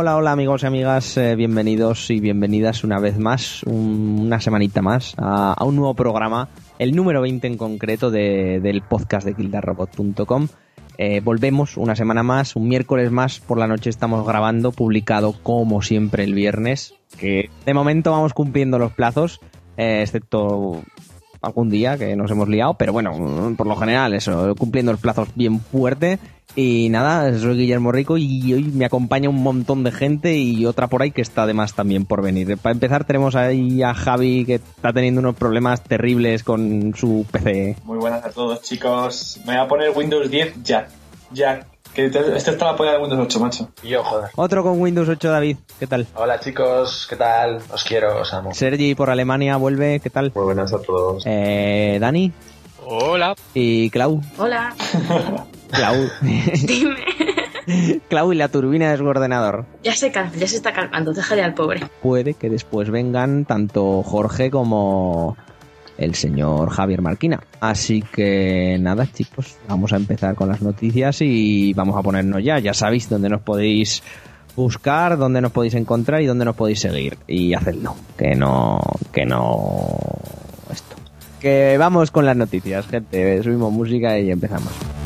Hola, hola, amigos y amigas, eh, bienvenidos y bienvenidas una vez más, un- una semanita más, a, a un nuevo programa, el número 20 en concreto de- del podcast de kildarrobot.com. Eh, volvemos una semana más, un miércoles más por la noche estamos grabando, publicado como siempre el viernes, que de momento vamos cumpliendo los plazos, eh, excepto algún día que nos hemos liado, pero bueno, por lo general eso, cumpliendo los plazos bien fuerte. Y nada, soy Guillermo Rico y hoy me acompaña un montón de gente y otra por ahí que está además también por venir. Para empezar tenemos ahí a Javi que está teniendo unos problemas terribles con su PC. Muy buenas a todos, chicos. Me voy a poner Windows 10 ya. Ya. Que te- este está la polla de Windows 8, macho. Yo, joder. Otro con Windows 8, David, ¿qué tal? Hola chicos, ¿qué tal? Os quiero, os amo. Sergi por Alemania vuelve, ¿qué tal? Muy buenas a todos. Eh, Dani Hola. y Clau. Hola, Clau. dime. Clau y la turbina de su ordenador. Ya se cansa, ya se está calmando, déjale al pobre. puede que después vengan tanto Jorge como el señor Javier Marquina. Así que nada, chicos, vamos a empezar con las noticias y vamos a ponernos ya. Ya sabéis dónde nos podéis buscar, dónde nos podéis encontrar y dónde nos podéis seguir. Y hacedlo, que no, que no esto. Que vamos con las noticias, gente. Subimos música y empezamos.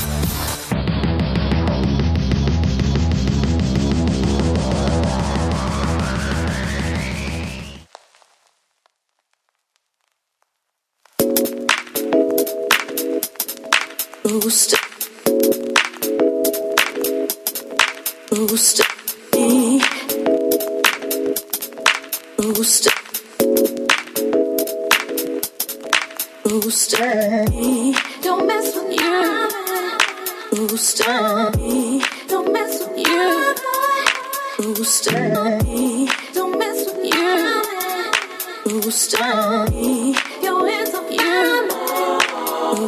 Boost. Me. Don't mess with you. Boost. Me. Don't mess with you. Boost. Me. Don't mess with you. Boost. Me. Your hands on you.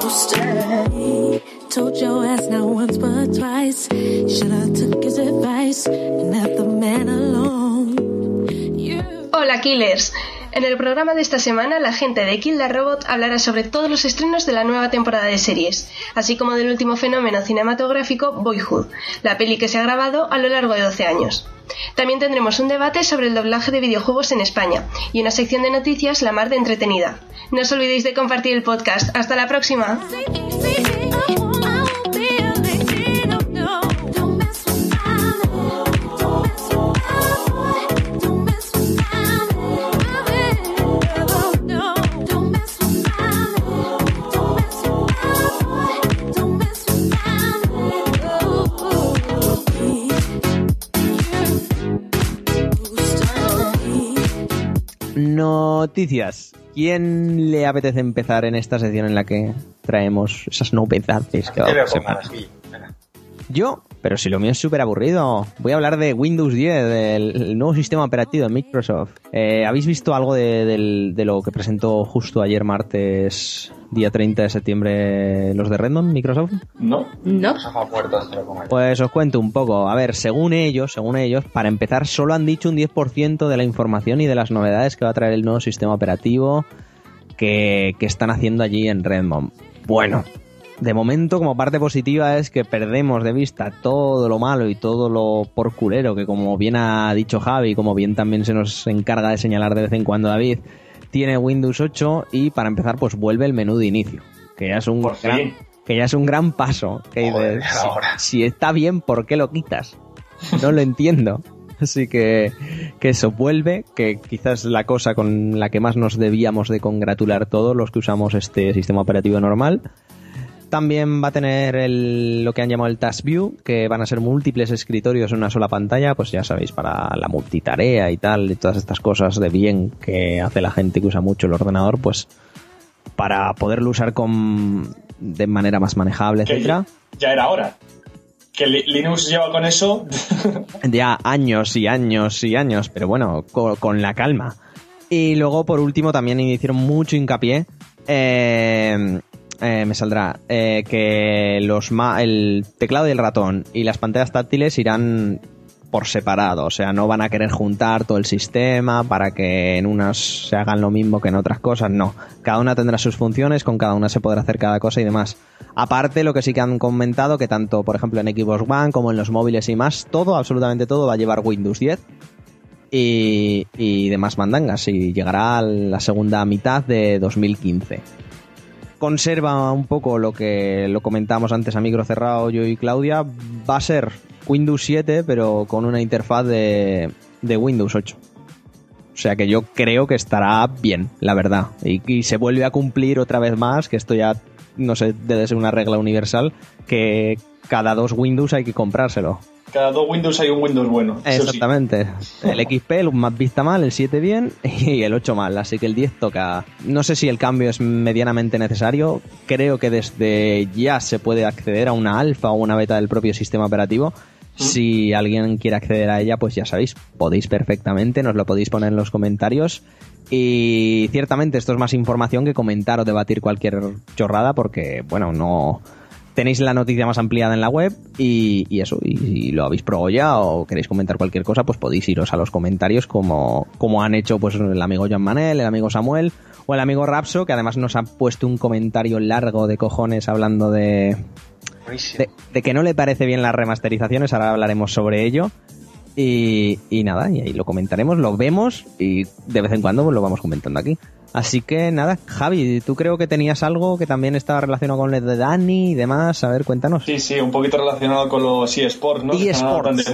Booster. Told your ass not once but twice. Shoulda took his advice and left the man alone. You. Hola Killers. En el programa de esta semana, la gente de Kill the Robot hablará sobre todos los estrenos de la nueva temporada de series, así como del último fenómeno cinematográfico Boyhood, la peli que se ha grabado a lo largo de 12 años. También tendremos un debate sobre el doblaje de videojuegos en España y una sección de noticias la mar de entretenida. No os olvidéis de compartir el podcast. ¡Hasta la próxima! Noticias. ¿Quién le apetece empezar en esta sección en la que traemos esas novedades que va a. Yo, pero si lo mío es súper aburrido. Voy a hablar de Windows 10, del el nuevo sistema operativo de Microsoft. Eh, ¿Habéis visto algo de, lo que presentó justo ayer martes, día 30 de septiembre, los de Redmond, Microsoft? ¿No? ¿No? Pues os cuento un poco. A ver, según ellos, según ellos, para empezar, solo han dicho un 10% de la información y de las novedades que va a traer el nuevo sistema operativo que, que están haciendo allí en Redmond. Bueno, de momento, como parte positiva, es que perdemos de vista todo lo malo y todo lo porculero que, como bien ha dicho Javi, como bien también se nos encarga de señalar de vez en cuando David, tiene Windows 8 y para empezar, pues vuelve el menú de inicio, que ya es un Por gran, que ya es un gran paso. Que Joder, dices, ahora. si, si está bien, ¿por qué lo quitas? No lo entiendo. Así que, que eso vuelve, que quizás la cosa con la que más nos debíamos de congratular todos los que usamos este sistema operativo normal. También va a tener el- lo que han llamado el Task View, que van a ser múltiples escritorios en una sola pantalla, pues ya sabéis, para la multitarea y tal, y todas estas cosas de bien que hace la gente que usa mucho el ordenador, pues para poderlo usar con de manera más manejable, Que etcétera. ya, ya era hora. Que Li- Linux lleva con eso. ya años y años y años, pero bueno, co- con, la calma. Y luego, por último, también hicieron mucho hincapié. eh, eh, me saldrá eh, que los el teclado y el ratón y las pantallas táctiles irán por separado, o sea, no van a querer juntar todo el sistema para que en unas se hagan lo mismo que en otras cosas, no. Cada una tendrá sus funciones, con cada una se podrá hacer cada cosa y demás. Aparte, lo que sí que han comentado, que tanto, por ejemplo, en Xbox One como en los móviles y más, todo, absolutamente todo, va a llevar Windows 10 y, y demás mandangas y llegará a la segunda mitad de 2015 conserva un poco lo que lo comentamos antes a micro cerrado yo y Claudia, va a ser Windows 7 pero con una interfaz de, de Windows 8. O sea que yo creo que estará bien, la verdad. Y, y, se vuelve a cumplir otra vez más, que esto ya, no sé, debe ser una regla universal, que cada dos Windows hay que comprárselo. Cada dos Windows hay un Windows bueno. sí. Exactamente. El XP, el más vista mal, el 7 bien y el 8 mal. Así que el 10 toca. No sé si el cambio es medianamente necesario. Creo que desde ya se puede acceder a una alfa o una beta del propio sistema operativo. Si alguien quiere acceder a ella, pues ya sabéis, podéis perfectamente, nos lo podéis poner en los comentarios. Y ciertamente esto es más información que comentar o debatir cualquier chorrada, porque, bueno, no, tenéis la noticia más ampliada en la web y, y eso, y si lo habéis probado ya o queréis comentar cualquier cosa, pues podéis iros a los comentarios como, como han hecho pues el amigo Joan Manel, el amigo Samuel o el amigo Rapso, que además nos ha puesto un comentario largo de cojones hablando de, de, de que no le parece bien las remasterizaciones, ahora hablaremos sobre ello. Y, y, nada, y ahí lo comentaremos, lo vemos y de vez en cuando pues, lo vamos comentando aquí. Así que nada, Javi, tú creo que tenías algo que también estaba relacionado con el de Dani y demás. A ver, cuéntanos. Sí, sí, un poquito relacionado con los eSports, ¿no? Que tan de,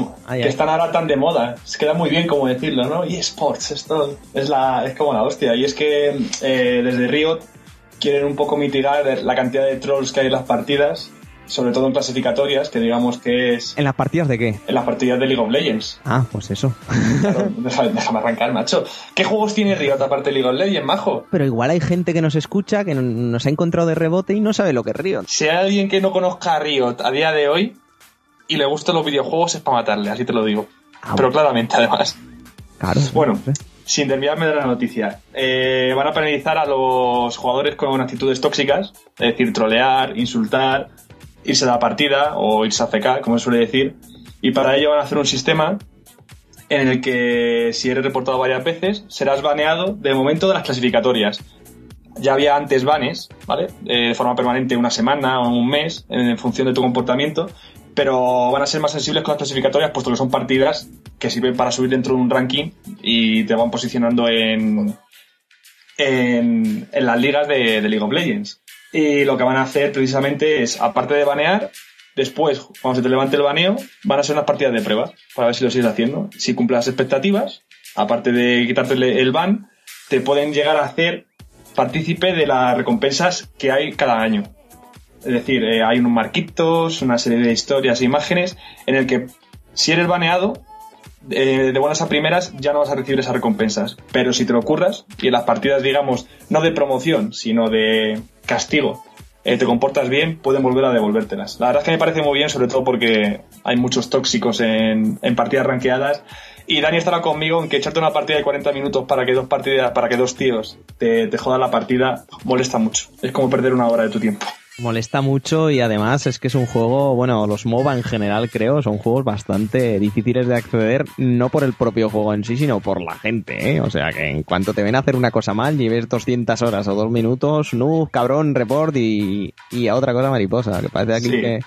que están ahora tan de moda. Se queda muy bien como decirlo, ¿no? eSports, esto es, la, es como la hostia. Y es que eh, desde Riot quieren un poco mitigar la cantidad de trolls que hay en las partidas sobre todo en clasificatorias, que digamos que es... ¿En las partidas de qué? En las partidas de League of Legends. Ah, pues eso. Claro, déjame, déjame, arrancar, macho. ¿Qué juegos tiene Riot aparte de League of Legends, majo? Pero igual hay gente que nos escucha, que nos ha encontrado de rebote y no sabe lo que es Riot. Si hay alguien que no conozca a Riot a día de hoy y le gustan los videojuegos es para matarle, así te lo digo. Ah, Pero claramente, además. Claro. Bueno, sin desviarme de la noticia, eh, van a penalizar a los jugadores con actitudes tóxicas, es decir, trolear, insultar, irse a la partida o irse a CK, como se suele decir. Y para ello van a hacer un sistema en el que si eres reportado varias veces, serás baneado de momento de las clasificatorias. Ya había antes banes, ¿vale? Eh, de forma permanente una semana o un mes, en función de tu comportamiento, pero van a ser más sensibles con las clasificatorias, puesto que son partidas que sirven para subir dentro de un ranking y te van posicionando en, en, en las ligas de, de League of Legends. Y lo que van a hacer precisamente es, aparte de banear, después, cuando se te levante el baneo, van a ser unas partidas de prueba para ver si lo sigues haciendo. Si cumple las expectativas, aparte de quitarte el ban, te pueden llegar a hacer partícipe de las recompensas que hay cada año. Es decir, eh, hay unos marquitos, una serie de historias e imágenes en el que si eres baneado, eh, de buenas a primeras ya no vas a recibir esas recompensas. Pero si te lo ocurras y en las partidas, digamos, no de promoción, sino de castigo, eh, te comportas bien, pueden volver a devolvértelas. La verdad es que me parece muy bien, sobre todo porque hay muchos tóxicos en, partidas ranqueadas. Y Dani estará conmigo en que echarte una partida de 40 minutos para que dos partidas, para que dos tíos te, te jodan la partida, molesta mucho. Es como perder una hora de tu tiempo molesta mucho y además es que es un juego, bueno, los MOBA en general creo, son juegos bastante difíciles de acceder, no por el propio juego en sí, sino por la gente, ¿eh? O sea que en cuanto te ven a hacer una cosa mal, lleves 200 horas o dos minutos, no, cabrón, report y, y a otra cosa mariposa, que parece aquí sí. que,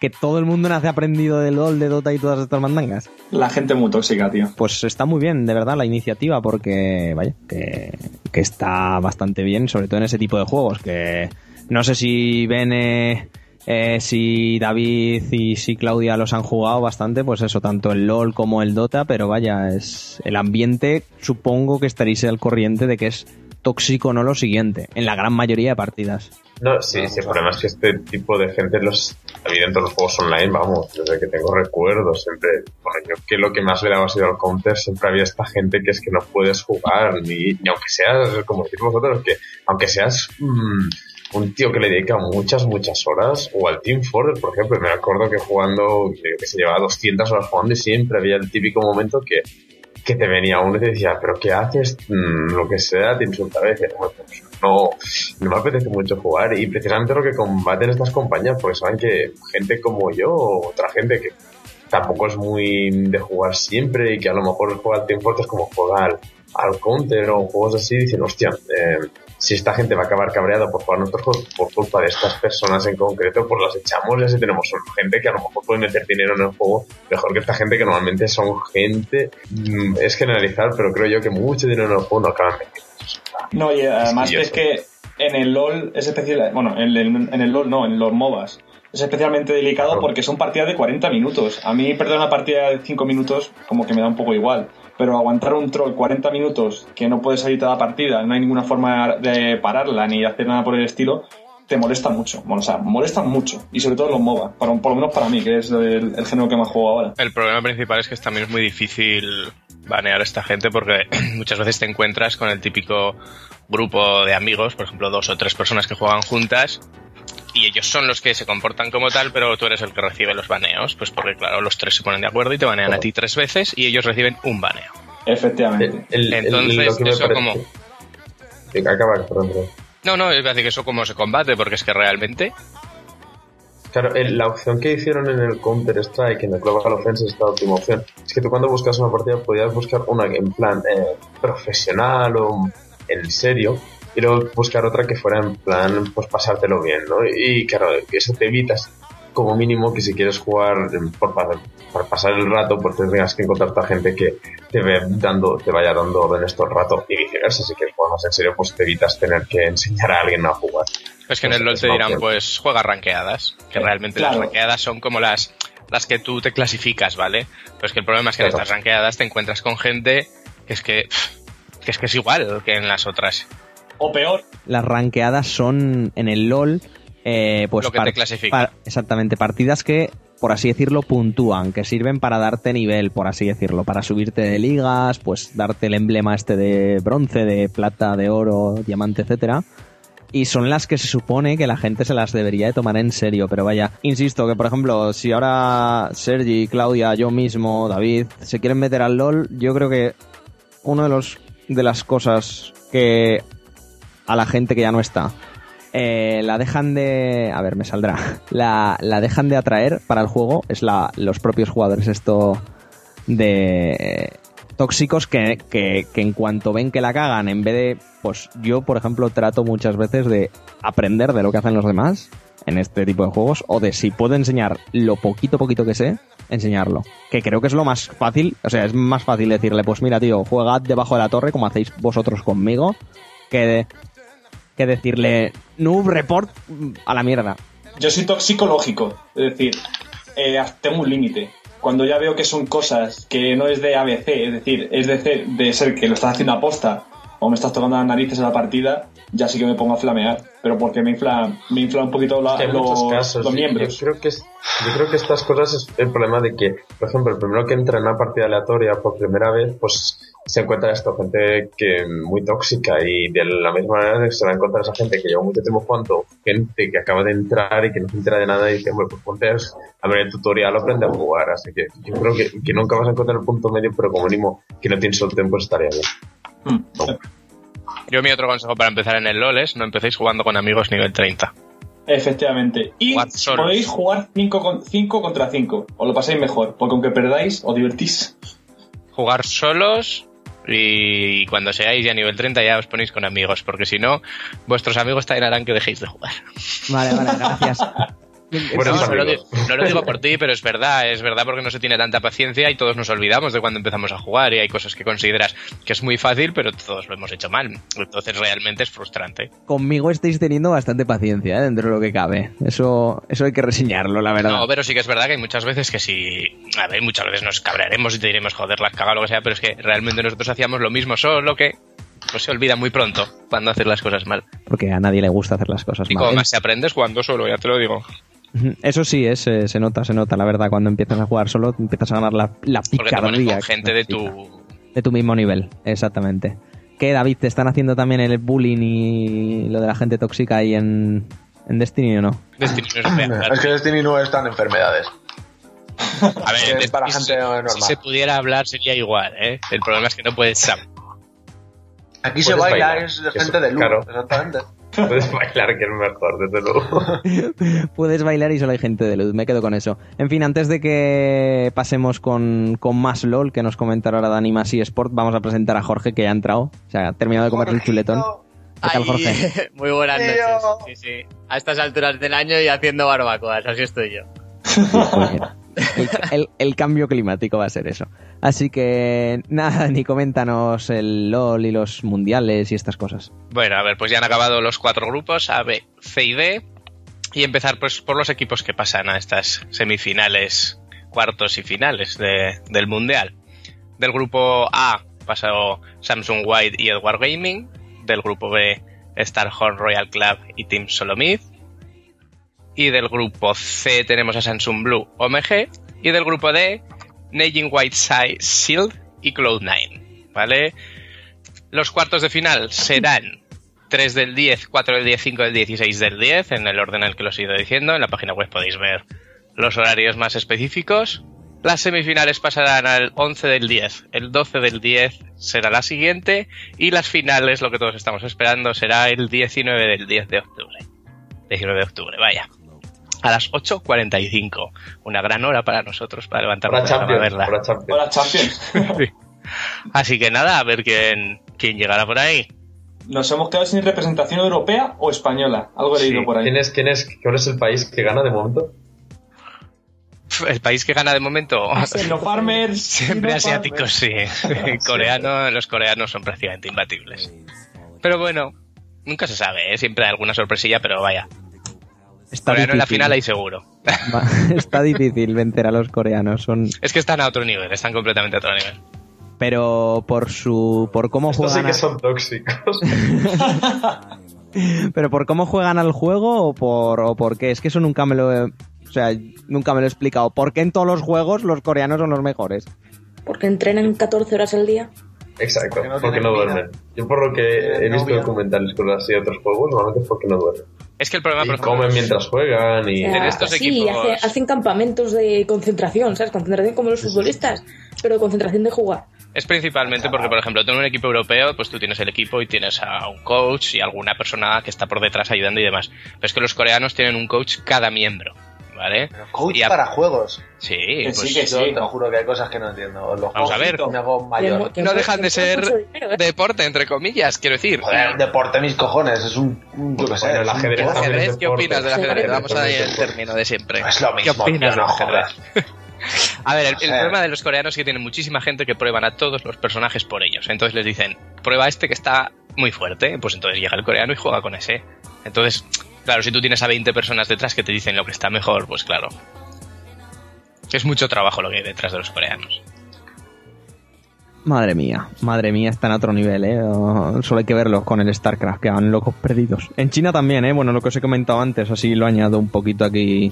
que todo el mundo nace aprendido del LOL, de Dota y todas estas mandangas. La gente muy tóxica, tío. Pues está muy bien, de verdad, la iniciativa, porque, vaya, que, que está bastante bien, sobre todo en ese tipo de juegos, que no sé si Bene, eh, si David y si Claudia los han jugado bastante, pues eso, tanto el LOL como el Dota, pero vaya, es el ambiente, supongo que estaréis al corriente de que es tóxico, no lo siguiente, en la gran mayoría de partidas. No, sí, sí, el problema es que este tipo de gente los evidente los juegos online, vamos, desde que tengo recuerdos, siempre, bueno, yo que lo que más le daba ha sido al counter, siempre había esta gente que es que no puedes jugar, ni, ni aunque seas, como decís vosotros, que aunque seas mmm, un tío que le dedica muchas, muchas horas, o al Team Fortress, por ejemplo, me acuerdo que jugando, que se llevaba 200 horas jugando y siempre había el típico momento que, que te venía uno y te decía, pero ¿qué haces? Mm, lo que sea, te insultaba y decía, pues no, no me apetece mucho jugar y precisamente lo que combaten estas compañías, porque saben que gente como yo o otra gente que tampoco es muy de jugar siempre y que a lo mejor juega al Team Fortress como juega al, al Counter o juegos así, dicen, hostia, eh, si esta gente va a acabar cabreado por jugar nuestros juegos por culpa de estas personas en concreto, pues las echamos y así tenemos gente que a lo mejor puede meter dinero en el juego mejor que esta gente que normalmente son gente, mm, es generalizar, pero creo yo que mucho dinero en el juego no acaban metiendo. No, y además Sí, es que en el LOL es especial, bueno, en el, en el LOL no, en los MOBAs es especialmente delicado porque son partidas de 40 minutos. A mí perder una partida de 5 minutos como que me da un poco igual, pero aguantar un troll 40 minutos que no puedes salir toda la partida, no hay ninguna forma de pararla ni hacer nada por el estilo, te molesta mucho. Bueno, o sea, molesta mucho. Y sobre todo los MOBA, para, por lo menos para mí, que es el, el género que más juego ahora. El problema principal es que también es muy difícil banear a esta gente porque muchas veces te encuentras con el típico grupo de amigos, por ejemplo, dos o tres personas que juegan juntas y ellos son los que se comportan como tal, pero tú eres el que recibe los baneos, pues porque claro, los tres se ponen de acuerdo y te banean a ti tres veces y ellos reciben un baneo. Efectivamente. El- el- Entonces, que eso parece- como... Sí, acaba, perdón, perdón. No, no, es decir que eso cómo se combate, porque es que realmente Claro, el- la opción que hicieron en el Counter Strike, en el Global Offensive, esta última opción, es que tú cuando buscas una partida podías buscar una en plan eh, profesional o en serio, y luego buscar otra que fuera en plan, pues pasártelo bien, ¿no? Y claro, eso te evitas como mínimo que si quieres jugar por, pasar el rato, pues tengas que encontrar a gente que te, ve dando, te vaya dando órdenes todo el rato y viceversa. Si quieres jugar más en serio, pues te evitas tener que enseñar a alguien a jugar. es que en Pues el LoL te dirán, pues juega ranqueadas, que realmente Claro. las ranqueadas son como las las que tú te clasificas, ¿vale? Pero es que el problema es que en estas ranqueadas te encuentras con gente que es que que es que es igual que en las otras. O peor, Las ranqueadas son en el LOL, eh, pues Lo que te clasifica. exactamente, partidas que, por así decirlo, puntúan, que sirven para darte nivel, por así decirlo, para subirte de ligas, pues darte el emblema este de bronce, de plata, de oro, diamante, etcétera. Y son las que se supone que la gente se las debería de tomar en serio, pero vaya, insisto que por ejemplo, si ahora Sergi, Claudia, yo mismo, David, se quieren meter al LOL, yo creo que uno de los de las cosas que a la gente que ya no está. Eh, la dejan de a ver me saldrá. La, la dejan de atraer para el juego es la los propios jugadores esto de eh, tóxicos que, que, que en cuanto ven que la cagan en vez de pues yo por ejemplo trato muchas veces de aprender de lo que hacen los demás en este tipo de juegos o de si puedo enseñar lo poquito poquito que sé enseñarlo. Que creo que es lo más fácil o sea es más fácil decirle pues mira tío juega debajo de la torre como hacéis vosotros conmigo que que decirle noob report a la mierda Yo soy tóxico lógico, es decir, eh, tengo un límite. Cuando ya veo que son cosas que no es de ABC, es decir, es de, de ser que lo estás haciendo aposta o me estás tocando las narices en la partida, ya sí que me pongo a flamear. Pero porque me infla, me infla un poquito la- los, casos. los miembros. Yo creo, que es- yo creo que estas cosas es el problema de que, por ejemplo, el primero que entra en una partida aleatoria por primera vez, pues se encuentra esto, gente que muy tóxica y de la misma manera se va a encontrar esa gente que lleva mucho tiempo jugando, gente que acaba de entrar y que no se entera de nada y dice, bueno, pues ponte a ver el tutorial aprende a jugar. Así que yo creo que, que nunca vas a encontrar el punto medio, pero como mínimo que no tienes el tiempo estaría bien. Mm. Yo mi otro consejo para empezar en el LoL es no empecéis jugando con amigos nivel 30. Efectivamente. Y Jugad solos. podéis jugar 5 con, cinco contra 5. Os lo pasáis mejor, porque aunque perdáis, os divertís. Jugar solos y cuando seáis ya nivel 30 ya os ponéis con amigos, porque si no, vuestros amigos también harán que dejéis de jugar. vale vale gracias Buenos No, no lo, digo, no lo digo por ti, pero es verdad, es verdad porque no se tiene tanta paciencia y todos nos olvidamos de cuando empezamos a jugar y hay cosas que consideras que es muy fácil, pero todos lo hemos hecho mal. Entonces realmente es frustrante. conmigo estáis teniendo bastante paciencia ¿eh? dentro de lo que cabe eso eso hay que reseñarlo la verdad No, pero sí que es verdad que hay muchas veces que sí. A ver, muchas veces nos cabrearemos y te diremos, joder, la has cagado, lo que sea, pero es que realmente nosotros hacíamos lo mismo, solo que pues se olvida muy pronto cuando haces las cosas mal. porque a nadie le gusta hacer las cosas Y mal como más te aprendes jugando solo, ya te lo digo. Eso sí, es, eh, se nota, se nota, la verdad. Cuando empiezas a jugar solo, empiezas a ganar la, la Porque te pones picardía. con gente de tu. De tu mismo nivel, exactamente. ¿Qué, David? ¿Te están haciendo también el bullying y lo de la gente tóxica ahí en, en Destiny o no? Destiny no es real. Es que Destiny no están enfermedades. A ver, es para si- gente normal. Si se pudiera hablar sería igual, ¿eh? El problema es que no saber. Aquí se Puedes baila, bailar, es de gente eso, de luz, claro. exactamente. Puedes bailar que es mejor, desde luego. Puedes bailar y solo hay gente de luz, me quedo con eso. En fin, antes de que pasemos con, con más LOL, que nos comentará ahora Dani Masi Sport, vamos a presentar a Jorge, que ya ha entrado. O sea, ha terminado de comer el chuletón. ¿Qué tal, Jorge? Muy buenas noches. Sí, sí. A estas alturas del año y haciendo barbacoas, así estoy yo. Pues el, cambio climático va a ser eso. Así que nada, ni coméntanos el LOL y los mundiales y estas cosas. Bueno, a ver, pues ya han acabado los cuatro grupos, A, B, C y D. Y empezar pues por los equipos que pasan a estas semifinales, cuartos y finales de- del Mundial. Del grupo A pasó Samsung White y Edward Gaming. Del grupo B, Starhorn Royal Club y Team Solomid. Y del grupo C tenemos a Samsung Blue OMG. Y del grupo D, Neijing White Side Shield y Cloud9. ¿Vale? Los cuartos de final serán 3 del 10, 4 del 10, 5 del 10 y 6 del 10, en el orden en el que los he ido diciendo. En la página web podéis ver los horarios más específicos. Las semifinales pasarán al 11 del 10, el 12 del 10 será la siguiente y las finales, lo que todos estamos esperando, será el 19 del 10 de octubre. 19 de octubre, vaya. A las 8.45. Una gran hora para nosotros para levantarnos Para verla. para Champions. Champions. Sí. Así que nada, a ver quién, quién llegará por ahí. Nos hemos quedado sin representación europea o española. Algo he leído Sí. por ahí. ¿Quién es, quién es, ¿Cuál es el país que gana de momento? El país que gana de momento. Sino Farmers. Siempre Sino asiáticos, sí. Coreano, los coreanos son prácticamente imbatibles. Pero bueno, nunca se sabe, ¿eh? Siempre hay alguna sorpresilla, pero vaya. Está Coreano en la final hay seguro. Está difícil vencer a los coreanos, son Es que están a otro nivel, están completamente a otro nivel. pero por su por cómo Estos sí juegan que a- son tóxicos. pero por cómo juegan al juego o por o por qué es que eso nunca me lo he, o sea nunca me lo he explicado por qué en todos los juegos los coreanos son los mejores Porque entrenan 14 horas al día. Exacto, Porque no porque duermen. Yo por lo que he visto novia. documentales con así de otros juegos, normalmente es porque no duermen. Es que el problema, Y por ejemplo, comen mientras juegan y... En estos sí, equipos- hace- hacen campamentos de concentración, ¿sabes? Concentración como los futbolistas, pero concentración de jugar. es principalmente porque, por ejemplo, tú en un equipo europeo, pues tú tienes el equipo y tienes a un coach y alguna persona que está por detrás ayudando y demás. Pero es que los coreanos tienen un coach cada miembro, ¿vale? Coach Y a- para juegos. Sí, Que pues sí, que Yo sí. te juro que hay cosas que no entiendo. Los Vamos a ver. me hago mayor. No dejan que de ser ¿eh? deporte, entre comillas, quiero decir. Joder, deporte mis cojones. Es un. un- yo qué sé. El ajedrez ¿qué deporte. opinas del Sí, ajedrez? sí, Vamos a ir sí, el sí. término de siempre. Es lo mismo, ¿Qué opinas del ajedrez? A ver, el, el Sí. problema de los coreanos es que tienen muchísima gente que prueban a todos los personajes por ellos. Entonces les dicen, prueba este que está muy fuerte. Pues entonces llega el coreano y juega con ese. Entonces, claro, si tú tienes a 20 personas detrás que te dicen lo que está mejor, pues claro. Es mucho trabajo lo que hay detrás de los coreanos. madre mía madre mía están a otro nivel eh solo hay que verlos con el Starcraft que van locos perdidos en China también eh bueno lo que os he comentado antes así lo añado un poquito aquí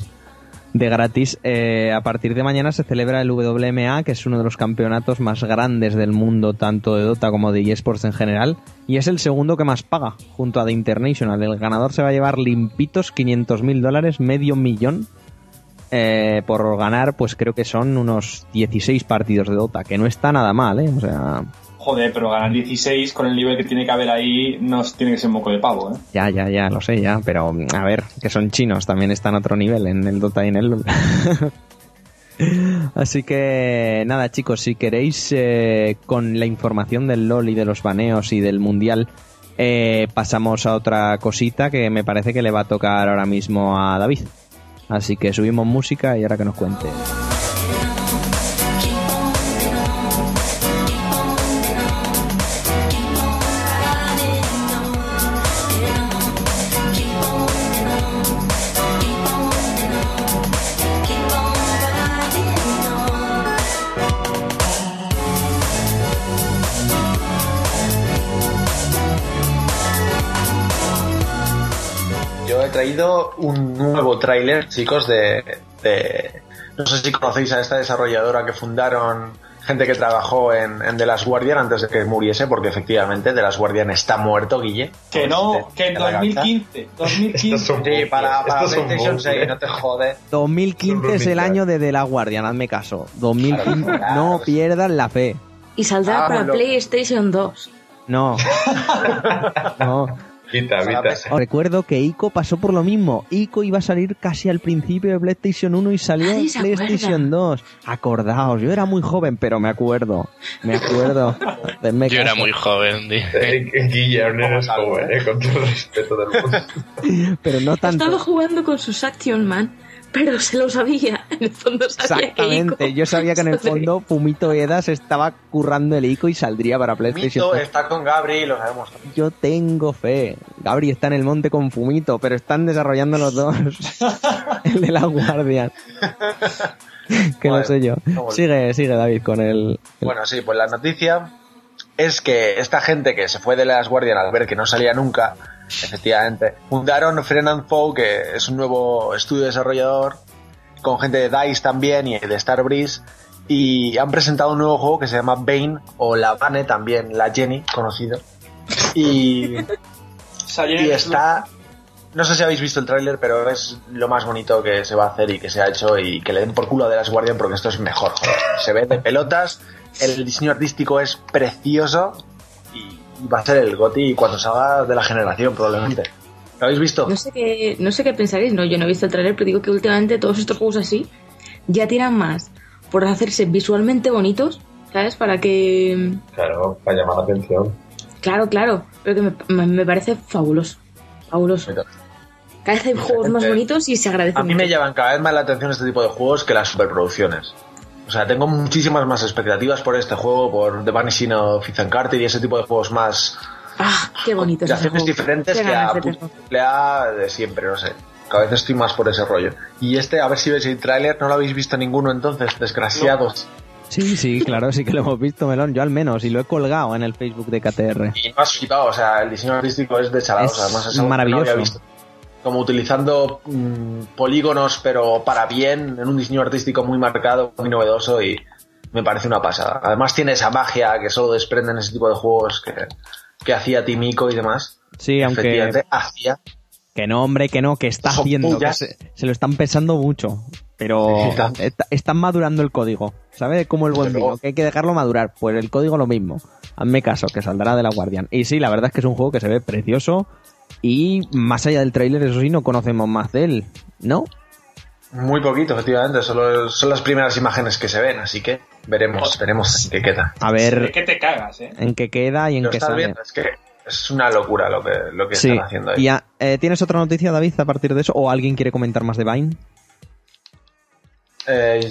de gratis. Eh, a partir de mañana se celebra el WMA, que es uno de los campeonatos más grandes del mundo, tanto de Dota como de eSports en general, y es el segundo que más paga, junto a The International. El ganador se va a llevar limpitos 500 mil dólares, medio millón, eh, por ganar, pues creo que son unos 16 partidos de Dota, que no está nada mal, ¿eh? O sea, Joder, pero ganar 16 con el nivel que tiene que haber ahí no tiene que ser un moco de pavo, ¿eh? ya, ya, ya, lo sé, ya, pero a ver, que son chinos, también están a otro nivel en el Dota y en el LoL. Así que nada chicos, si queréis eh, con la información del LOL y de los baneos y del mundial, eh, pasamos a otra cosita que me parece que le va a tocar ahora mismo a David. Así que subimos música y ahora que nos cuente. Traído un nuevo tráiler, chicos, de, de- No sé si conocéis a esta desarrolladora que fundaron gente que trabajó en, en The Last Guardian antes de que muriese, porque efectivamente The Last Guardian está muerto, Guille. Que no, que en En la cabeza. 2015, 2015. Estos son Sí, para, para PlayStation bucle. 6, no te jode. 2015 es el año de The Last Guardian, hazme caso. 2015, Claro, no claro. pierdas la fe. Y saldrá Ah, para. PlayStation 2. No. no. Vita, Vita. Os Recuerdo que Ico pasó por lo mismo. Ico iba a salir casi al principio de PlayStation 1 y salió en PlayStation 2. Acordaos, yo era muy joven, pero me acuerdo. Me acuerdo. Denme Yo era caso. muy joven, Guillermo algo, joven, eh, con todo el respeto del mundo. Pero no tanto. Estaba jugando con sus Action Man, pero se lo sabía. En el fondo sabía que Exactamente, Ico- yo sabía que en el fondo Fumito Eda se estaba currando el Ico y saldría para PlayStation. Mito 2. está con Gabri, lo sabemos. Yo tengo fe. Gabri está en el monte con Fumito, pero están desarrollando los dos. el de la Guardian. que no Bueno, sé yo. no, Sigue, sigue David con el. el- Bueno, sí, pues la noticia es que esta gente que se fue de las Guardian al ver que no salía nunca, efectivamente, fundaron Friend and Foe, que es un nuevo estudio desarrollador, con gente de DICE también y de Starbreeze, y han presentado un nuevo juego que se llama Bane, o la Bane también, la Jenny, conocido. Y, está... No sé si habéis visto el tráiler, pero es lo más bonito que se va a hacer y que se ha hecho y que le den por culo a de las Guardian porque esto es mejor. joder. Se ve de pelotas, el diseño artístico es precioso va a ser el GOTI cuando salga de la generación probablemente. ¿Lo habéis visto? No sé qué, no sé qué pensaréis, no, yo no he visto el trailer, pero digo que últimamente todos estos juegos así ya tiran más por hacerse visualmente bonitos, ¿sabes? Para que... Claro, para llamar la atención. Claro, claro, pero que me, me- parece fabuloso. Fabuloso. Cada vez hay juegos más bonitos y se agradece A mí mucho. me llaman cada vez más la atención este tipo de juegos que las superproducciones. O sea, tengo muchísimas más expectativas por este juego, por The Vanishing of Ethan Carter y ese tipo de juegos más Ah, qué bonito diferentes Qué que a de siempre, no sé. Cada vez estoy más por ese rollo. Y este, a ver si veis el tráiler, no lo habéis visto ninguno entonces, desgraciados. Sí, sí, claro, sí que lo hemos visto, Melón. Yo al menos, y lo he colgado en el Facebook de KTR. Y no has flipado, o sea, el diseño artístico es de chalados, además es algo que maravilloso. no había visto. Como utilizando mm, polígonos, pero para bien, en un diseño artístico muy marcado, muy novedoso y me parece una pasada. Además tiene esa magia que solo desprenden ese tipo de juegos que, que hacía Timiko y demás. Sí, aunque hacía. que no, hombre, que no, que está haciendo, que se, se lo están pensando mucho. Pero tanto. está- están madurando el código, ¿sabes? Como el buen vino, que hay que dejarlo madurar. Pues el código lo mismo. Hazme caso, que saldrá de la Guardian. Y sí, la verdad es que es un juego que se ve precioso. Y más allá del tráiler, eso sí, no conocemos más de él, ¿no? Muy poquito, efectivamente. Solo son las primeras imágenes que se ven, así que veremos, veremos en qué queda. A ¿De ver qué te cagas, eh? en qué queda y en Lo qué estás sale. viendo, es que es una locura lo que, lo que Sí, están haciendo ahí. y eh, ¿tienes otra noticia, David, a partir de eso? ¿O alguien quiere comentar más de Vine? Eh,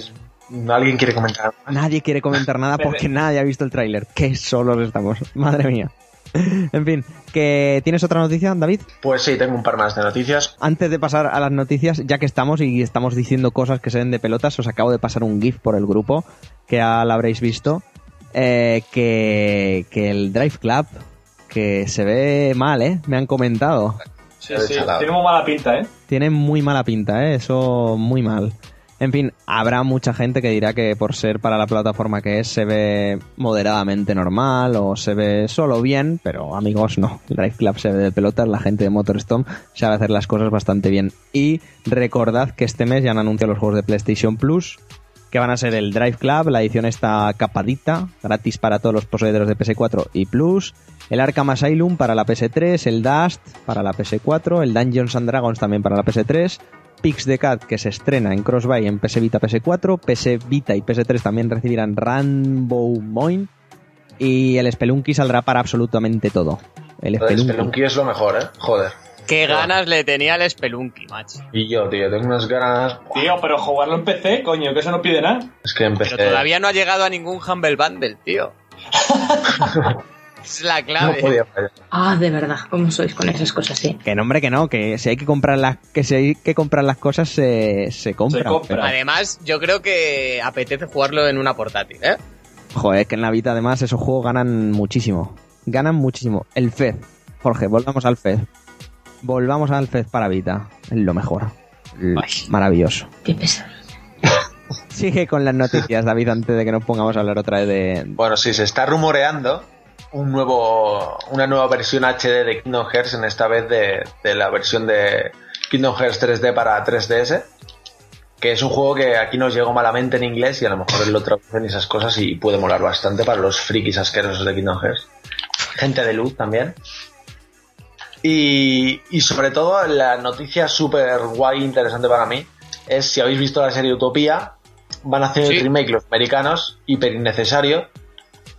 ¿Alguien quiere comentar? Nadie quiere comentar nada porque nadie ha visto el tráiler. Qué solos estamos. Madre mía. En fin, que ¿tienes otra noticia, David? Pues sí, tengo un par más de noticias. Antes de pasar a las noticias, ya que estamos y estamos diciendo cosas que se ven de pelotas, os acabo de pasar un GIF por el grupo, que ya lo habréis visto, eh, que, que el Drive Club, que se ve mal, ¿eh? Me han comentado. Sí, sí, tiene muy mala pinta, ¿eh? Tiene muy mala pinta, ¿eh? Eso muy mal. En fin, habrá mucha gente que dirá que por ser para la plataforma que es se ve moderadamente normal o se ve solo bien, pero amigos no. Drive Club se ve de pelotas, la gente de MotorStorm sabe hacer las cosas bastante bien. Y recordad que este mes ya han anunciado los juegos de PlayStation Plus, que van a ser el Drive Club, la edición esta capadita, gratis para todos los poseedores de PS4 y Plus, el Arkham Asylum para la PS3, el Dust para la PS4, el Dungeons and Dragons también para la PS3, Pix the Cat que se estrena en Crossbuy en PS Vita, PS4, PS Vita y PS3 también recibirán Rainbow Moin y el Spelunky saldrá para absolutamente todo. El El Spelunky. Spelunky es lo mejor, ¿eh? Joder. Qué ganas le tenía el Spelunky, macho. Y yo, tío, tengo unas ganas. Tío, pero jugarlo en PC, coño, que eso no pide nada. Es que empecé. Pero todavía no ha llegado a ningún Humble Bundle, tío. es la No clave. podía fallar. Ah, de verdad, ¿cómo sois con esas cosas, sí? Que no, hombre, que no, que si hay que comprar las, que si hay que comprar las cosas se, se compran. Se compra. pero- Además, yo creo que apetece jugarlo en una portátil, ¿eh? Joder, que en la Vita además esos juegos ganan muchísimo. Ganan muchísimo. El FED. Jorge, volvamos al FED. Volvamos al FED para Vita. Es lo mejor. Ay. Maravilloso. Qué pesadilla. Sigue con las noticias, David, antes de que nos pongamos a hablar otra vez de... Bueno, sí, se está rumoreando un nuevo, una nueva versión HD de Kingdom Hearts, en esta vez de, de la versión de Kingdom Hearts 3D para 3DS, que es un juego que aquí nos llegó malamente en inglés y a lo mejor lo traducen y esas cosas y puede molar bastante para los frikis asquerosos de Kingdom Hearts. Gente de luz también. Y, y sobre todo, la noticia súper guay, interesante para mí, es si habéis visto la serie Utopía, van a hacer Sí. el remake los americanos, hiper innecesario.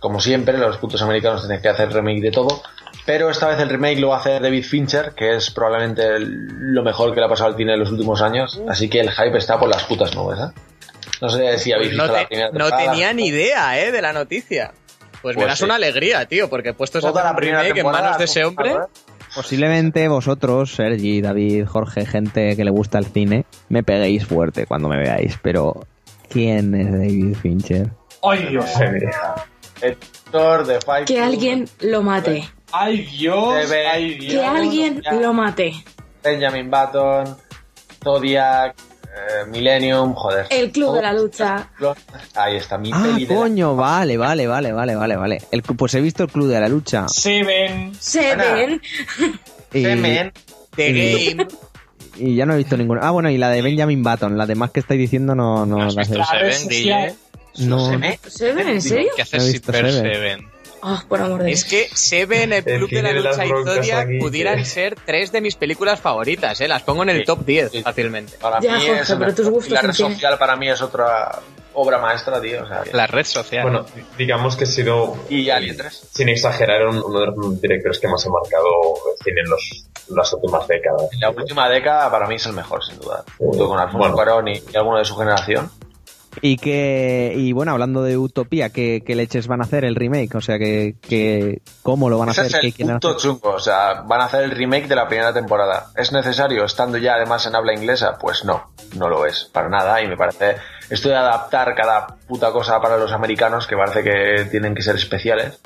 Como siempre, los putos americanos tienen que hacer remake de todo. Pero esta vez el remake lo va a hacer David Fincher, que es probablemente el- lo mejor que le ha pasado al cine en los últimos años. Así que el hype está por las putas nubes, ¿eh? No sé si habéis Pues no, visto te- la primera no temporada. tenía ni idea, ¿eh? De la noticia. Pues, me Pues das sí. una alegría, tío, porque puestos a Toda hacer la primera remake en manos de ese hombre... ¿sabes? Posiblemente vosotros, Sergi, David, Jorge, gente que le gusta el cine, me peguéis fuerte cuando me veáis, pero ¿quién es David Fincher? ¡Ay, Dios! Héctor de Fight Que alguien lo mate. ¡Ay, Dios! Debe- ¡Ay, Dios! Que alguien ya. lo mate. Benjamin Button, Zodiac, eh, Millennium, joder. El club de la lucha. Ahí está mi Ah, peli de la- coño, vale, vale, vale, vale, vale, vale. El, pues he visto el Club de la Lucha. Seven. Seven. Y, Semen. The y- Game. y ya no he visto ninguna. Ah, bueno, y la de Benjamin Button. Las demás que estáis diciendo no, no ¿Has las he visto visto. red Seven? No. Semen. ¿Seven? ¿En serio? ¿Qué haces Super Seven. Seven? Ah, por amor de Es que Seven, el El Club de la Lucha y Zodiac aquí, pudieran ser tres de mis películas favoritas, ¿eh? Las pongo en el Sí. top 10 Sí. fácilmente. Para Ya, mí Jorge, es pero tus gustos la red social para mí es otra obra maestra, tío. o sea, La red social. Bueno, digamos que he sido, y Alien 3. sin exagerar, un- uno de los directores que más he marcado el cine en los, las últimas décadas. La última década para mí es el mejor, sin duda. Junto con Alfonso Bueno. Cuarón y, y alguno de su generación. Y que, y bueno, hablando de Utopía, ¿qué, qué leches van a hacer el remake? O sea, que, que ¿cómo lo van a Ese hacer? es ¿Qué el punto hacer? chungo. O sea, van a hacer el remake de la primera temporada. ¿Es necesario estando ya además en habla inglesa? Pues no, no lo es, para nada. Y me parece. Esto de adaptar cada puta cosa para los americanos, que parece que tienen que ser especiales.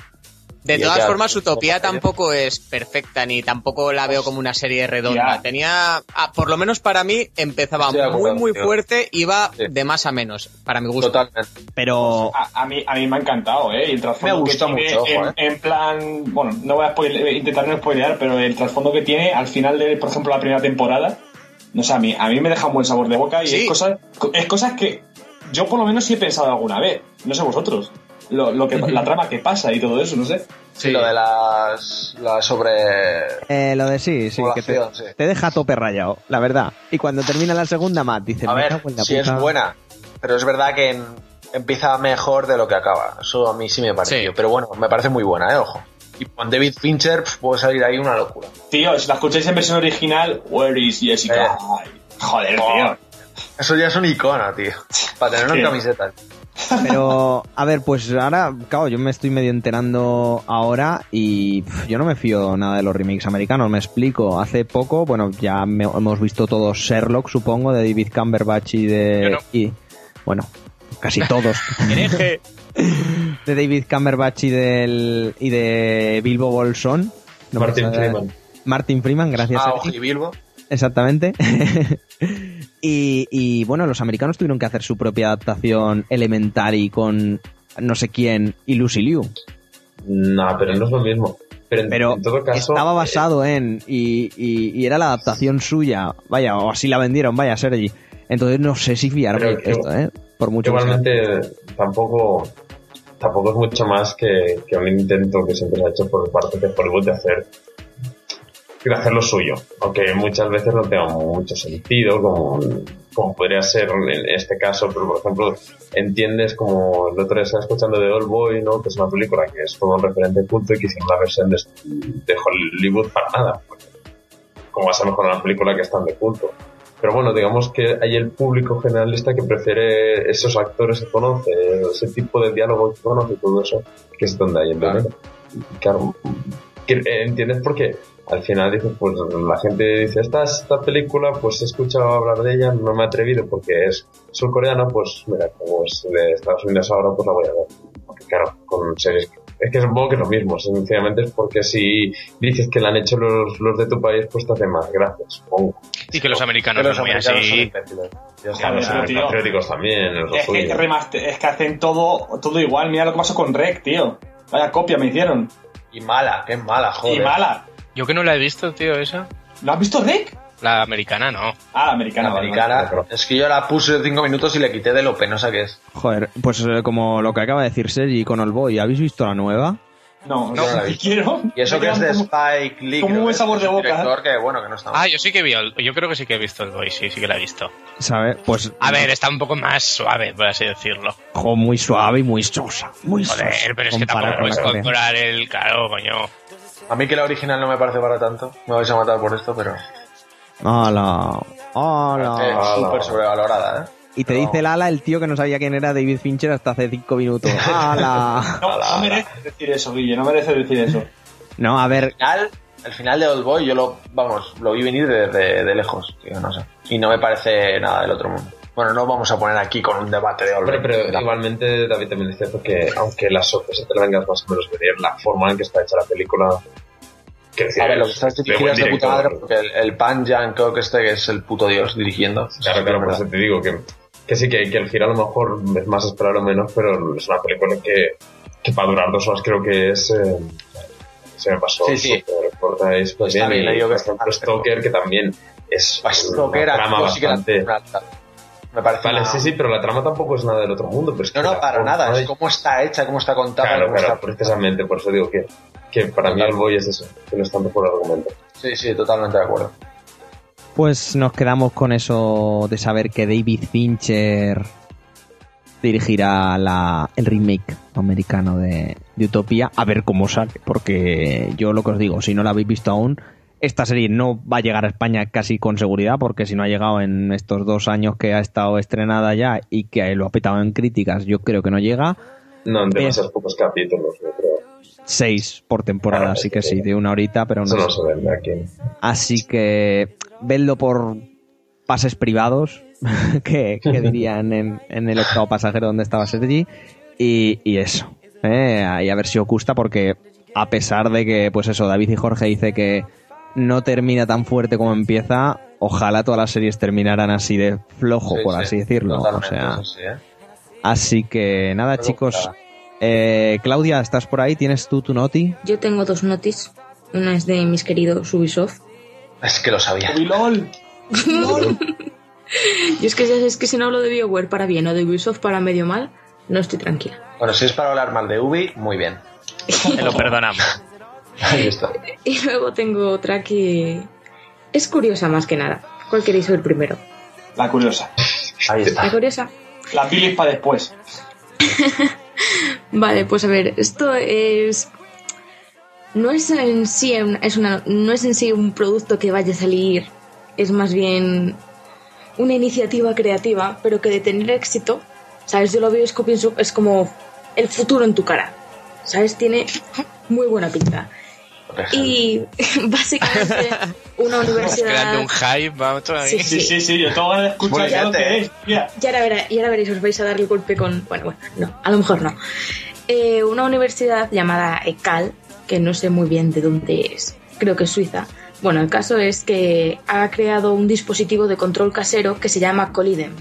De todas ya- formas, Utopía ya- tampoco es perfecta, ni tampoco la veo como una serie redonda. Ya. Tenía, ah, por lo menos para mí, empezaba muy, muy fuerte, iba Sí. de más a menos, para mi gusto. Totalmente. Pero, A, a mí, a mí me ha encantado, ¿eh? Y el trasfondo Me gusta que tiene mucho, ojo, en, ¿eh? en plan, bueno, no voy a spoile- intentar no spoilear, pero el trasfondo que tiene al final de, por ejemplo, la primera temporada, no sé, a mí, a mí me deja un buen sabor de boca y Sí. es, cosas, es cosas que yo por lo menos sí he pensado alguna vez, no sé vosotros, lo, lo que, la trama que pasa y todo eso, no sé. Sí. Lo de las. las sobre. eh, lo de sí, sí, que te, Población, sí. te deja a tope rayado, la verdad. Y cuando termina la segunda más, dices, A ver, la si es buena. Pero es verdad que en- empieza mejor de lo que acaba. Eso a mí sí me pareció. Sí. Pero bueno, me parece muy buena, eh, ojo. Y con David Fincher pf, puede salir ahí una locura. Tío, si la escucháis en versión original, Where is Jessica? Eh. Ay, joder, Oh. tío. Eso ya es un icono, tío. Para tenerlo en Tío. camiseta. Pero, a ver, pues ahora, claro, yo me estoy medio enterando ahora y yo no me fío nada de los remakes americanos, me explico. Hace poco, bueno, ya me- hemos visto todos Sherlock, supongo, de David Cumberbatch y de... Yo no. y, bueno, casi todos. De David Cumberbatch y, del, y de Bilbo Bolsón. No Martin Freeman. Martin Freeman, gracias. Ah, Sergi. Oji Bilbo. Exactamente. y, y, bueno, los americanos tuvieron que hacer su propia adaptación Elementary con no sé quién y Lucy Liu. No, pero no es lo mismo. Pero en, Pero en todo caso. estaba eh, basado en y, y- y era la adaptación suya. Vaya, o así la vendieron, vaya, Sergi. Entonces no sé si fiarme que- esto, ¿eh? Por mucho que. Igualmente, tampoco, tampoco es mucho más que, que un intento que siempre se ha hecho por parte de Hollywood de hacer, hacer lo suyo. Aunque muchas veces no tenga mucho sentido, como, como podría ser en este caso, pero por ejemplo, entiendes como el otro día estaba escuchando de Old Boy, ¿no? Que es una película que es todo un referente culto y que hicieron una versión de, de Hollywood para nada. Como vas a mejorar una película que es tan de culto. Pero bueno, digamos que hay el público generalista que prefiere esos actores que conoce, ese tipo de diálogo que conoce y todo eso, que es donde hay el Claro. eh, ¿entiendes por qué? Al final dices, pues la gente dice, esta, esta película, pues he escuchado hablar de ella, no me he atrevido porque es surcoreana, pues mira, como es de Estados Unidos ahora, pues la voy a ver. Porque claro, con series... Es que supongo que es lo mismo, sencillamente es porque si dices que la han hecho los, los de tu país, pues te hace más gracias, supongo. Y que los americanos son los muy americanos son así. Ya. Claro, los críticos también, es lo Es que, remaster- es que hacen todo, todo igual. Mira lo que pasó con Rec, tío. Vaya copia me hicieron. Y mala, qué mala, joder. Y mala. Yo que no la he visto, tío, esa. ¿No has visto Rec? La americana no. Ah, la americana. La americana. Es que yo la puse cinco minutos y le quité de lo penosa que es. Joder, pues eh, como lo que acaba de decir Sergi con Old Boy, ¿habéis visto la nueva? No, no la he quiero. Y eso que es de como- Spike Lee. como un buen sabor de boca. director que, bueno, que no está. Ah, yo sí que vi el, yo creo que sí que he visto el Boy, sí, sí que la he visto. ¿Sabes? Pues. A ver, está un poco más suave, por así decirlo. jo, muy suave y muy sosa. Muy sosa. Joder, pero es que tampoco puedes la comparar el... Claro, coño. A mí que la original no me parece para tanto. Me vais a matar por esto, pero. Hola. Hola. Es súper sobrevalorada, ¿eh? Y te dice el ala el tío que no sabía quién era David Fincher hasta hace cinco minutos. ¡Hala! No, no mereces decir eso, Guille, no mereces decir eso. No, a ver, El final, el final de Old Boy yo lo, vamos, lo vi venir de, de- de lejos, tío, no sé. Y no me parece nada del otro mundo. Bueno, no vamos a poner aquí con un debate de Hombre, pero igualmente, David, también es cierto que aunque la sorpresa te la vengas más o menos venir, la forma en que está hecha la película. Que A ver, lo que está dirigido es de puta madre porque el, el Pan Jankook este que es el puto dios dirigiendo. Claro, claro, por eso te digo que, que sí, que, que el giro a lo mejor es más esperar o menos, pero es una película que, que para durar dos horas creo que es... eh, se me pasó Sí, sí. corta, es pues Está bien, bien, le y, digo que Stoker, que también es Stoker una trama sí que la- bastante... Me parece Vale, una- sí, sí, pero la trama tampoco es nada del otro mundo. Pero es No, que no, para forma nada. Es cómo está hecha, cómo está contada. Claro, cómo claro, está- precisamente, por eso digo que, que para mí el boy es eso, que no es tanto por el argumento. Sí, sí, totalmente de acuerdo. pues nos quedamos con eso de saber que David Fincher dirigirá la, el remake americano de, de Utopía. A ver cómo sale, porque yo lo que os digo, si no la habéis visto aún, esta serie no va a llegar a España casi con seguridad, porque si no ha llegado en estos dos años que ha estado estrenada ya y que lo ha petado en críticas, yo creo que no llega. No, en demasiados pocos capítulos, yo creo. Seis por temporada, Claro, así que que sí, de una horita, pero no no se vende aquí. Así que vedlo por pases privados, que, que dirían en, en el octavo pasajero donde estaba Sergi, y, y eso. ¿eh? Y a ver si os gusta, porque a pesar de que, pues eso, David y Jorge dice que no termina tan fuerte como empieza, ojalá todas las series terminaran así de flojo, Sí, por sí, así decirlo. O sea, sí, ¿eh? así que nada, chicos. Eh, Claudia, ¿estás por ahí? ¿Tienes tú tu noti? Yo tengo dos notis. Una es de mis queridos Ubisoft. Es que lo sabía. Uy, LOL. Y es que, es que si no hablo de BioWare para bien o de Ubisoft para medio mal, no estoy tranquila. Bueno, si es para hablar mal de Ubi, muy bien. Te lo perdonamos. Ahí está. Y luego tengo otra que es curiosa más que nada. ¿Cuál queréis ver primero? La curiosa. Ahí La está. curiosa. La bilis para después. Vale, pues a ver, esto es. No es en sí un- es una, no es en sí un producto que vaya a salir, es más bien una iniciativa creativa, pero que de tener éxito, ¿sabes? Yo lo veo es como el futuro en tu cara, ¿sabes? Tiene muy buena pinta. Y básicamente una Creando universidad... un hype, vamos todavía. Sí, Sí, sí, sí, yo tengo de escuchar ya lo que ¿eh? es. Mira, Y ahora, verá- y ahora veréis, os vais a dar el golpe con... Bueno, bueno, no, a lo mejor no. Eh, una universidad llamada ECAL, que no sé muy bien de dónde es, creo que es Suiza. Bueno, el caso es que ha creado un dispositivo de control casero que se llama Colidem.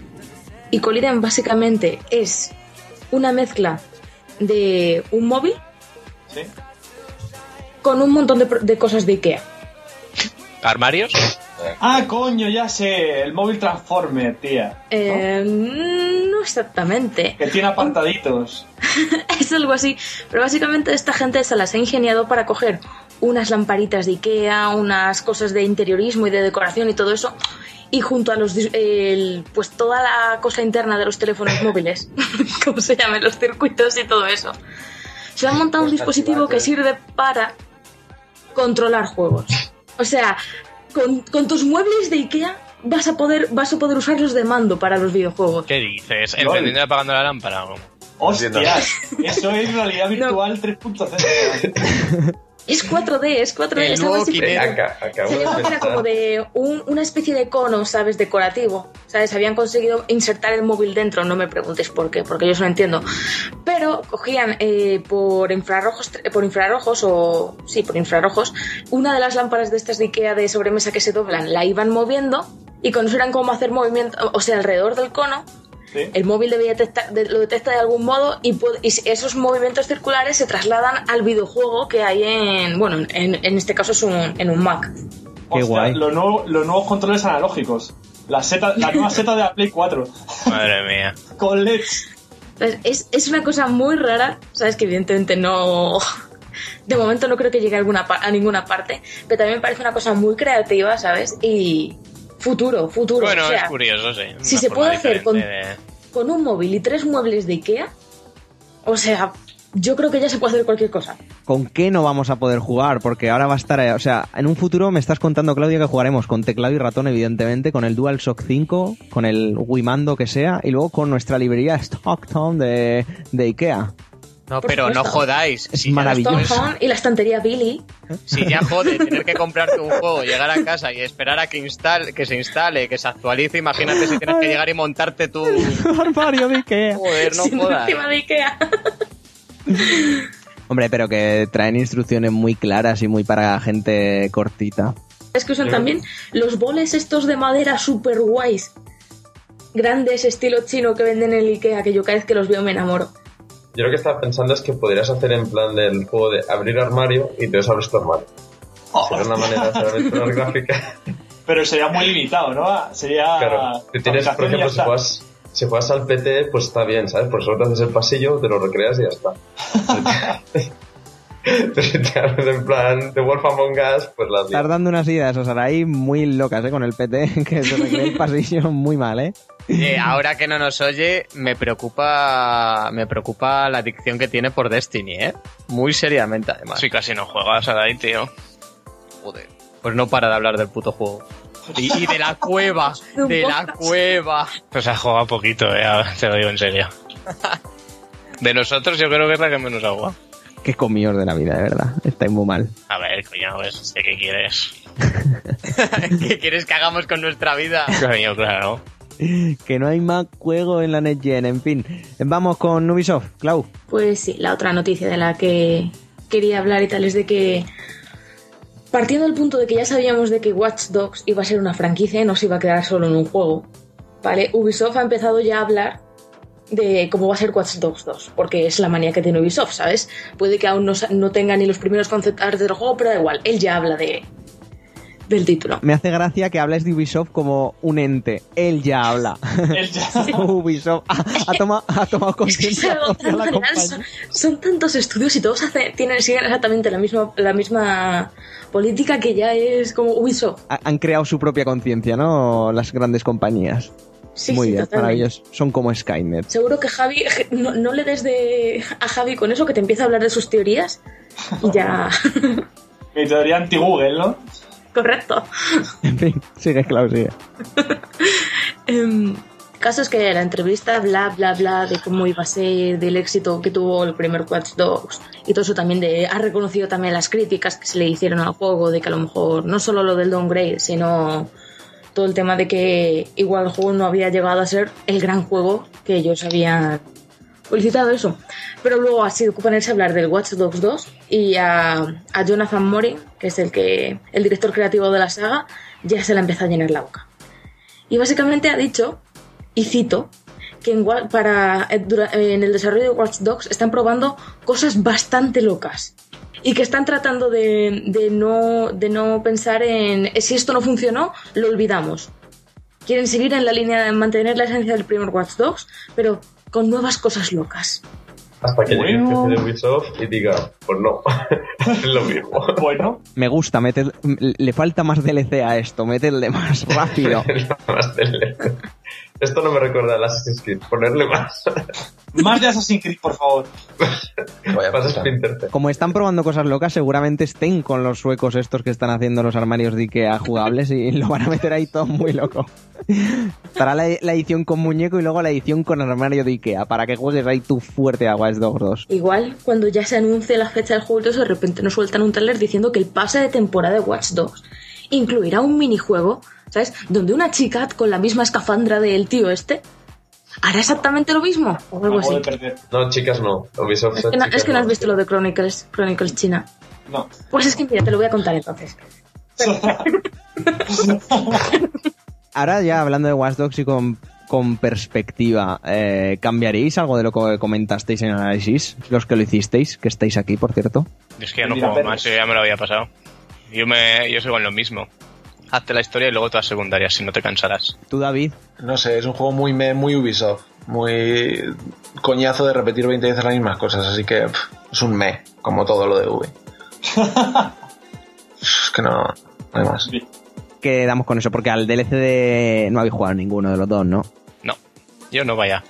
Y Colidem básicamente es una mezcla de un móvil Sí. Con un montón de, de cosas de Ikea. ¿Armarios? Ah, coño, ya sé. El móvil Transformer, tía. Eh, no exactamente. Que tiene apartaditos. es algo así. Pero básicamente esta gente se las ha ingeniado para coger unas lamparitas de Ikea, unas cosas de interiorismo y de decoración y todo eso. Y junto a los el- pues toda la cosa interna de los teléfonos móviles, como se llaman los circuitos y todo eso. Se han montado un Pues dispositivo que sirve para controlar juegos. O sea, con, con tus muebles de Ikea vas a poder vas a poder usarlos de mando para los videojuegos. ¿Qué dices? ¿Encendiendo y apagando la lámpara? Hostias, eso es realidad virtual 3.0. Es 4D, es 4D. El es algo nuevo Aca- acabo Se de llama que era como de un- una especie de cono, ¿sabes? Decorativo. ¿Sabes? Habían conseguido insertar el móvil dentro, no me preguntes por qué, porque yo eso no entiendo. Pero cogían eh, por infrarrojos, por infrarrojos o sí, por infrarrojos, una de las lámparas de estas de Ikea de sobremesa que se doblan, la iban moviendo y con eso eran como hacer movimiento, o sea, alrededor del cono ¿Sí? el móvil debe detectar- de- lo detecta de algún modo y, puede- y esos movimientos circulares se trasladan al videojuego que hay en, bueno, en, en este caso es un, en un Mac. Qué Hostia, guay. Los, nuevos, los nuevos controles analógicos. La, seta, la nueva seta de la Play 4. Madre mía. Con LEDs. Entonces, es, es una cosa muy rara, sabes que evidentemente no, de momento no creo que llegue a, alguna, a ninguna parte, pero también me parece una cosa muy creativa, ¿sabes? Y futuro, futuro. Bueno, o sea, es curioso, sí. si se puede hacer con- diferente de- con un móvil y tres muebles de Ikea, o sea, yo creo que ya se puede hacer cualquier cosa. ¿Con qué no vamos a poder jugar? Porque ahora va a estar, eh, o sea, en un futuro me estás contando, Claudia, que jugaremos con teclado y ratón, evidentemente, con el DualShock 5, con el Wimando que sea, y luego con nuestra librería Stockton de, de Ikea. No, Por pero no jodáis. Es Si maravilloso. estoy- Tom Home y la estantería Billy. Si ya jode tener que comprarte un juego, llegar a casa y esperar a que instale, que se instale, que se actualice, imagínate si tienes que llegar y montarte tu armario de Ikea. joder, no jodas. encima de Ikea. Hombre, pero que traen instrucciones muy claras y muy para gente cortita. Es que usan también los boles estos de madera super guays. Grandes, estilo chino que venden en el Ikea, que yo cada vez que los veo me enamoro. Yo lo que estaba pensando es que podrías hacer en plan del juego de abrir armario y te abres tu armario. Sería una manera de hacer aventuras gráficas. Pero sería muy limitado, ¿no? Sería. Claro, si tienes, por ejemplo, si juegas, si juegas al PT, pues está bien, ¿sabes? Por solo te haces el pasillo, te lo recreas y ya está. en plan The Wolf Among Us, pues la Estás dando unas ideas, o sea, ahí muy locas, ¿eh? Con el PT, que se recrea el pasillo muy mal, ¿eh? Eh, ahora que no nos oye, me preocupa me preocupa la adicción que tiene por Destiny, ¿eh? Muy seriamente, además. Sí, casi no juegas a ahí, tío. Joder. Pues no para de hablar del puto juego. Y, y de la cueva, de la cueva. Pues ha jugado poquito, eh, te lo digo en serio. De nosotros yo creo que es la que menos agua. Qué comíos de la vida, de verdad. Estáis muy mal. A ver, coño, pues, ¿de qué quieres? ¿Qué quieres que hagamos con nuestra vida? Coño, claro. Que no hay más juego en la Next Gen, en fin. Vamos con Ubisoft, Clau. Pues sí, la otra noticia de la que quería hablar y tal es de que, partiendo del punto de que ya sabíamos de que Watch Dogs iba a ser una franquicia y no se iba a quedar solo en un juego, ¿vale? Ubisoft ha empezado ya a hablar de cómo va a ser Watch Dogs 2, porque es la manía que tiene Ubisoft, ¿sabes? Puede que aún no, no tenga ni los primeros concept art del juego, pero da igual, él ya habla de del título. Me hace gracia que hables de Ubisoft como un ente. Él ya habla. Él ya. Ubisoft ha, ha tomado, ha tomado Es que es conciencia algo hacia tan son, son tantos estudios y todos hacen, tienen, siguen exactamente la misma, la misma política que ya es como Ubisoft. Ha- Han creado su propia conciencia, ¿no? Las grandes compañías. Sí, Muy sí, bien, totalmente. maravilloso. Son como Skynet. Seguro que Javi, no, no le des de a Javi con eso, que te empieza a hablar de sus teorías y ya. Mi teoría anti-Google, ¿no? Correcto. En fin, sigue, Clau, sigue. Em, caso es que la entrevista, bla, bla, bla, de cómo iba a ser, del éxito que tuvo el primer Watch Dogs y todo eso también de. Ha reconocido también las críticas que se le hicieron al juego, de que a lo mejor no solo lo del downgrade, sino todo el tema de que igual el juego no había llegado a ser el gran juego que ellos habían solicitado eso. Pero luego ha sido ponerse a hablar del Watch Dogs 2 y a, Jonathan Morin, que es el que el director creativo de la saga, ya se le empezó a llenar la boca. Y básicamente ha dicho, y cito, que en, eh, el desarrollo de Watch Dogs están probando cosas bastante locas. Y que están tratando de, de no, de no pensar en "Eh, si esto no funcionó, lo olvidamos. Quieren seguir en la línea de mantener la esencia del primer Watch Dogs, pero con nuevas cosas locas. Hasta que llegue el Bueno. jefe de Ubisoft y diga, pues no, es lo mismo. Bueno, Me gusta, meter, le falta más DLC a esto, meterle más rápido. Más tele. Esto no me recuerda al Assassin's Creed, ponerle más. Más de Assassin's Creed, por favor. Como están probando cosas locas, seguramente estén con los suecos estos que están haciendo los armarios de Ikea jugables y lo van a meter ahí todo muy loco. Estará la, la edición con muñeco y luego la edición con armario de Ikea, para que juegues ahí tu fuerte a Watch Dogs 2. Igual, cuando ya se anuncie la fecha del juego, de repente nos sueltan un trailer diciendo que el pase de temporada de Watch Dogs incluirá un minijuego, ¿sabes? Donde una chica con la misma escafandra del tío este hará exactamente lo mismo o algo así. No, chicas no. Ubisoft Es que, no, chicas es que no has visto lo de Chronicles, Chronicles China. No. Pues es que mira, te lo voy a contar entonces. Ahora ya hablando de Watch Dogs y con, con perspectiva, eh, ¿cambiaríais algo de lo que comentasteis en el análisis? Los que lo hicisteis, que estáis aquí, por cierto. Es que ya no juego más, yo ya me lo había pasado. Yo, me, yo sigo en lo mismo. Hazte la historia y luego todas secundarias, si no te cansarás. Tú, David, No sé, es un juego muy muy Ubisoft. Muy coñazo de repetir 20 veces las mismas cosas, así que pff, es un me. como todo lo de V. es que no, no hay más. Quedamos con eso, porque al DLC de... no habéis jugado ninguno de los dos, ¿no? No, yo no vaya.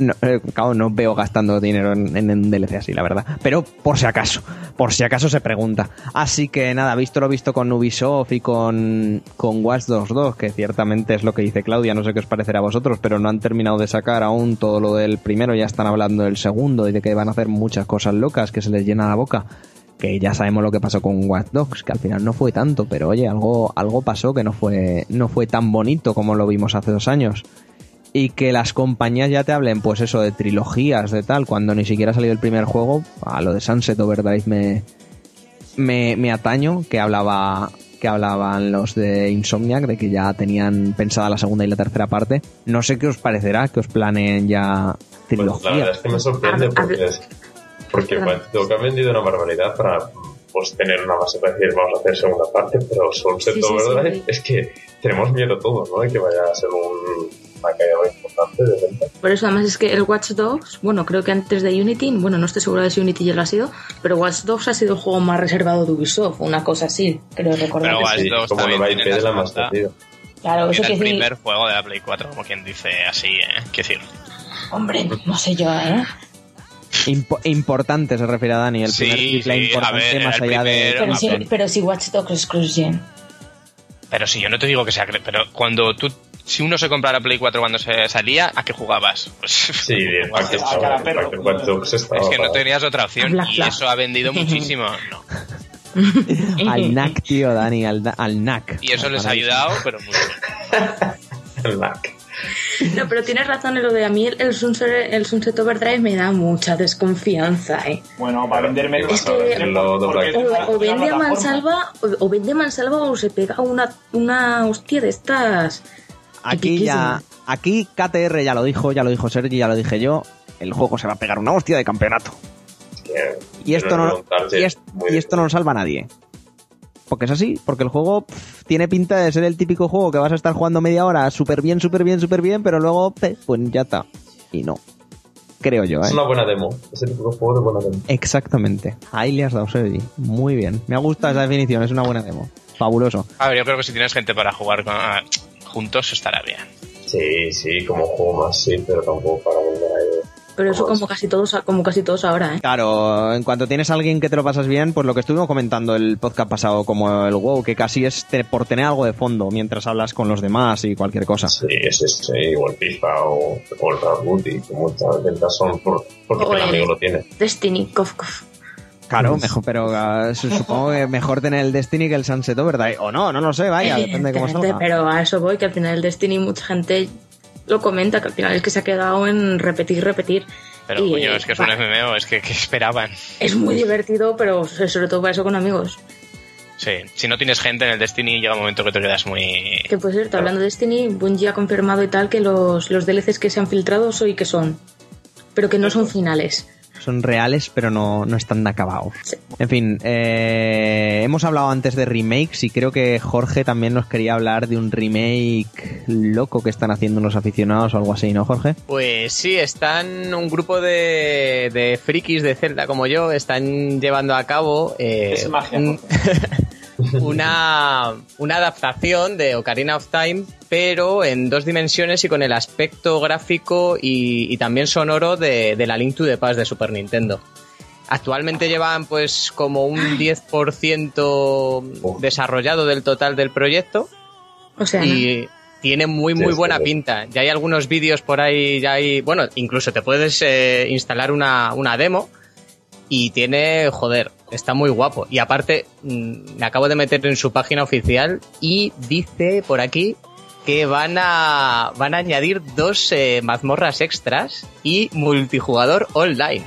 No, eh, claro, no veo gastando dinero en, en un DLC así, la verdad. Pero por si acaso, por si acaso se pregunta. Así que nada, visto lo visto con Ubisoft y con, con Watch Dogs 2, que ciertamente es lo que dice Claudia, no sé qué os parecerá a vosotros, pero no han terminado de sacar aún todo lo del primero, ya están hablando del segundo y de que van a hacer muchas cosas locas, que se les llena la boca. Que ya sabemos lo que pasó con Watch Dogs, que al final no fue tanto, pero oye, algo, algo pasó que no fue, no fue tan bonito como lo vimos hace dos años y que las compañías ya te hablen, pues eso, de trilogías, de tal, cuando ni siquiera ha salido el primer juego, a lo de Sunset Overdrive me, me, me ataño, que hablaba que hablaban los de Insomniac, de que ya tenían pensada la segunda y la tercera parte. No sé qué os parecerá, que os planeen ya Pues la trilogías. verdad es que me sorprende porque, es- porque bueno, que han vendido una barbaridad para pues, tener una base para decir vamos a hacer segunda parte, pero Sunset Sí, sí, sí. es que tenemos miedo todos, ¿no? De que vaya a ser un una caída muy importante de venta. Por eso además es que el Watch Dogs, bueno, creo que antes de Unity, bueno, no estoy segura de si Unity ya lo ha sido, pero Watch Dogs ha sido el juego más reservado de Ubisoft, una cosa así, creo recordar. Pero que Watch Dogs como también tiene de la más. Claro, eso que el decir, primer juego de la Play 4, como quien dice así, ¿eh? Quiero decir, hombre, no sé yo, ¿eh? Impo- importante se refiere a Dani, el Sí, primer triple sí, importante ver, más allá de... Pero si Watch Dogs es cross-gen. Pero si yo no te digo que sea. Pero cuando tú. Si uno se comprara Play 4 cuando se salía, ¿a qué jugabas? Pues, Sí, de Watch Dogs estaba es que no tenías otra opción Black y eso ha vendido muchísimo. No. Al NAC, tío, Dani, al, al NAC. Y eso les ha ayudado, pero mucho. el Mac. No, pero tienes razón en lo de a mí el, el Sunset, el Sunset Overdrive me da mucha desconfianza, ¿eh? Bueno, para vender menos. Es que- para vender Lo porque dobla- es O, vende mansalva, o, o vende a mansalva o se pega una, una hostia de estas. Aquí ya, aquí KTR ya lo dijo, ya lo dijo Sergi, ya lo dije yo. El juego se va a pegar una hostia de campeonato. Que Y esto no, y, es- y esto no lo salva a nadie. Porque es así, porque el juego pff, tiene pinta de ser el típico juego que vas a estar jugando media hora súper bien, súper bien, súper bien, pero luego, pues ya está. Y no. Creo yo, Es ¿eh? una buena demo. Es el tipo de juego de buena demo. Exactamente. Ahí le has dado, Sergi. Muy bien. Me gusta esa definición, es una buena demo. Fabuloso. A ver, yo creo que si tienes gente para jugar con- ah, juntos estará bien. Sí, sí, como juego más, sí, pero tampoco para vender. Pero eso Como como casi todos, como casi todos ahora, ¿eh? Claro, en cuanto tienes a alguien que te lo pasas bien, pues lo que estuvimos comentando el podcast pasado, como el WoW, que casi es te- por tener algo de fondo mientras hablas con los demás y cualquier cosa. Sí, es ese, o el FIFA o, o el que muchas ventas son por, porque O el amigo lo tiene. Destiny, cof, cof. Claro, mejor, pero ah, su- supongo que mejor tener el Destiny que el Sunset Overdrive. O no, no lo sé, vaya, depende de cómo salga. Pero a eso voy, que al final el Destiny mucha gente lo comenta, que al final es que se ha quedado en repetir, repetir. Pero Y, coño, eh, es que es un MMO, es que, que esperaban. Es muy divertido, pero sobre todo para eso con amigos. Sí, si no tienes gente en el Destiny llega un momento que te quedas muy... Que por cierto, hablando de Destiny, Bungie ha confirmado y tal que los, los DLCs que se han filtrado soy que son. Pero que no son finales. Son reales, pero no, no están acabados. Sí. En fin, eh, hemos hablado antes de remakes y creo que Jorge también nos quería hablar de un remake loco que están haciendo unos aficionados o algo así, ¿no, Jorge? Pues sí, están un grupo de, de frikis de Zelda como yo, están llevando a cabo eh, Es magia, un-. una, una adaptación de Ocarina of Time, pero en dos dimensiones y con el aspecto gráfico y, y también sonoro de, de la Link to the Past de Super Nintendo. Actualmente llevan pues como un 10% desarrollado del total del proyecto. O sea, y tiene muy muy buena pinta. Ya hay algunos vídeos por ahí, ya hay, bueno, incluso te puedes eh, instalar una, una demo y tiene, joder, está muy guapo. Y aparte, mm, me acabo de meter en su página oficial y dice por aquí que van a, van a añadir dos eh, mazmorras extras y multijugador online.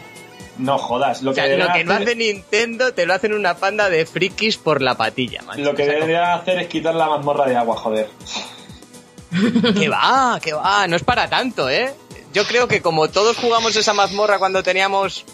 No jodas. Lo O que, lo que no hacer- hace Nintendo te lo hacen una panda de frikis por la patilla, macho. Lo que O sea, deberían hacer es quitar la mazmorra de agua, joder. Que va, que va, no es para tanto, ¿eh? Yo creo que como todos jugamos esa mazmorra cuando teníamos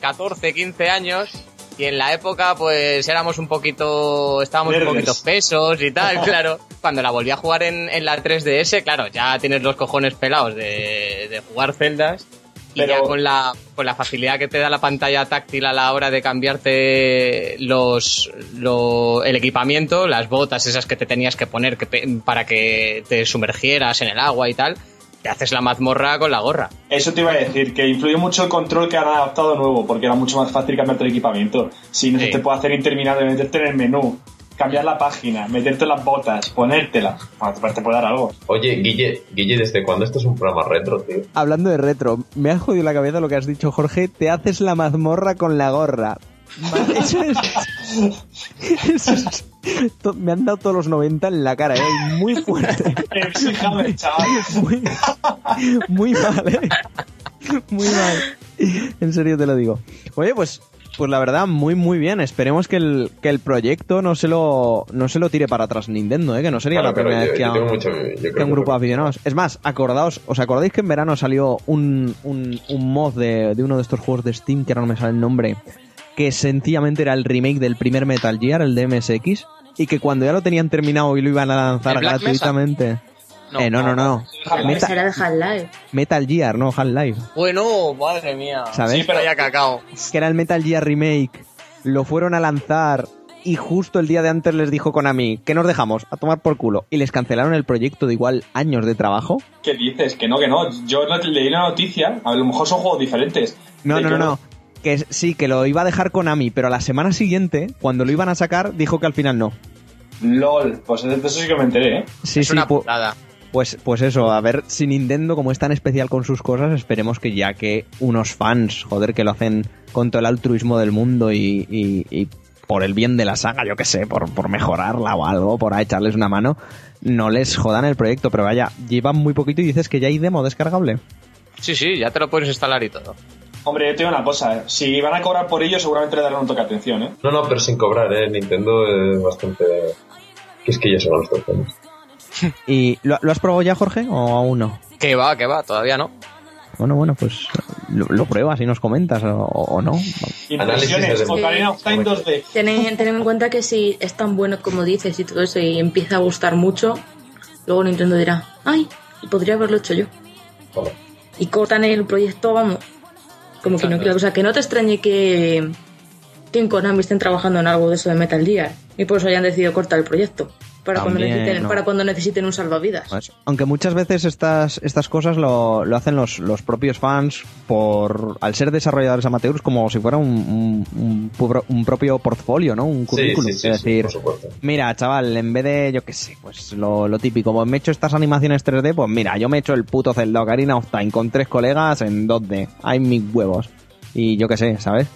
14, 15 años, y en la época pues éramos un poquito, estábamos un poquito pesos y tal, claro. Cuando la volví a jugar en, en la 3DS, claro, ya tienes los cojones pelados de, de jugar celdas. Y Pero- ya con la, con la facilidad que te da la pantalla táctil a la hora de cambiarte los, lo- el equipamiento, las botas esas que te tenías que poner que para que te sumergieras en el agua y tal, te haces la mazmorra con la gorra. Eso te iba a decir, que influye mucho el control que han adaptado nuevo, porque era mucho más fácil cambiarte el equipamiento. Si no se te puede hacer interminable, meterte en el menú, cambiar la página, meterte las botas, ponértelas. Bueno, te- puede dar algo. Oye, Guille, Guille, ¿desde cuándo esto es un programa retro, tío? Hablando de retro, me ha jodido la cabeza lo que has dicho, Jorge. Te haces la mazmorra con la gorra. Eso es, eso es- me han dado todos los 90 en la cara, ¿eh? Muy fuerte. Muy, muy mal, ¿eh? Muy mal. En serio te lo digo. Oye, pues, pues la verdad, muy, muy bien. Esperemos que el, que el proyecto no se lo, no se lo tire para atrás Nintendo, ¿eh? Que no sería Claro, la primera vez que, mucho- un grupo de aficionados. Es más, acordaos, ¿os acordáis que en verano salió un, un, un mod de, de uno de estos juegos de Steam, que ahora no me sale el nombre, que sencillamente era el remake del primer Metal Gear, el de MSX, y que cuando ya lo tenían terminado y lo iban a lanzar gratuitamente... No, eh, no, no, no. Half-Life. Meta- Será de Half-Life. Metal Gear, no Half-Life. Bueno, madre mía. ¿Sabes? Sí, pero- Vaya cacao. Que era el Metal Gear Remake. Lo fueron a lanzar y justo el día de antes les dijo Konami que nos dejamos a tomar por culo y les cancelaron el proyecto de igual años de trabajo. ¿Qué dices? Que no, que no. Yo leí una noticia, a lo mejor son juegos diferentes. No, no, no, no. Que sí, que lo iba a dejar Konami, pero a la semana siguiente, cuando lo iban a sacar, dijo que al final no. LOL, pues de eso sí que me enteré, ¿eh? Sí, es sí, una pu- putada. pues, pues eso, a ver si Nintendo, como es tan especial con sus cosas, esperemos que ya que unos fans, joder, que lo hacen con todo el altruismo del mundo y, y- y por el bien de la saga, yo que sé, por, por mejorarla o algo, por echarles una mano, no les jodan el proyecto, pero vaya, llevan muy poquito y dices que ya hay demo descargable. Sí, sí, ya te lo puedes instalar y todo. Hombre, yo te digo una cosa, ¿eh? si van a cobrar por ello, seguramente le darán un toque de atención, ¿eh? No, no, pero sin cobrar, ¿eh? Nintendo es bastante... Que es que ya son los toques. ¿Y lo, lo has probado ya, Jorge, o aún no? Que va, que va, todavía no. Bueno, bueno, pues lo, lo pruebas y nos comentas o, o no. Impresiones, de- Ocarina of Time 2D. Tened, tened en cuenta que si es tan bueno como dices y todo eso y empieza a gustar mucho, luego Nintendo dirá, ay, podría haberlo hecho yo. Y cortan el proyecto, vamos. Como que no quiero. O sea, que no te extrañe que, que en Konami estén trabajando en algo de eso de Metal Gear. Y por eso hayan decidido cortar el proyecto. Para, cuando necesiten, no. para cuando necesiten un salvavidas. Pues, aunque muchas veces estas, estas cosas lo, lo hacen los, los propios fans por al ser desarrolladores amateurs como si fuera un, un, un propio portfolio, ¿no? Un currículum. sí, sí, es sí, decir, por supuesto. mira, chaval, en vez de, yo qué sé, pues lo, lo típico, pues me he hecho estas animaciones 3D, pues mira, yo me he hecho el puto Zelda Ocarina of Time con tres colegas en 2D. Hay mis huevos. Y yo qué sé, ¿sabes?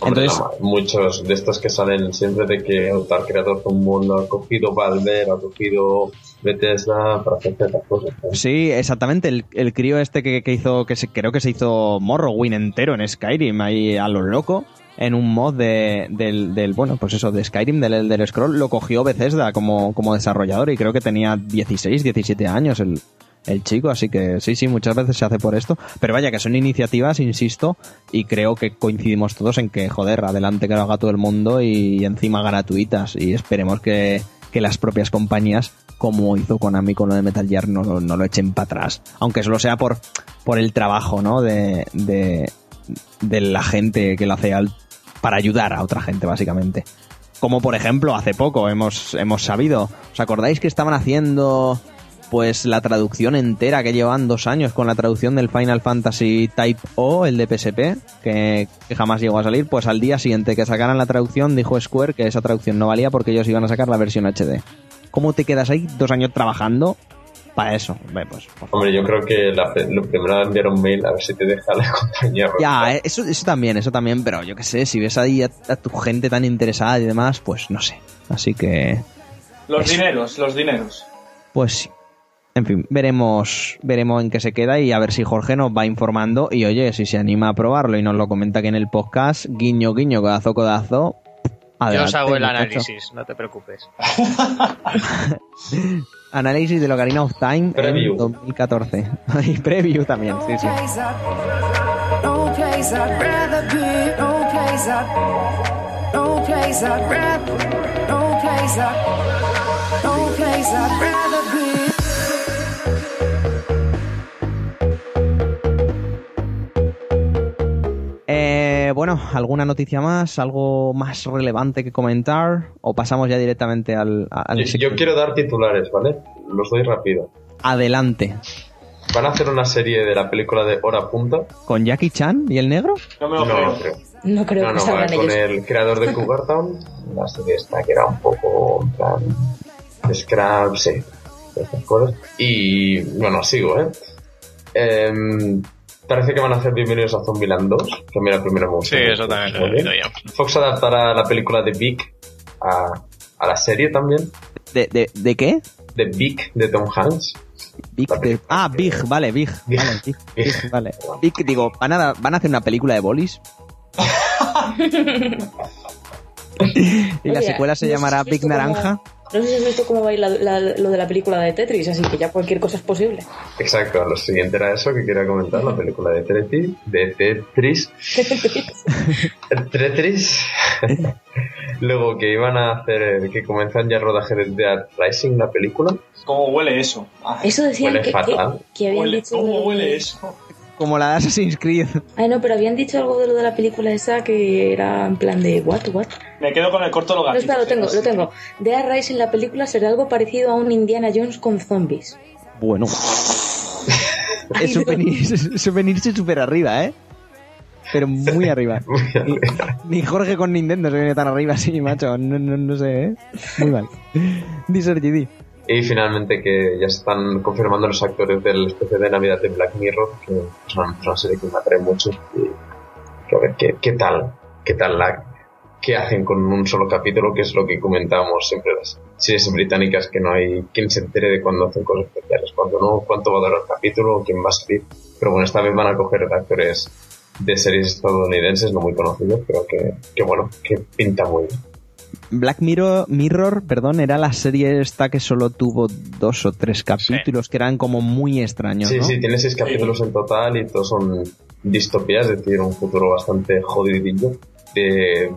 Hombre, Entonces- no, muchos de estos que salen siempre de que tal creador de un mundo ha cogido Valve, ha cogido Bethesda para hacer ciertas cosas. Sí, exactamente. El, el crío este que, que hizo, que se, creo que se hizo Morrowind entero en Skyrim, ahí a lo loco, en un mod de, del, del, bueno, pues eso, de Skyrim, del Elder Scroll, lo cogió Bethesda como, como desarrollador y creo que tenía 16, 17 años el, el chico, así que sí, sí, muchas veces se hace por esto. Pero vaya, que son iniciativas, insisto, y creo que coincidimos todos en que, joder, adelante que lo haga todo el mundo y encima gratuitas. Y esperemos que, que las propias compañías, como hizo Konami con lo de Metal Gear, no, no lo echen para atrás. Aunque solo sea por, por el trabajo, ¿no? De, de, de la gente que lo hace para ayudar a otra gente, básicamente. Como por ejemplo, hace poco hemos, hemos sabido, ¿os acordáis que estaban haciendo pues la traducción entera que llevan dos años con la traducción del Final Fantasy Type O, el de PSP, que, que jamás llegó a salir, pues al día siguiente que sacaran la traducción dijo Square que esa traducción no valía porque ellos iban a sacar la versión HD. ¿Cómo te quedas ahí dos años trabajando para eso? Ve, Pues. Hombre, yo creo que la, lo primero era enviar un mail a ver si te deja la compañía. Ya, eh, eso, eso también, eso también, pero yo qué sé, si ves ahí a, a tu gente tan interesada y demás, pues no sé. Así que, Los Eso. dineros, los dineros. pues sí. En fin, veremos, veremos en qué se queda y a ver si Jorge nos va informando y oye, si se anima a probarlo y nos lo comenta aquí en el podcast, guiño, guiño, codazo, codazo. Yo os hago el análisis, no te preocupes. Análisis de Ocarina of Time Preview. en 2014. y preview también, sí, sí. No place bueno, ¿alguna noticia más? ¿Algo más relevante que comentar? ¿O pasamos ya directamente al... al Yo, yo quiero dar titulares, ¿vale? Los doy rápido. Adelante. Van a hacer una serie de la película de Hora Punta. ¿Con Jackie Chan y el negro? No me lo No, creo. creo. No creo No, que no, con ellos. el creador de Cougar Town. La serie esta que era un poco en plan Scrap, sí. Estas cosas. Y bueno, sigo, ¿eh? Em, parece que van a hacer Bienvenidos a Zombieland 2. Que a mí la primera me gustó. Sí, eso también lo he yo. Fox adaptará la película de Big a, a la serie también. ¿De, de, de qué? De Big de Tom Hanks. Big de- Ah, Big, vale, Big. Big. Vale, Big, Big, vale. Big, digo, ¿van a, ¿van a hacer una película de bolis? y la secuela se llamará Big Naranja. No sé si has visto cómo va a ir la- la- lo de la película de Tetris, así que ya cualquier cosa es posible. Exacto, lo siguiente era eso que quería comentar, la película de Tetris. De Tetris. Tetris. Luego que iban a hacer, que comenzan ya el rodaje de Dead Rising, la película. ¿Cómo huele eso? Ay, Eso decían Huele que, que, fatal. que habían huele- dicho. ¿Cómo huele eso? Como la de Assassin's Creed. Ay, no, pero habían dicho algo de lo de la película esa que era en plan de. ¿What? ¿What? Me quedo con el corto los No, espera, lo tengo, lo tengo. Dead Rising, la película, será algo parecido a un Indiana Jones con zombies. Bueno. es un venirse, es un venirse súper arriba, ¿eh? Pero muy arriba. Muy Ni, arriba. ni Jorge con Nintendo se viene tan arriba así, macho. No, no, no sé, ¿eh? Muy mal. Di Sergi, di. Y finalmente que ya se están confirmando los actores del especial de Navidad de Black Mirror, que es una, una serie que me atrae mucho. Y a ver qué, qué tal, qué tal la, qué hacen con un solo capítulo, que es lo que comentábamos siempre las series británicas, que no hay quien se entere de cuándo hacen cosas especiales, cuándo no, cuánto va a durar el capítulo, quién va a salir. Pero bueno, esta vez van a coger actores de series estadounidenses no muy conocidos, pero que, que bueno, que pinta muy bien. Black Mirror, Mirror, perdón, era la serie esta que solo tuvo dos o tres capítulos que eran como muy extraños, Sí, ¿no? sí, tiene seis capítulos en total y todos son distopías, es decir, un futuro bastante jodidillo de,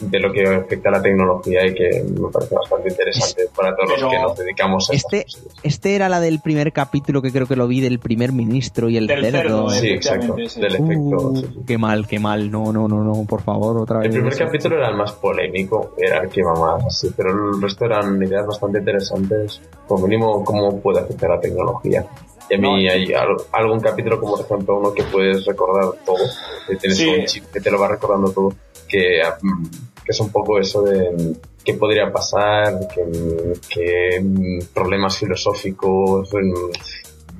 de lo que afecta a la tecnología y que me parece bastante interesante para todos los que nos dedicamos a Este, estas cosas. este era la del primer capítulo que creo que lo vi del primer ministro y el Del cerdo. cerdo, Sí, exacto, sí. del efecto. Uh, sí, sí. qué mal, qué mal. No, no, no, no, por favor, otra vez. El primer capítulo era el más polémico, era el que iba más así, pero el resto eran ideas bastante interesantes, como mínimo cómo puede afectar la tecnología. Y a mí No, hay al- algún capítulo, como por ejemplo uno que puedes recordar todo, que tienes Sí. un chip que te lo va recordando todo, que, mm, que es un poco eso de mm, qué podría pasar, mm, problemas filosóficos,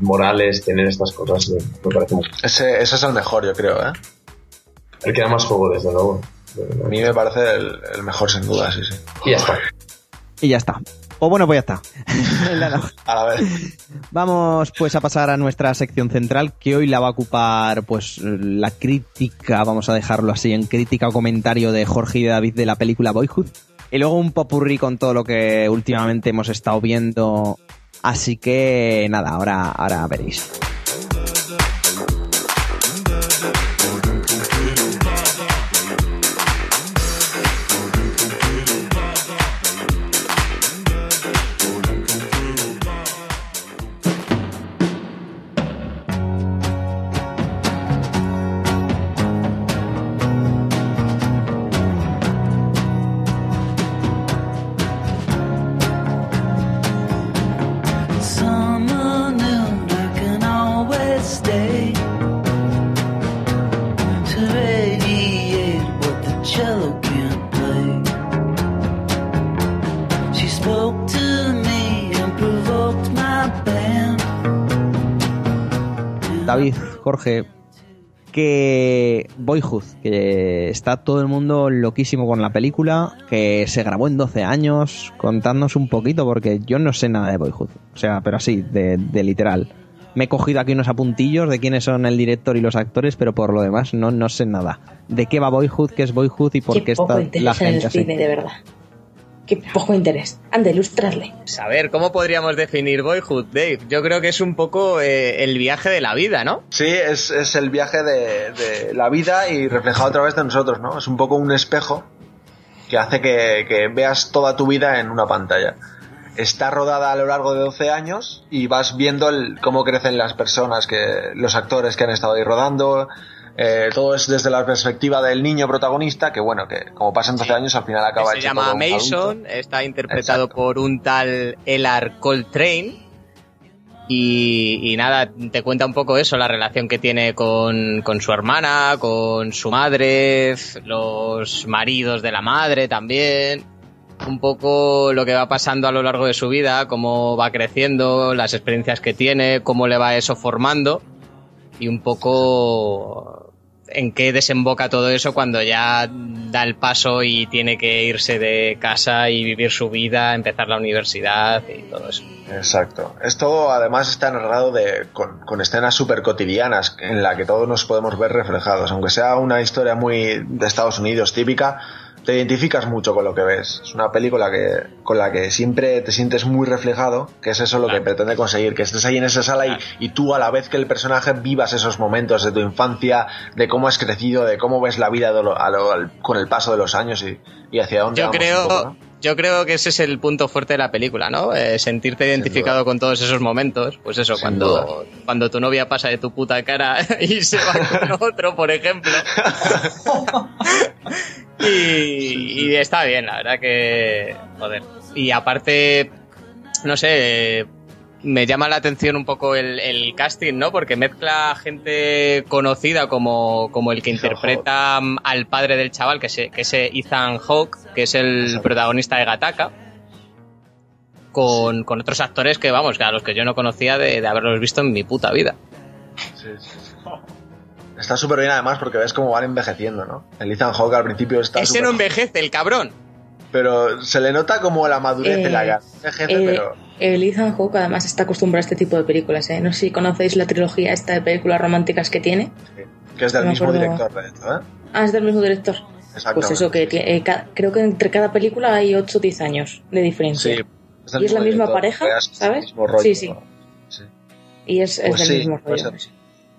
morales, tener estas cosas, me me parece muy... Ese, ese es el mejor, yo creo, ¿eh? El que da más juego, desde luego. A mí me parece el, el mejor, sin duda, sí, sí. Y ya está. Y ya está. O bueno, pues ya está. A la vez. Vamos pues a pasar a nuestra sección central que hoy la va a ocupar pues la crítica, vamos a dejarlo así en crítica o comentario de Jorge y de David de la película Boyhood y luego un popurrí con todo lo que últimamente hemos estado viendo. Así que nada, ahora ahora veréis. Jorge, que Boyhood, que está todo el mundo loquísimo con la película, que se grabó en 12 años, contadnos un poquito, porque yo no sé nada de Boyhood, o sea, pero así, de, de literal. Me he cogido aquí unos apuntillos de quiénes son el director y los actores, pero por lo demás no, no sé nada. ¿De qué va Boyhood? ¿Qué es Boyhood? ¿Y por qué, Qué poco está interés la en gente el así? cine, de verdad. Qué poco interés. Anda, ilustrarle. A ver, ¿cómo podríamos definir Boyhood, Dave? Yo creo que es un poco eh, el viaje de la vida, ¿no? Sí, es, es el viaje de, de la vida y reflejado a través de nosotros, ¿no? Es un poco un espejo que hace que, que veas toda tu vida en una pantalla. Está rodada a lo largo de 12 años y vas viendo el- cómo crecen las personas, que los actores que han estado ahí rodando, eh, todo es desde la perspectiva del niño protagonista, que bueno, que como pasan 12 Sí. años al final acaba se hecho llama Mason, está interpretado Exacto. por un tal Elar Coltrane. Y, y nada, te cuenta un poco eso, la relación que tiene con, con su hermana, con su madre, los maridos de la madre también. Un poco lo que va pasando a lo largo de su vida, cómo va creciendo, las experiencias que tiene, cómo le va eso formando. Y un poco en qué desemboca todo eso cuando ya da el paso y tiene que irse de casa y vivir su vida, empezar la universidad y todo eso. Exacto. Esto además está narrado de, con, con escenas súper cotidianas en la que todos nos podemos ver reflejados. Aunque sea una historia muy de Estados Unidos típica, te identificas mucho con lo que ves. Es una película que, con la que siempre te sientes muy reflejado, que es eso lo que pretende conseguir, que estés ahí en esa sala y, y tú a la vez que el personaje vivas esos momentos de tu infancia, de cómo has crecido, de cómo ves la vida lo- a lo- al- con el paso de los años y, y hacia dónde Yo vamos creo, un poco, ¿no? Yo creo que ese es el punto fuerte de la película, ¿no? Eh, sentirte identificado con todos esos momentos. Pues eso, Sin duda. cuando, cuando tu novia pasa de tu puta cara y se va con otro, por ejemplo. y, y está bien, la verdad que. Joder. Y aparte, no sé. Me llama la atención un poco el, el casting, ¿no? Porque mezcla gente conocida como, como el que interpreta mm, al padre del chaval, que es, que es Ethan Hawke, que es el Exacto. protagonista de Gataka, con, con otros actores que, vamos, que a los que yo no conocía de, de haberlos visto en mi puta vida. Sí, sí, sí. Está súper bien además porque ves cómo van envejeciendo, ¿no? El Ethan Hawke al principio está Ese súper- no envejece, el cabrón. Pero se le nota como la madurez de la Eh, gana. Envejece, Eh, pero... El Ethan Hawke además está acostumbrado a este tipo de películas. ¿eh? No sé si conocéis la trilogía esta de películas románticas que tiene. Que es del mismo acuerdo. director, de hecho, ¿eh? Ah, es del mismo director. Pues eso, que eh, creo que entre cada película hay 8 o 10 años de diferencia. Sí. ¿Y del es la misma director, pareja? es el ¿Sabes? mismo rollo, Sí, sí. ¿no? Sí. Y es, es Pues del sí, mismo pues rollo. sí.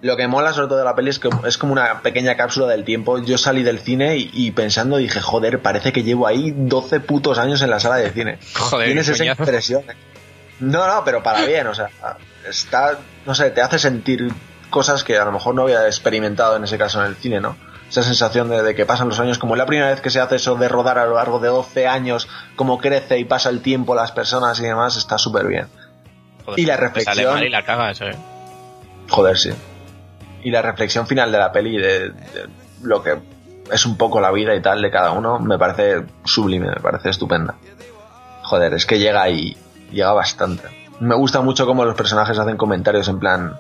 Lo que mola sobre todo de la peli es que es como una pequeña cápsula del tiempo. Yo salí del cine y, y pensando dije, joder, parece que llevo ahí 12 putos años en la sala de cine. Joder, Tienes esa impresión. No, no, pero para bien, o sea, está, no sé, te hace sentir cosas que a lo mejor no había experimentado en ese caso en el cine, ¿no? Esa sensación de, de que pasan los años, como la primera vez que se hace eso de rodar a lo largo de 12 años, cómo crece y pasa el tiempo las personas y demás, está súper bien. Joder, Y la sale reflexión- mal y la cagas, ¿eh? Joder, sí. Y la reflexión final de la peli, de, de lo que es un poco la vida y tal de cada uno, me parece sublime, me parece estupenda. Joder, es que llega y llega bastante. Me gusta mucho cómo los personajes hacen comentarios en plan,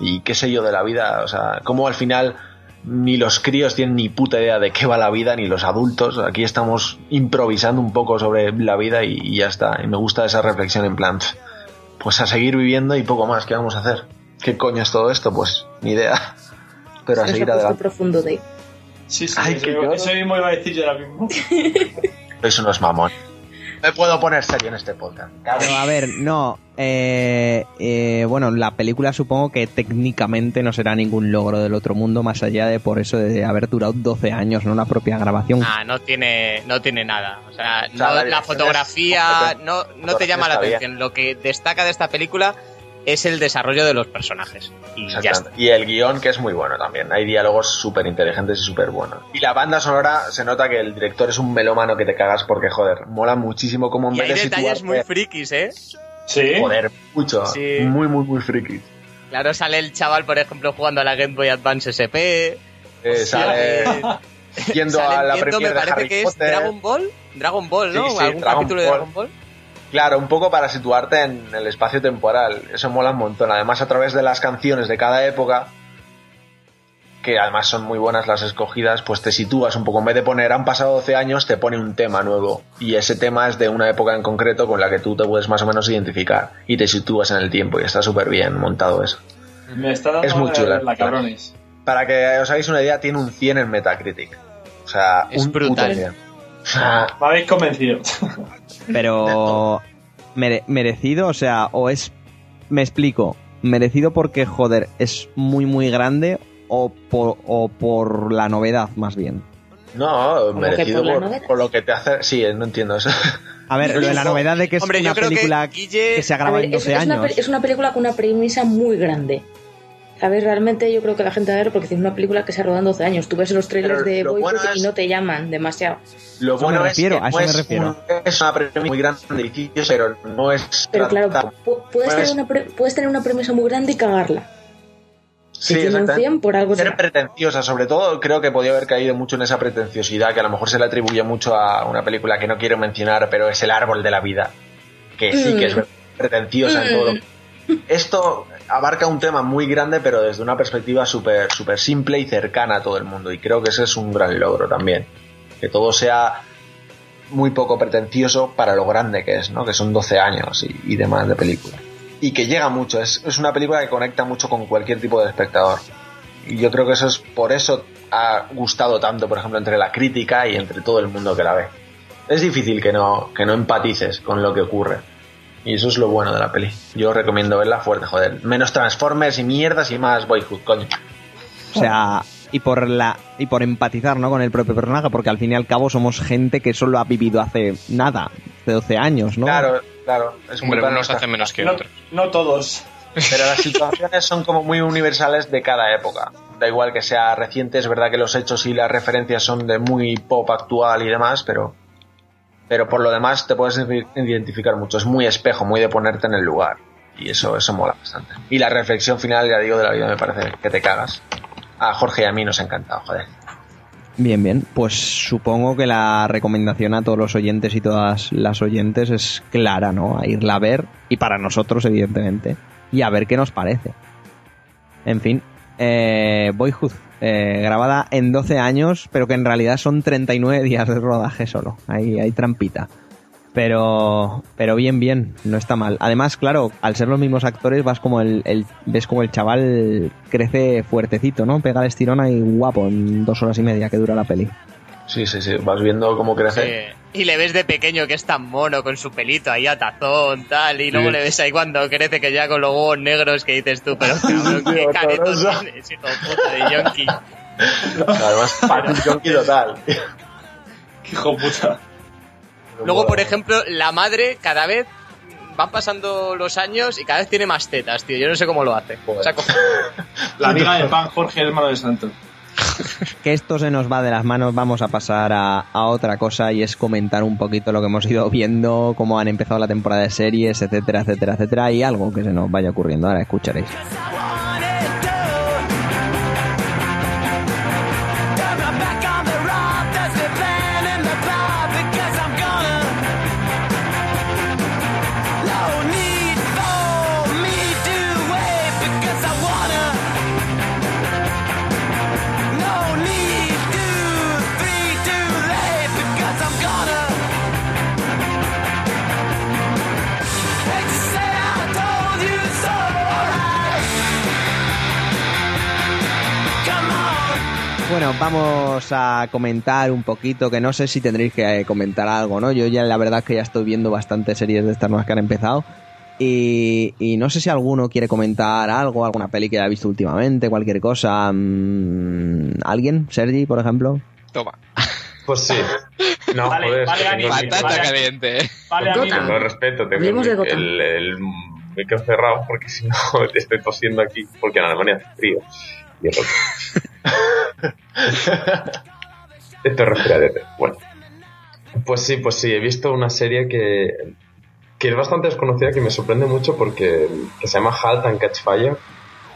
y qué sé yo de la vida, o sea, cómo al final ni los críos tienen ni puta idea de qué va la vida, ni los adultos. Aquí estamos improvisando un poco sobre la vida y, y ya está. Y me gusta esa reflexión en plan, pues a seguir viviendo y poco más, ¿qué vamos a hacer? ¿Qué coño es todo esto? Pues ni idea. Pero a seguir adelante. profundo de Sí, sí, Ay, eso, eso mismo iba a decir yo ahora mismo. Eso no es mamón. Me puedo poner serio en este podcast. Pero a ver, no. eh, eh, bueno, la película supongo que técnicamente no será ningún logro del otro mundo, más allá de por eso de haber durado 12 años, no la propia grabación. Ah, no tiene, no tiene nada. O sea, O sea, no- la fotografía no, no te llama la bien. atención. Lo que destaca de esta película es el desarrollo de los personajes. Y ya está. Exactamente. Y el guion, que es muy bueno también. Hay diálogos súper inteligentes y súper buenos. Y la banda sonora, se nota que el director es un melómano que te cagas porque, joder, mola muchísimo como en Y vez hay de detalles situarte- muy frikis, ¿eh? Sí. Joder, mucho. Sí. Muy, muy, muy friki. Claro, sale el chaval, por ejemplo, jugando a la Game Boy Advance SP. Eh, sale yendo sale a la viendo, me parece Harry que es. Dragon Ball. Dragon Ball, ¿no? Sí, sí, ¿Algún Dragon capítulo de. Dragon Ball? Claro, un poco para situarte en el espacio temporal. Eso mola un montón. Además, a través de las canciones de cada época, que además son muy buenas las escogidas, pues te sitúas un poco. En vez de poner han pasado 12 años, te pone un tema nuevo. Y ese tema es de una época en concreto con la que tú te puedes más o menos identificar. Y te sitúas en el tiempo. Y está súper bien montado eso. Me está dando Es muy ganas de chula. verla, cabrones. Para que os hagáis una idea, tiene un 100 en Metacritic. O sea, Es un puto brutal. 100. O sea, Me habéis convencido. Pero mere- merecido, o sea, o es me explico, merecido porque joder, es muy muy grande o por o por la novedad más bien. no, merecido por lo que te hace. Sí, no entiendo eso. A ver, lo de la novedad de que es Hombre, una que película Guille- que se ha A grabado ver, en es, 12 es años. es una película con una premisa muy grande. A ver, realmente yo creo que la gente va a ver porque es una película que se ha rodado en 12 años. Tú ves los trailers Pero de lo Boyhood bueno y no te llaman demasiado. Lo me bueno refiero, es que a eso no me refiero. un- es una premisa muy grande, pero no es. Pero claro, puedes, tener una pre- puedes tener una premisa muy grande y cagarla. Sí, si tiene un exactamente. 100, por algo Ser pretenciosa, sobre todo, creo que podía haber caído mucho en esa pretenciosidad que a lo mejor se le atribuye mucho a una película que no quiero mencionar, pero es El Árbol de la Vida. Que sí que es Mm. pretenciosa en todo. Esto abarca un tema muy grande, pero desde una perspectiva súper súper simple y cercana a todo el mundo. Y creo que ese es un gran logro también. Que todo sea muy poco pretencioso para lo grande que es, ¿no? Que son 12 años y, y demás de película. Y que llega mucho, es, es una película que conecta mucho con cualquier tipo de espectador. Y yo creo que eso es por eso ha gustado tanto, por ejemplo, entre la crítica y entre todo el mundo que la ve. Es difícil que no, que no empatices con lo que ocurre. Y eso es lo bueno de la peli. Yo recomiendo verla fuerte, joder. Menos Transformers y mierdas y más Boyhood, coño. O sea, y por la y por empatizar, ¿no? con el propio personaje, porque al fin y al cabo somos gente que solo ha vivido hace nada, de 12 años, ¿no? Claro, claro. Es Hombre, unos nuestra- hacen menos que No, otros. no todos. Pero las situaciones son como muy universales de cada época. Da igual que sea reciente, es verdad que los hechos y las referencias son de muy pop actual y demás, pero pero por lo demás te puedes identificar mucho. Es muy espejo, muy de ponerte en el lugar. Y eso, eso mola bastante. Y la reflexión final, ya digo, de la vida me parece que te cagas. A Jorge y a mí nos ha encantado, joder. Bien, bien. Pues supongo que la recomendación a todos los oyentes y todas las oyentes es clara, ¿no? A irla a ver y para nosotros, evidentemente. Y a ver qué nos parece. En fin, eh, Boyhood, eh, grabada en 12 años, pero que en realidad son 39 días de rodaje solo. Ahí hay trampita. Pero, pero bien, bien, no está mal. Además, claro, al ser los mismos actores, vas como el, el- ves como el chaval crece fuertecito, ¿no? Pega el estirón ahí guapo en dos horas y media que dura la peli. Sí, sí, sí. Vas viendo cómo crece. Sí. Y le ves de pequeño que es tan mono con su pelito ahí a tazón, tal, y luego Sí. le ves ahí cuando crece que ya con los huevos negros que dices tú, pero cabrón, qué careto tienes, hijo puta de yonki. Además, Jonky total. Qué hijo puta. Luego, por ejemplo, la madre cada vez van pasando los años y cada vez tiene más tetas, tío. Yo no sé cómo lo hace. O sea, La amiga de pan, Jorge, hermano de Santo. Que esto se nos va de las manos, vamos a pasar a, otra cosa y es comentar un poquito lo que hemos ido viendo, cómo han empezado la temporada de series, etcétera, etcétera, etcétera, y algo que se nos vaya ocurriendo. Ahora escucharéis. Bueno, vamos a comentar un poquito, que no sé si tendréis que eh, comentar algo, ¿no? Yo ya la verdad es que ya estoy viendo bastantes series de estas nuevas que han empezado. Y, y no sé si alguno quiere comentar algo, alguna peli que haya visto últimamente, cualquier cosa. mm, ¿Alguien? ¿Sergi, por ejemplo? Toma. Pues sí. No, Vale, joder, vale, es que Ani, tengo el patata micro- Patata Vale. caliente. Vale. Con respeto, tengo el, de el, el micro cerrado porque si no estoy tosiendo aquí porque en Alemania hace frío. Esto es respiradete. Bueno. Pues sí, pues sí, he visto una serie que, que es bastante desconocida, que me sorprende mucho porque que se llama Halt and Catch Fire.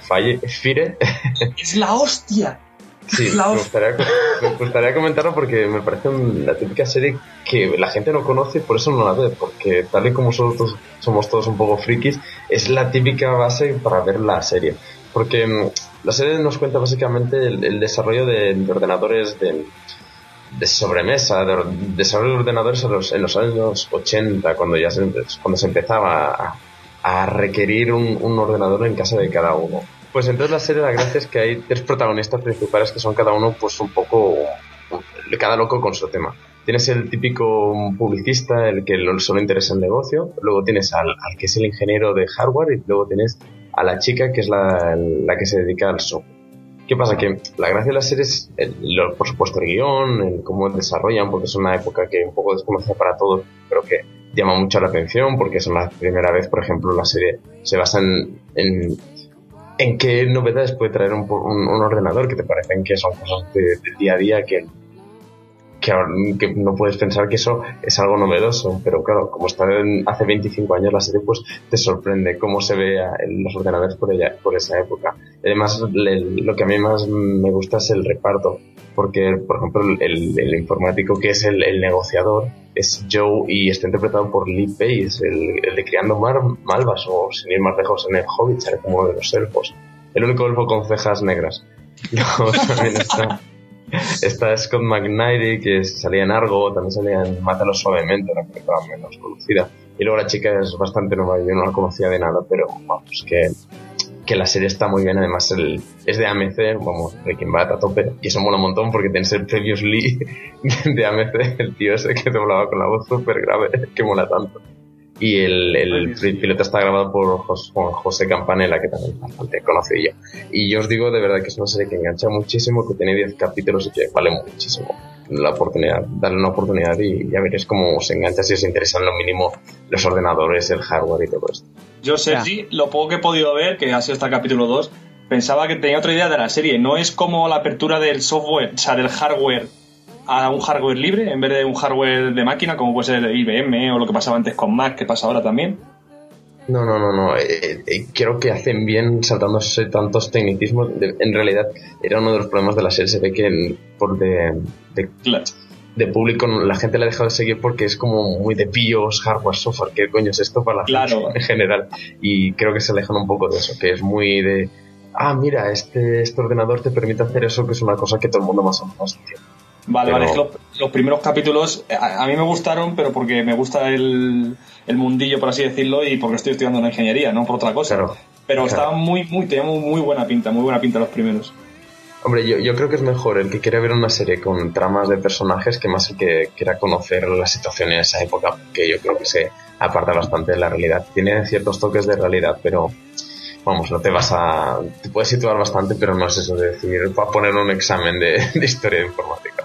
Fire, Fire. Es la hostia. Sí, La me gustaría, me gustaría comentarlo porque me parece un- la típica serie que la gente no conoce y por eso no la ve, porque tal y como nosotros somos todos un poco frikis, es la típica base para ver la serie. Porque mm, la serie nos cuenta básicamente el, desarrollo de, de ordenadores de, de sobremesa, de or- desarrollo de ordenadores en los, en los años 80, cuando ya se, cuando se empezaba a, requerir un, ordenador en casa de cada uno. Pues entonces la serie la gracia es que hay tres protagonistas principales que son cada uno pues un poco cada loco con su tema. Tienes el típico publicista, el que lo- solo interesa el negocio, luego tienes al que es el ingeniero de hardware y luego tienes a la chica que es la, la que se dedica al software. ¿Qué pasa? Que la gracia de la serie es, el- por supuesto, el guion, el cómo desarrollan, porque es una época que un poco desconocida para todos, pero que llama mucho la atención, porque es la primera vez, por ejemplo, la serie se basa en, en ¿En qué novedades puede traer un, un- un ordenador que te parecen que son cosas de- del día a día que, que, no puedes pensar que eso es algo novedoso? Pero claro, como está hace 25 años la serie, pues te sorprende cómo se ve en los ordenadores por, ella, por esa época. Además, le- lo que a mí más me gusta es el reparto, porque, por ejemplo, el, informático que es el, negociador es Joe y está interpretado por Lee Pace, el, de Criando Mar, Malvas, o sin ir más lejos en el Hobbit, como uno de los elfos. El único elfo con cejas negras. está Scott McNairy, que salía en Argo, también salía en Mátalo Suavemente, una película menos conocida. Y luego la chica es bastante nueva, yo no la conocía de nada, pero vamos, que, que la serie está muy bien, además el, es de AMC, vamos, Breaking Bad a tope, y eso mola un montón porque tienes el Previously de AMC, el tío ese que te hablaba con la voz súper grave, que mola tanto. Y el, el piloto está grabado por José Campanella, que también es bastante conocido. Y yo os digo de verdad que es una serie que engancha muchísimo, que tiene 10 capítulos y que vale muchísimo la oportunidad, darle una oportunidad y ya veréis cómo os engancha si os interesan lo mínimo los ordenadores, el hardware y todo esto. Yo, Sergi, lo poco que he podido ver, que ha sido hasta el capítulo 2, pensaba que tenía otra idea de la serie. No es como la apertura del software, o sea, del hardware a un hardware libre en vez de un hardware de máquina, como puede ser IBM o lo que pasaba antes con Mac, que pasa ahora también. No, no, no, no. eh, eh, creo que hacen bien saltándose tantos tecnicismos. De- en realidad, era uno de los problemas de la serie. Se ve que por de, de, de público la gente la ha dejado de seguir porque es como muy de pillos, hardware, software. ¿Qué coño es esto para la Claro. gente en general? Y creo que se alejan un poco de eso, que es muy de. Ah, mira, este, este ordenador te permite hacer eso, que es una cosa que todo el mundo más o menos entiende. Vale, Pero- vale, es que los, los primeros capítulos eh, a, a mí me gustaron, pero porque me gusta el, el mundillo, por así decirlo, y porque estoy estudiando una ingeniería, no por otra cosa. Claro. Pero Claro. estaban muy, muy, tenían muy, muy buena pinta, muy buena pinta los primeros. Hombre, yo, yo creo que es mejor el que quiere ver una serie con tramas de personajes que más el que quiera conocer la situación en esa época, que yo creo que se aparta bastante de la realidad. Tiene ciertos toques de realidad, pero vamos, no te vas a... Te puedes situar bastante, pero no es eso de decir, para poner un examen de, de historia de informática.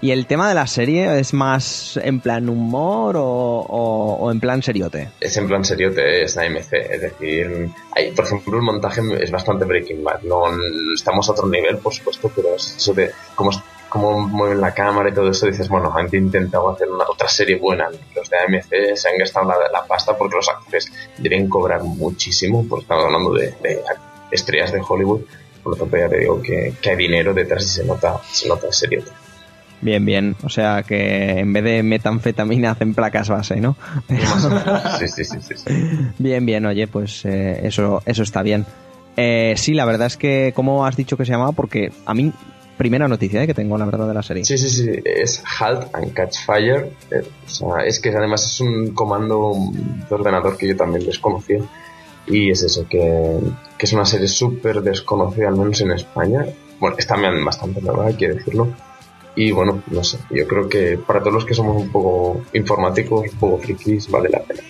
¿Y el tema de la serie es más en plan humor o, o- o en plan seriote? Es en plan seriote, es AMC, es decir, hay, por ejemplo, el montaje es bastante Breaking Bad. No, no estamos a otro nivel, por supuesto, pero es eso de cómo, cómo mueven la cámara y todo eso, dices, bueno, han intentado hacer una otra serie buena. Los de AMC se han gastado la, la pasta porque los actores deben cobrar muchísimo, pues estamos hablando de, de estrellas de Hollywood, por lo tanto ya te digo que, que hay dinero detrás y se nota, se nota en serio. Bien, bien. O sea que en vez de metanfetamina hacen placas base, ¿no? Sí, sí, sí, sí, sí. Bien, bien, oye, pues eh, eso, eso está bien. Eh, sí, la verdad es que, ¿cómo has dicho que se llamaba? Porque a mí, primera noticia eh, que tengo, la verdad, de la serie. Sí, sí, sí, es Halt and Catch Fire. Eh, o sea, es que además es un comando de ordenador que yo también desconocía. Y es eso, que, que es una serie súper desconocida, al menos en España. Bueno, es también bastante nueva, hay que decirlo. Y bueno, no sé, yo creo que para todos los que somos un poco informáticos, un poco frikis, vale la pena.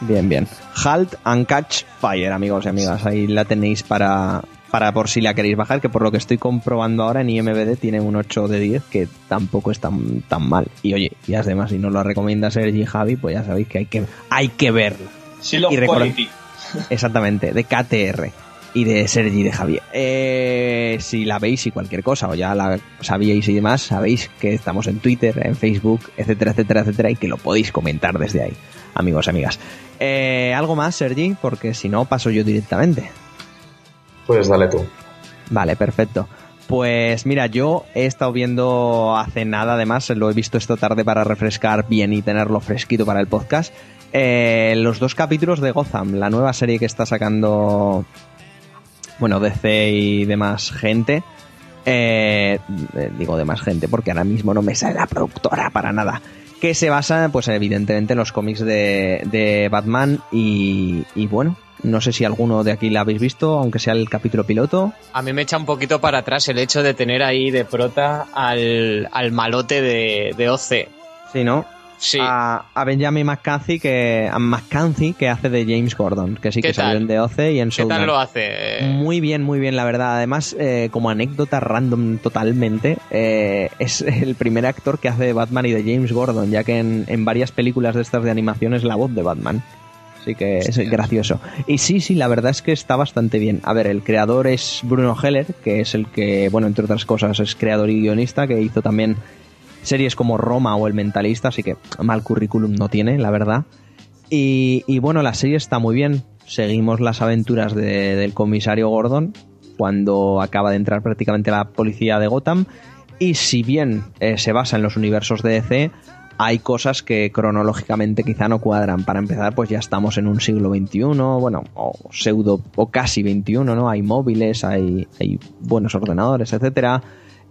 Bien, bien. Halt and Catch Fire, amigos y amigas. Ahí la tenéis para, para por si la queréis bajar, que por lo que estoy comprobando ahora en IMBD tiene un 8 de 10, que tampoco es tan, tan mal. Y oye, y además, si nos lo recomienda Sergi Javi, pues ya sabéis que hay que, hay que verlo. Sí, lo. Exactamente, de KTR y de Sergi y de Javier. Eh, si la veis y cualquier cosa, o ya la sabíais y demás, sabéis que estamos en Twitter, en Facebook, etcétera, etcétera, etcétera, y que lo podéis comentar desde ahí, amigos y amigas. Eh, ¿Algo más, Sergi? Porque si no, paso yo directamente. Pues dale tú. Vale, perfecto. Pues mira, yo he estado viendo hace nada, además, lo he visto esta tarde para refrescar bien y tenerlo fresquito para el podcast. eh, los dos capítulos de Gotham, la nueva serie que está sacando, bueno, DC y demás gente. Eh, eh, digo demás gente porque ahora mismo no me sale la productora para nada. Que se basa, pues evidentemente, en los cómics de, Batman y bueno, no sé si alguno de aquí la habéis visto, aunque sea el capítulo piloto. A mí me echa un poquito para atrás el hecho de tener ahí de prota al, al malote de, de OC. Sí, ¿no? Sí. A, a Benjamin McCarthy que, a McCarthy que hace de James Gordon, que sí ¿Qué que salió en The OC y en ¿Qué Showdown. tal lo hace? Muy bien, muy bien, la verdad. Además, eh, como anécdota random totalmente, eh, es el primer actor que hace de Batman y de James Gordon, ya que en, en varias películas de estas de animación es la voz de Batman. Así que es gracioso. Y sí, sí, la verdad es que está bastante bien. A ver, el creador es Bruno Heller, que es el que, bueno, entre otras cosas, es creador y guionista, que hizo también series como Roma o El Mentalista, así que mal currículum no tiene, la verdad. Y, y bueno, la serie está muy bien. Seguimos las aventuras de- del comisario Gordon cuando acaba de entrar prácticamente la policía de Gotham. Y si bien eh, se basa en los universos de DC, hay cosas que cronológicamente quizá no cuadran. Para empezar, pues ya estamos en un siglo XXI, bueno, o pseudo o casi XXI, ¿no? Hay móviles, hay, hay buenos ordenadores, etcétera.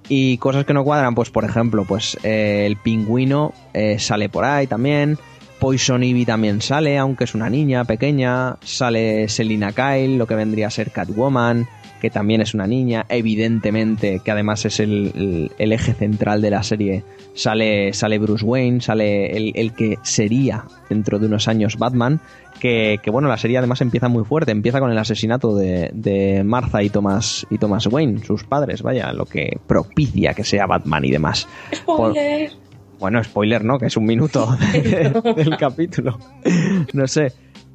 Y cosas que no cuadran, pues por ejemplo, pues eh, el pingüino eh, sale por ahí también. Poison Ivy también sale, aunque es una niña pequeña. Sale Selina Kyle, lo que vendría a ser Catwoman, que también es una niña. Evidentemente, que además es el, el- el eje central de la serie. Sale, sale Bruce Wayne, sale el, el que sería dentro de unos años Batman. Que, que, bueno, la serie además empieza muy fuerte. Empieza con el asesinato de, de Martha y Thomas, y Thomas Wayne, sus padres, vaya, lo que propicia que sea Batman y demás. Por- Spoiler. bueno, spoiler, ¿no? Que es un minuto del capítulo. No sé.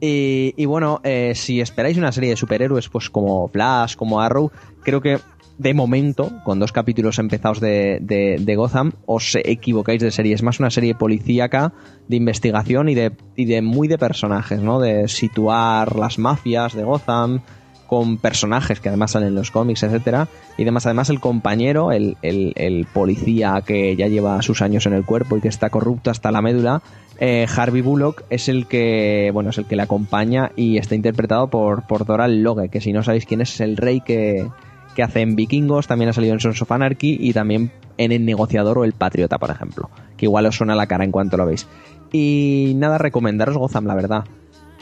Y, y bueno, eh, si esperáis una serie de superhéroes, pues como Flash, como Arrow, creo que de momento, con dos capítulos empezados de, de, de Gotham, os equivocáis de serie. Es más una serie policíaca, de investigación y de, y de muy de personajes, ¿no? De situar las mafias de Gotham con personajes que además salen en los cómics, etcétera, y demás. Además, el compañero, el, el- el policía que ya lleva sus años en el cuerpo y que está corrupto hasta la médula, eh, Harvey Bullock es el que, bueno, es el que le acompaña y está interpretado por, por Doral Logue, que si no sabéis quién es, es el rey que, que hace en Vikingos, también ha salido en Sons of Anarchy y también en El Negociador o El Patriota, por ejemplo, que igual os suena la cara en cuanto lo veis. Y nada, recomendaros Gotham, la verdad.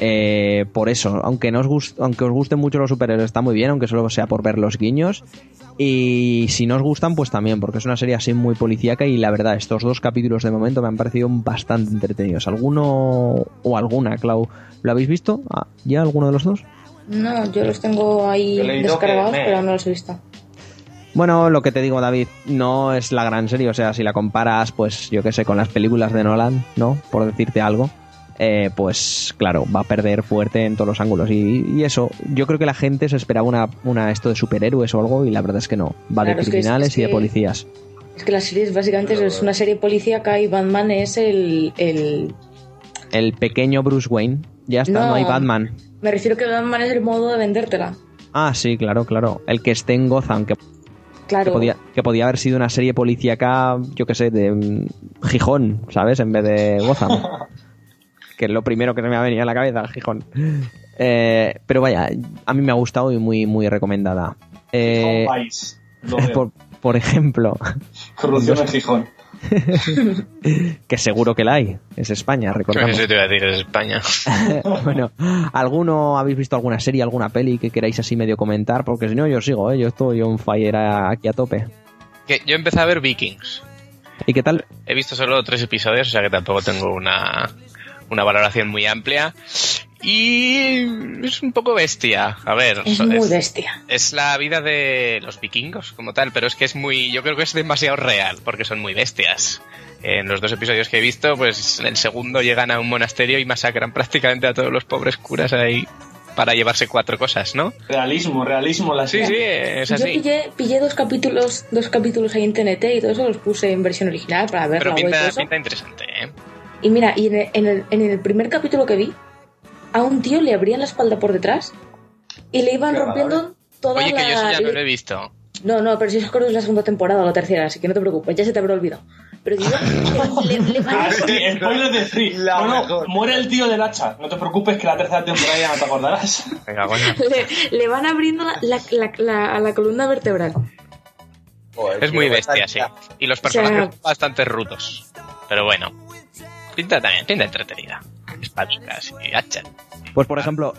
Eh, por eso, aunque, no os gust- aunque os gusten mucho los superhéroes, está muy bien, aunque solo sea por ver los guiños. Y si no os gustan, pues también, porque es una serie así muy policíaca y la verdad, estos dos capítulos de momento me han parecido bastante entretenidos. ¿Alguno o alguna, Clau, lo habéis visto? Ah, ¿Ya alguno de los dos? No, yo los tengo ahí descargados, me- pero no los he visto. Bueno, lo que te digo, David, no es la gran serie. O sea, si la comparas, pues yo qué sé, con las películas de Nolan, ¿no? Por decirte algo, eh, pues claro, va a perder fuerte en todos los ángulos. Y, y eso, yo creo que la gente se esperaba una, una esto de superhéroes o algo, y la verdad es que no. Va Claro, de es que es- criminales es y de que- policías. Es que la serie es básicamente es una serie policíaca y Batman es el, el... El pequeño Bruce Wayne, ya está, no, No. hay Batman. Me refiero que Batman es el modo de vendértela. Ah, sí, claro, claro. El que esté en Gotham, que, que Claro. podía, que podía haber sido una serie policíaca, yo qué sé, de mm, Gijón, ¿sabes? En vez de Gotham. que es lo primero que se me ha venido a la cabeza, Gijón. Eh, pero vaya, a mí me ha gustado y muy, muy recomendada. Eh, país. Por, por ejemplo, Corrupción en Gijón. que seguro que la hay, es España, recordamos. Eso te iba a decir, es España. bueno, ¿alguno habéis visto alguna serie, alguna peli que queráis así medio comentar? Porque si no, yo sigo, ¿eh? yo estoy on fire aquí a tope. Que yo empecé a ver Vikings. ¿Y qué tal? He visto solo tres episodios, o sea que tampoco tengo una, una valoración muy amplia. Y es un poco bestia. A ver, Es muy es, bestia. es la vida de los vikingos como tal, pero es que es muy, yo creo que es demasiado real, porque son muy bestias. En los dos episodios que he visto, pues en el segundo llegan a un monasterio y masacran prácticamente a todos los pobres curas ahí para llevarse cuatro cosas, ¿no? Realismo, realismo la Sí, serie. sí, es Yo así. pillé, pillé dos capítulos dos capítulos ahí en TNT y todo eso los puse en versión original para Pero y todo pinta, eso. pinta interesante, ¿eh? Y mira, y en el, en, el, en el primer capítulo que vi, a un tío le abrían la espalda por detrás y le iban Qué rompiendo toda Oye, la... que yo eso ya no lo he visto. No, no, pero si os es la segunda temporada o la tercera, así que no te preocupes, ya se te habrá olvidado. Pero digo, le, le- le van Ah, a- sí, spoiler de Free. La no, no, mejor. muere el tío del hacha. No te preocupes que la tercera temporada ya no te acordarás. Venga, bueno. le, le van abriendo la, la, la- la- a la columna vertebral. Joder, Es muy bestia, sí. Y los personajes sea- son bastante rudos. Pero bueno. Pinta también, pinta entretenida. Espaditas y hachas. Pues por ejemplo,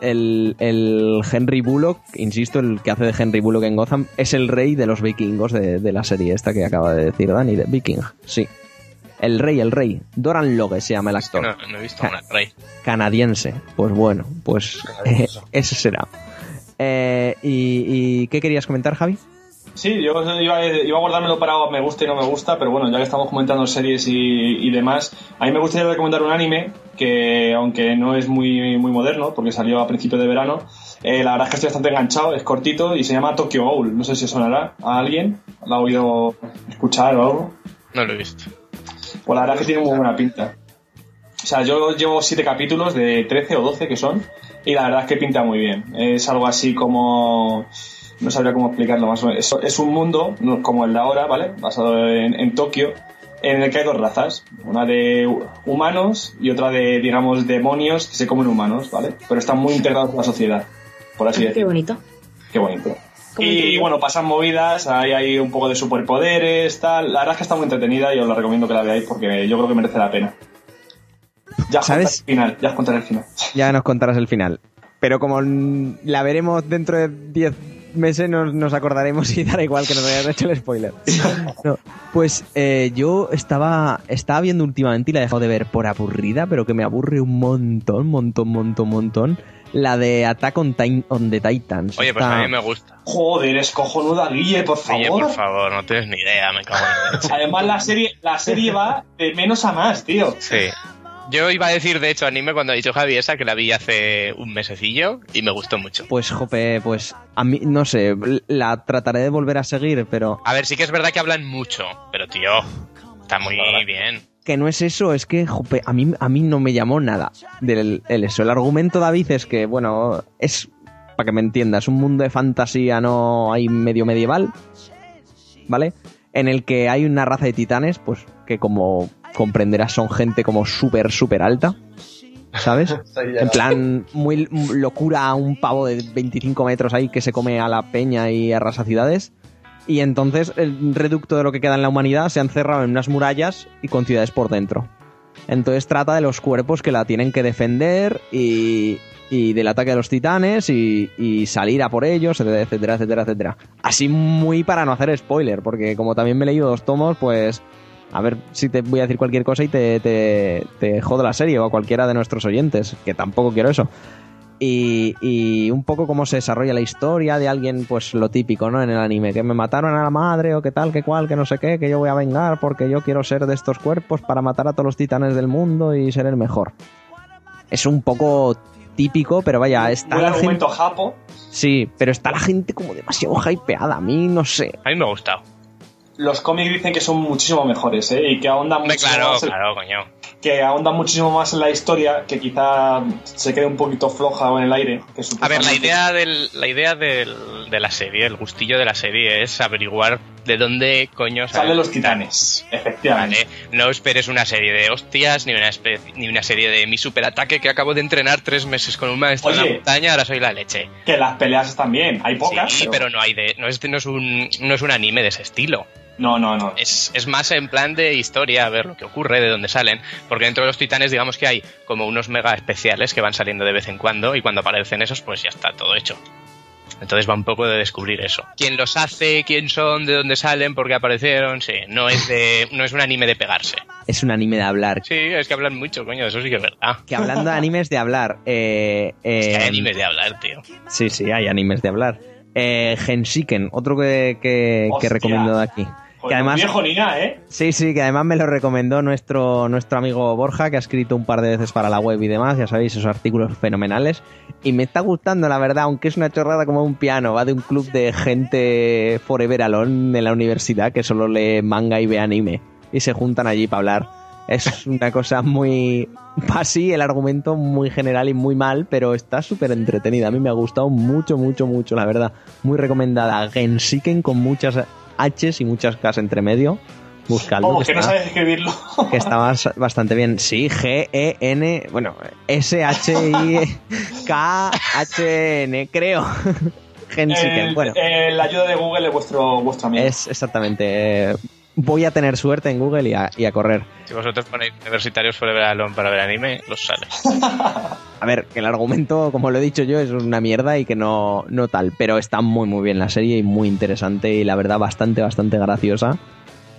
el, el Henry Bullock, insisto, el que hace de Henry Bullock en Gotham, es el rey de los vikingos de, de la serie esta que acaba de decir Dani, de Viking, sí. El rey, el rey. Doran Logue se llama el actor. No, no he visto una rey. Canadiense. Pues bueno, pues Canadiense. ese será. Eh, y, y qué querías comentar, Javi? Sí, yo iba, iba a guardármelo para me gusta y no me gusta, pero bueno, ya que estamos comentando series y, y demás, a mí me gustaría recomendar un anime que, aunque no es muy, muy moderno, porque salió a principios de verano, eh, la verdad es que estoy bastante enganchado, es cortito y se llama Tokyo Ghoul. No sé si sonará a alguien, ¿la ha oído escuchar o algo? No lo he visto. Pues la verdad es que tiene muy buena pinta. O sea, yo llevo siete capítulos de 13 o 12 que son, y la verdad es que pinta muy bien. Es algo así como. No sabría cómo explicarlo más o menos. Es, es un mundo no como el de ahora, ¿vale? Basado en, en Tokio, en el que hay dos razas. Una de humanos y otra de, digamos, demonios que se comen humanos, ¿vale? Pero están muy integrados en la sociedad, por así Qué decirlo. bonito. Qué bonito. Y bueno, pasan movidas, hay, hay un poco de superpoderes, tal. La verdad es que está muy entretenida y os la recomiendo que la veáis porque yo creo que merece la pena. Ya os ¿Sabes? el final, ya os contaré el final. Ya nos contarás el final. Pero como la veremos dentro de 10 meses, nos, nos acordaremos y dará igual que nos hayas hecho el spoiler. No, Pues eh, yo estaba, estaba viendo últimamente y la he dejado de ver por aburrida, pero que me aburre un montón, montón, montón, montón. La de Attack on, Tin- on the Titans. Oye, pues Está- a mí me gusta. Joder, es cojonuda, Guille, por favor. Oye, por favor, no tienes ni idea, me cago en. Además, la serie, la serie va de menos a más, tío. Sí. Yo iba a decir, de hecho, anime cuando ha dicho Javi esa, que la vi hace un mesecillo y me gustó mucho. Pues, jope, pues a mí, no sé, la trataré de volver a seguir, pero A ver, sí que es verdad que hablan mucho, pero tío, está muy bien. que no es eso, es que jope, a mí a mí no me llamó nada del el eso. El argumento David es que bueno, es para que me entiendas, un mundo de fantasía no hay medio medieval, ¿vale? En el que hay una raza de titanes, pues que como comprenderás son gente como súper súper alta, ¿sabes? En plan, muy locura, un pavo de 25 metros ahí que se come a la peña y arrasa ciudades. Y entonces el reducto de lo que queda en la humanidad se ha encerrado en unas murallas y con ciudades por dentro. Entonces trata de los cuerpos que la tienen que defender y, y del ataque de los titanes y, y salir a por ellos, etcétera, etcétera, etcétera, etcétera. Así muy para no hacer spoiler, porque como también me he leído dos tomos, pues a ver si te voy a decir cualquier cosa y te, te, te jodo la serie o a cualquiera de nuestros oyentes, que tampoco quiero eso. Y, y un poco cómo se desarrolla la historia de alguien, pues lo típico, ¿no? En el anime, que me mataron a la madre o que tal, que cual, que no sé qué, que yo voy a vengar porque yo quiero ser de estos cuerpos para matar a todos los titanes del mundo y ser el mejor. Es un poco típico, pero vaya, está Buen la gente... argumento japo. Sí, pero está la gente como demasiado hypeada, a mí no sé. A mí me ha gustado. Los cómics dicen que son muchísimo mejores, ¿eh? Y que ahondan Hombre, muchísimo claro, más claro, coño. que ahondan muchísimo más en la historia, que quizá se quede un poquito floja o en el aire. que A ver, la idea, del, la idea del, de la serie, el gustillo de la serie es averiguar de dónde coño Salen los titanes, efectivamente. Vale, no esperes una serie de hostias, ni una, ni una serie de mi superataque que acabo de entrenar tres meses con un maestro en la montaña, ahora soy la leche. Que las peleas están bien, hay pocas. sí, pero no hay de, no es, no es un, no es un anime de ese estilo. No, no, no. Es, es más en plan de historia, a ver lo que ocurre, de dónde salen. Porque dentro de los titanes, digamos que hay como unos mega especiales que van saliendo de vez en cuando, y cuando aparecen esos, pues ya está todo hecho. Entonces va un poco de descubrir eso. ¿Quién los hace? ¿Quién son? ¿De dónde salen? ¿Por qué aparecieron? Sí, no es de, no es un anime de pegarse. Es un anime de hablar. Sí, es que hablan mucho, coño, eso sí que es verdad. Que hablando de animes de hablar, eh, Es que hay eh, animes de hablar, tío. Sí, sí, hay animes de hablar. Eh, Genshiken, otro que, que, recomiendo de aquí. Joder, que además, viejo ni nada, ¿eh? sí, sí, que además me lo recomendó nuestro, nuestro amigo Borja, que ha escrito un par de veces para la web y demás, ya sabéis, esos artículos fenomenales. Y me está gustando, la verdad, aunque es una chorrada como un piano, va de un club de gente forever alone en la universidad que solo lee manga y ve anime. Y se juntan allí para hablar. Es una cosa muy... Así, el argumento muy general y muy mal, pero está súper entretenida. A mí me ha gustado mucho, mucho, mucho, la verdad. Muy recomendada. Genshiken con muchas H's y muchas K's entre medio. Buscadlo. Oh, que que no está- sabes escribirlo. que está bas- bastante bien. Sí, G-E-N, bueno, S-H-I-K-H-N, creo. Genshiken, El- bueno, eh, la ayuda de Google es vuestro, vuestro amigo. es exactamente. eh, voy a tener suerte en Google y a, y a correr. Si vosotros ponéis universitarios Forever Alone para ver anime, los sale. A ver, que el argumento, como lo he dicho yo, es una mierda y que no, no tal, pero está muy muy bien la serie y muy interesante y la verdad bastante, bastante graciosa,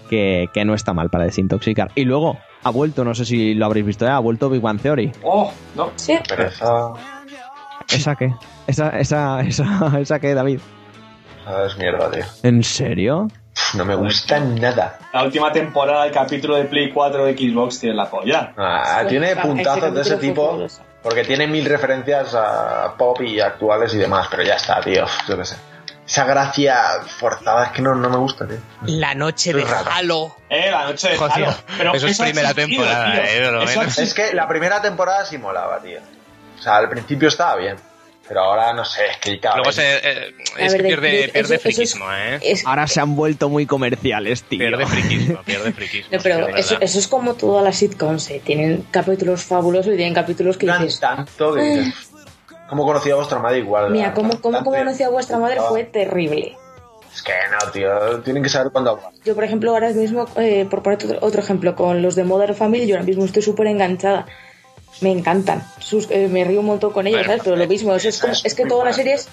que, que no está mal para desintoxicar. Y luego, ha vuelto, no sé si lo habréis visto ya, ha vuelto Big Bang Theory. Oh, no. Sí. Pereza. ¿Esa qué? ¿Esa, esa, esa, esa qué, David? Ah, es mierda, tío. ¿En serio? No me gusta nada. La última temporada del capítulo de Play 4 de Xbox tiene la polla. Ah, tiene puntazos de ese tipo. Porque tiene mil referencias a pop y actuales y demás, pero ya está, tío. Yo qué sé. Esa gracia forzada es que no, no me gusta, tío. La noche de rata. Halo. Eh, la noche de Joder, Halo. Pero eso es ha primera existido, temporada, tío. eh, lo Eso menos. Es que la primera temporada sí molaba, tío. O sea, al principio estaba bien. Pero ahora no sé, es que cada Luego vez- se, eh, es ver, que de- pierde, de- pierde eso- eso es- friquismo, ¿eh? Es- Ahora se han vuelto muy comerciales, tío. Pierde friquismo, pierde friquismo. No, pero es eso, eso es como todas las sitcoms, eh. Tienen capítulos fabulosos y tienen capítulos que Tan- dices... tanto que dices, ¿Cómo conocí a vuestra madre igual? Mira, ¿cómo, cómo, conocí a vuestra madre fue terrible. Es que no, tío. Tienen que saber cuándo hablar. Yo, por ejemplo, ahora mismo, eh, por poner otro, otro ejemplo, con los de Modern Family, yo ahora mismo estoy súper enganchada. Me encantan. Sus- eh, me río un montón con ellos, ¿sabes? Pero lo mismo, eso es, como- es que todas las series,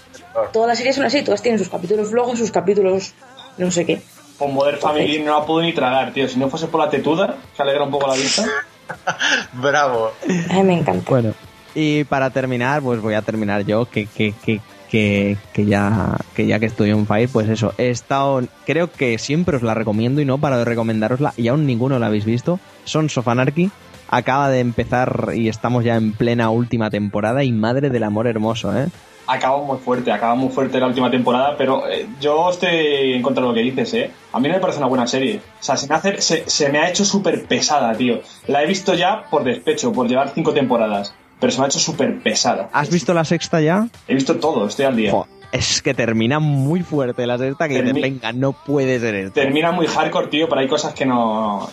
todas las series son así, todas tienen sus capítulos flojos, sus capítulos no sé qué. Con Modern Family no la puedo ni tragar, tío. Si no fuese por la tetuda, que alegra un poco la vista. Bravo. Ay, me encanta. Bueno, y para terminar, pues voy a terminar yo, que, que, que, que, que ya, que ya que estoy en Fire, pues eso, he estado, creo que siempre os la recomiendo y no paro de recomendarosla, y aún ninguno la habéis visto, Sons of Anarchy, acaba de empezar y estamos ya en plena última temporada y madre del amor hermoso, ¿eh? Acaba muy fuerte, acaba muy fuerte la última temporada, pero eh, yo estoy en contra de lo que dices, ¿eh? A mí no me parece una buena serie. O sea, se me, hace, se, se me ha hecho súper pesada, tío. La he visto ya por despecho, por llevar cinco temporadas, pero se me ha hecho súper pesada. ¿Has visto la sexta ya? He visto todo, estoy al día. Jo, es que termina muy fuerte la sexta, que venga, no puede ser esto. Termina muy hardcore, tío, pero hay cosas que no...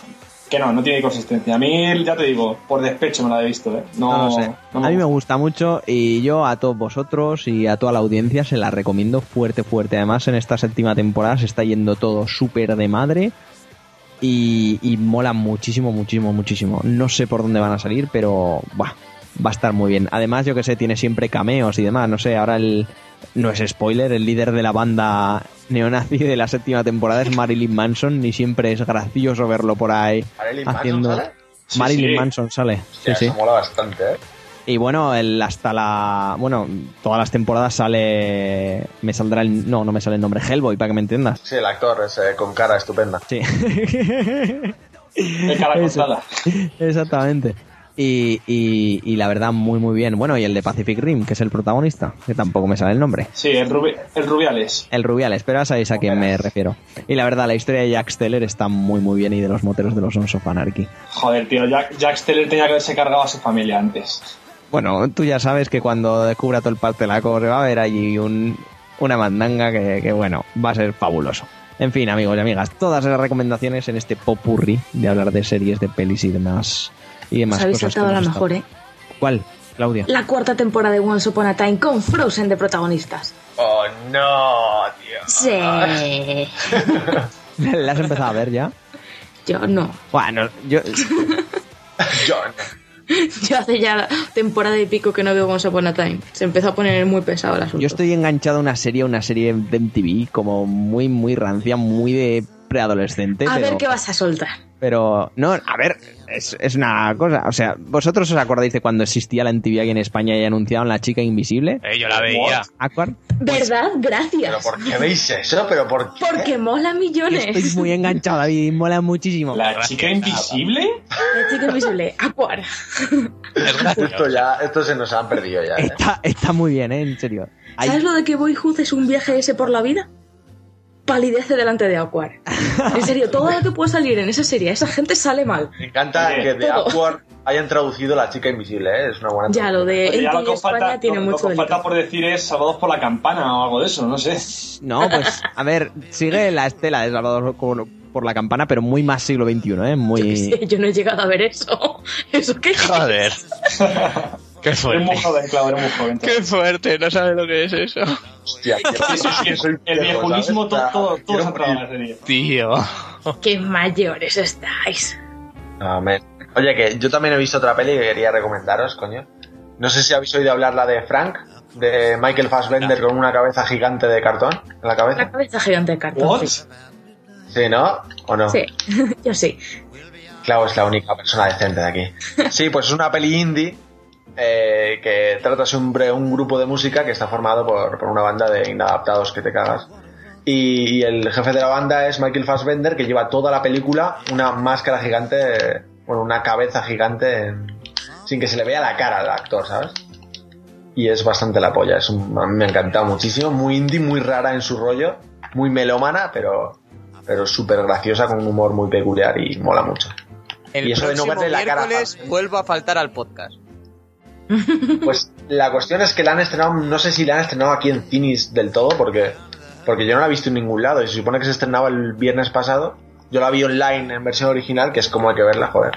Que no, no tiene consistencia. A mí, ya te digo, por despecho me la he visto, ¿eh? No, No lo sé. no a mí me gusta. mucho y yo a todos vosotros y a toda la audiencia se la recomiendo fuerte, fuerte. Además, en esta séptima temporada se está yendo todo súper de madre y, y mola muchísimo, muchísimo, muchísimo. No sé por dónde van a salir, pero buah, va a estar muy bien. Además, yo que sé, tiene siempre cameos y demás. No sé, ahora el. No es spoiler, el líder de la banda neonazi de la séptima temporada es Marilyn Manson y siempre es gracioso verlo por ahí ¿Marilyn Manson haciendo. sale? Sí, Marilyn sí. Manson sale. Hostia, sí, sí. Eso mola bastante, ¿eh? Y bueno, el hasta la. Bueno, todas las temporadas sale. Me saldrá el. No, no me sale el nombre. Hellboy, para que me entiendas. Sí, el actor es eh, con cara estupenda. Sí. De cara. Exactamente. Y, y, y la verdad, muy, muy bien. Bueno, y el de Pacific Rim, que es el protagonista, que tampoco me sale el nombre. Sí, el, Rubi- el Rubiales. El Rubiales, pero ya sabéis a quién me refiero. Y la verdad, la historia de Jack Steller está muy, muy bien y de los moteros de los Sons of Anarchy. Joder, tío, Jack, Jack Steller tenía que haberse cargado a su familia antes. Bueno, tú ya sabes que cuando descubra todo el pastelaco se va a ver allí un, una mandanga que, que, bueno, va a ser fabuloso. En fin, amigos y amigas, todas las recomendaciones en este popurri de hablar de series, de pelis y demás. Y demás Os habéis cosas saltado la mejor, ¿eh? ¿Cuál, Claudia? La cuarta temporada de Once Upon a Time con Frozen de protagonistas. Oh, no, tío. Sí. ¿La has empezado a ver ya? Yo no. Bueno, yo... Yo no. Yo hace ya temporada y pico que no veo Once Upon a Time. Se empezó a poner muy pesado el asunto. Yo estoy enganchado a una serie, una serie de MTV como muy, muy rancia, muy de preadolescente. a pero... ver qué vas a soltar. Pero, no, a ver, es, es una cosa. O sea, ¿vosotros os acordáis de cuando existía la MTV aquí en España y anunciaban la chica invisible? Eh, yo la veía. Aquar. ¿Verdad? ¿Pero Gracias. por qué veis eso? ¿Pero por qué? Porque mola millones. Estoy muy enganchado, David, y mola muchísimo. ¿La chica invisible? La chica invisible. Gracioso. Esto ya, esto se nos han perdido ya, ¿eh? Está, está muy bien, ¿eh? En serio. Hay- ¿Sabes lo de que Boyhood es un viaje ese por la vida? Palidece delante de Aquar. En serio, todo lo que puede salir en esa serie, esa gente sale mal. Me encanta que de todo. Awkward hayan traducido la chica invisible, ¿eh? Es una buena Ya, lo de Oye, ya lo que falta, España tiene lo- lo mucho que falta por decir es Salvados por la Campana o algo de eso, no sé. No, pues, a ver, sigue la estela de Salvador por, por la campana, pero muy más siglo XXI, ¿eh? Yo, Muy... sé, yo no he llegado a ver eso. ¿Eso qué es? Joder. Qué Eres muy fuerte. joven, claro, eres muy joven. Qué fuerte, no sabes lo que es eso. Hostia. Sí, sí, sí, Soy el viejunismo, todo, todo, se. Tío. ¡Qué mayores estáis! Amén. Oye, que yo también he visto otra peli que quería recomendaros, coño. No sé si habéis oído hablar la de Frank, de Michael Fassbender con una cabeza gigante de cartón en la cabeza. cabeza gigante de cartón. ¿What? Sí, Sí, ¿no? ¿O no? Sí. yo sí. Claro, es la única persona decente de aquí. Sí, pues es una peli indie eh, que trata sobre un grupo de música que está formado por, por una banda de inadaptados que te cagas. Y, y el jefe de la banda es Michael Fassbender, que lleva toda la película una máscara gigante, bueno, una cabeza gigante en- sin que se le vea la cara al actor, ¿sabes? Y es bastante la polla, es un- a mí me ha encantado muchísimo, muy indie, muy rara en su rollo, muy melómana, pero, pero súper graciosa, con un humor muy peculiar y mola mucho. El Y eso de no verle la cara vuelvo a faltar al podcast. Pues la cuestión es que la han estrenado, no sé si la han estrenado aquí en Cinis del todo, porque, porque yo no la he visto en ningún lado y se supone que se estrenaba el viernes pasado. Yo la vi online en versión original, que es como hay que verla, joder.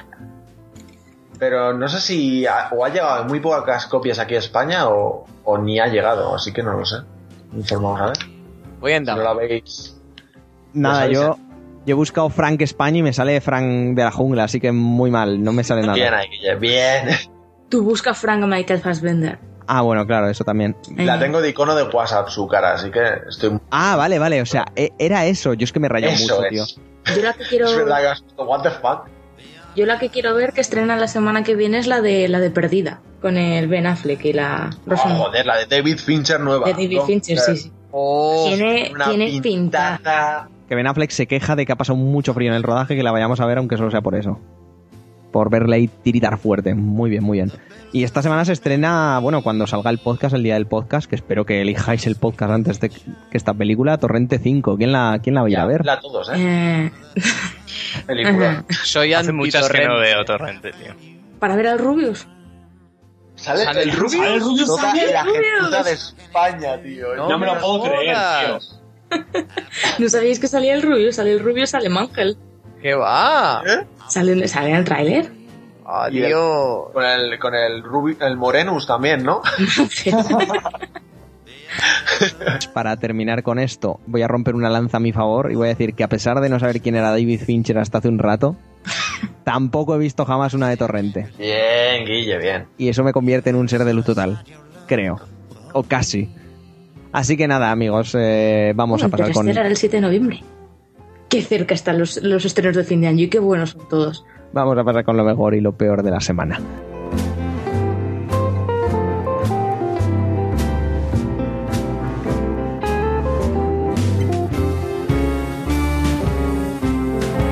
Pero no sé si ha- o ha llegado en muy pocas copias aquí a España o, o ni ha llegado, así que no lo sé. Informamos a ver. Voy en Si no la veis. Nada, Pues yo, yo he buscado Frank España y me sale Frank de la jungla, así que muy mal, no me sale nada. Bien ahí, bien. Tú busca Frank Michael Fassbender. Ah, bueno, claro, eso también. La tengo de icono de WhatsApp su cara, así que estoy. Ah, vale, vale, o sea, e- era eso. Yo es que me rayó Eso mucho, es. tío. Yo la que quiero, Es verdad que has visto What the fuck. yo la que quiero ver que estrena la semana que viene es la de la de Perdida con el Ben Affleck y la Oh, joder, la de David Fincher nueva. de David Fincher, sí, sí. Oh, tiene una tiene pintaza. Que Ben Affleck se queja de que ha pasado mucho frío en el rodaje, que la vayamos a ver, aunque solo sea por eso. Por verle ahí tiritar fuerte. Muy bien, muy bien. Y esta semana se estrena, bueno, cuando salga el podcast, el día del podcast, que espero que elijáis el podcast antes de que esta película, Torrente 5. ¿Quién la, quién la va a ir a ver? La todos, ¿eh? Eh, Película. soy Hace muchas que no veo Torrente, tío. para ver al Rubius. ¿Sale, ¿Sale el Rubius? Sale el Rubius. ¡Sale el la Rubius! de España, tío. No me lo puedo creer, tío. ¿No sabíais que salía el Rubius? Sale el Rubius, sale Mangel. ¿Qué va? ¿Eh? Sale, sale en el tráiler. El- Adiós. Con el, con el, Rubi- el Morenus también, ¿no? Para terminar con esto, voy a romper una lanza a mi favor y voy a decir que a pesar de no saber quién era David Fincher hasta hace un rato, tampoco he visto jamás una de Torrente. Bien, Guille, bien. Y eso me convierte en un ser de luz total. Creo. O casi. Así que nada, amigos, eh, vamos a pasar con... Interestelar el 7 de noviembre. Qué cerca están los, los estrenos de fin de año y qué buenos son todos. Vamos a pasar con lo mejor y lo peor de la semana.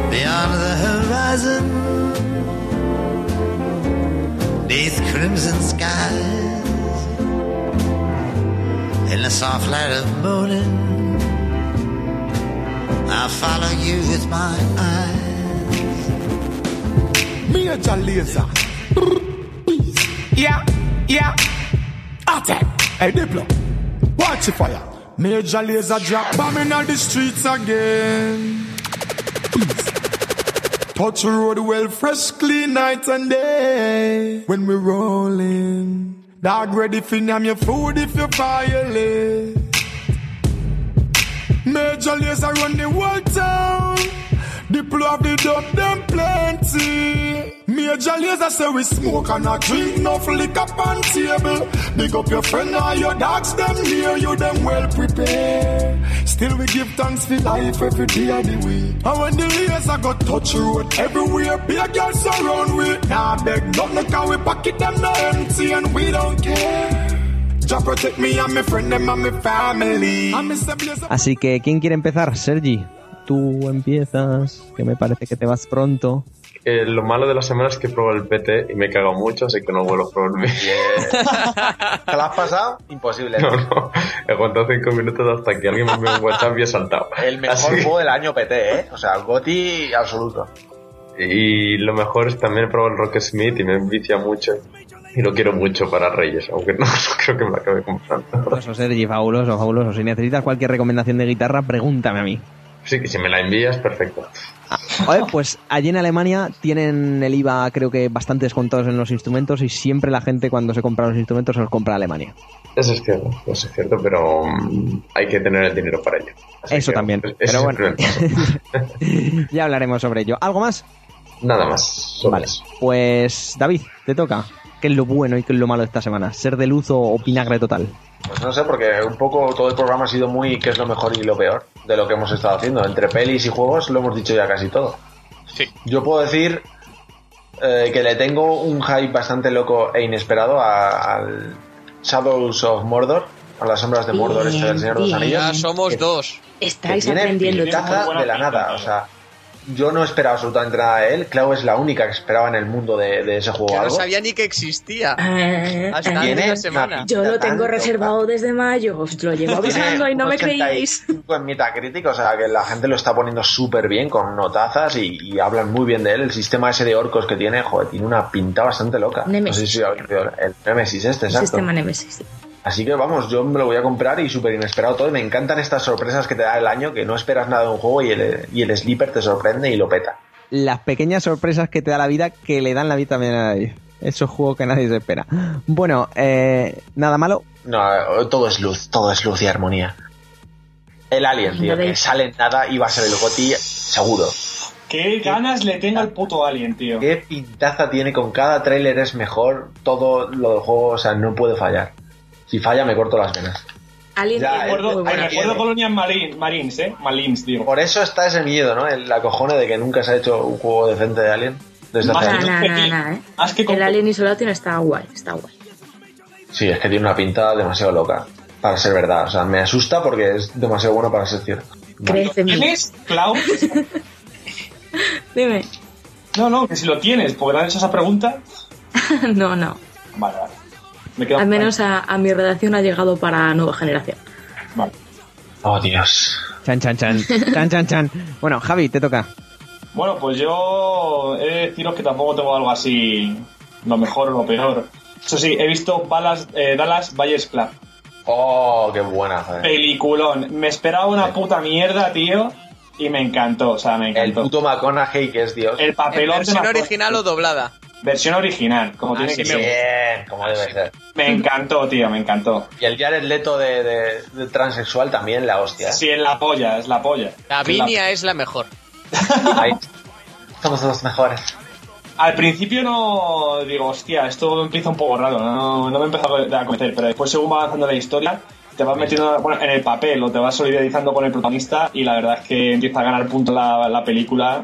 Beyond the horizon, beneath crimson skies, in the soft light of morning, follow you with my eyes. Major laser. Yeah, yeah. Attack. Hey, Diplo. Watch the fire. Major laser drop bombing on the streets again. Please. Touch the road well, fresh, clean night and day. When we rolling. Dog ready for name your food if you violate. Major laser run the whole town. Diplo have the dope, them plenty. Major laser say we smoke and a drink, no liquor on table. Big up your friend or your dogs, them near you, them well prepared. Still we give thanks for life every day of the week. And when the laser got touch road everywhere, big girls surround we. Nah beg nothing, cause we pocket them no empty and we don't care. Así que, ¿quién quiere empezar? Sergi, tú empiezas, que me parece que te vas pronto. Eh, lo malo de la semana es que probé el PT y me he cagado mucho, así que no vuelvo a probar el ¿Te la has pasado? Imposible. No, no. He aguantado cinco minutos hasta que alguien me envió un WhatsApp y he saltado. El mejor Así- juego del año PT, ¿eh? O sea, Goti absoluto. Y lo mejor es también he probado el Rock Smith y me envicia mucho. Y lo quiero mucho para Reyes, aunque no, no creo que me acabe comprando. Fabuloso, Sergi, fabuloso, fabuloso. Si necesitas cualquier recomendación de guitarra, pregúntame a mí. Sí, que si me la envías, perfecto. Oye, pues allí en Alemania tienen el IVA creo que bastante descontados en los instrumentos y siempre la gente cuando se compra los instrumentos se los compra a Alemania. Eso es cierto, eso es cierto, pero mm, hay que tener el dinero para ello. Así Eso que, también, pero bueno. ya hablaremos sobre ello. ¿Algo más? Nada más. Vale, eso. pues David, te toca. ¿Qué es lo bueno y qué es lo malo de esta semana? ¿Ser de luz o, o vinagre total? Pues no sé, porque un poco todo el programa ha sido muy qué es lo mejor y lo peor de lo que hemos estado haciendo. Entre pelis y juegos lo hemos dicho ya casi todo. Sí. Yo puedo decir eh, que le tengo un hype bastante loco e inesperado a- al Shadows of Mordor, a las sombras de Mordor, este del Señor de los Anillos. Ya somos Que- dos. que Estáis tiene aprendiendo de la nada. O sea, yo no esperaba absolutamente nada de él. Clau es la única que esperaba en el mundo de, de ese juego Yo no sabía ni que existía. Eh, Hasta eh, hace Tiene una semana. una Yo lo tengo Tanto, reservado desde mayo, os lo llevo avisando y no me creíais. 85 en Metacritic, o sea que la gente lo está poniendo súper bien con notazas y, y hablan muy bien de él. El sistema ese de orcos que tiene, joder, tiene una pinta bastante loca. Nemesis. No sé si habéis el Nemesis este, exacto. Sistema Nemesis. Sí. Así que vamos, yo me lo voy a comprar y súper inesperado todo. Y me encantan estas sorpresas que te da el año, que no esperas nada de un juego y el, y el sleeper te sorprende y lo peta. Las pequeñas sorpresas que te da la vida que le dan la vida también a nadie. Esos juegos que nadie se espera. Bueno, eh, nada malo. No, todo es luz, todo es luz y armonía. El Alien, tío, que sale en nada y va a ser el Goti seguro. Qué ganas le tengo al puto Alien, tío. Qué pintaza tiene, con cada tráiler es mejor, todo lo del juego, o sea, no puede fallar. Si falla me corto las venas. Alien Ya, Recuerdo, bueno. ay, recuerdo Colonial Marine- Marines, ¿eh? Marines, digo. Por eso está ese miedo, ¿no? El acojone de que nunca se ha hecho un juego decente de Alien. Desde hace Más nah, ti. nah, eh. Más que El Alien Isolation está guay, está guay. Sí, es que tiene una pinta demasiado loca para ser verdad. O sea, me asusta porque es demasiado bueno para ser cierto. Crees en mí. ¿Tienes, Clau? Dime. No, no, que si lo tienes, porque le han hecho esa pregunta. no, no. Vale, vale. Me quedo Al menos a, a mi redacción ha llegado para nueva generación. Vale. Oh, Dios. Chan, chan, chan. Chan, chan, chan. Bueno, Javi, te toca. Bueno, pues yo he de deciros que tampoco tengo algo así, lo mejor o lo peor. Eso sí, he visto Balas, eh, Dallas Buyers Club. Oh, qué buena, joder. Peliculón. Me esperaba una puta mierda, tío, y me encantó, o sea, me El encantó. puto McConaughey que es Dios. El ¿En papelón de versión original o doblada? Versión original, como Ah, tiene sí que ser. Bien, como debe ser. Me encantó, tío, me encantó. Y el Jared Leto de, de- de transexual también, la hostia. ¿eh? Sí, es la polla, es la polla. Lavinia es la mejor. Ahí. Somos los mejores. Al principio no digo, hostia, esto empieza un poco raro, no, no me he empezado a cometer, pero después según va avanzando la historia, te vas metiendo bueno, en el papel o te vas solidarizando con el protagonista y la verdad es que empieza a ganar punto la, la película,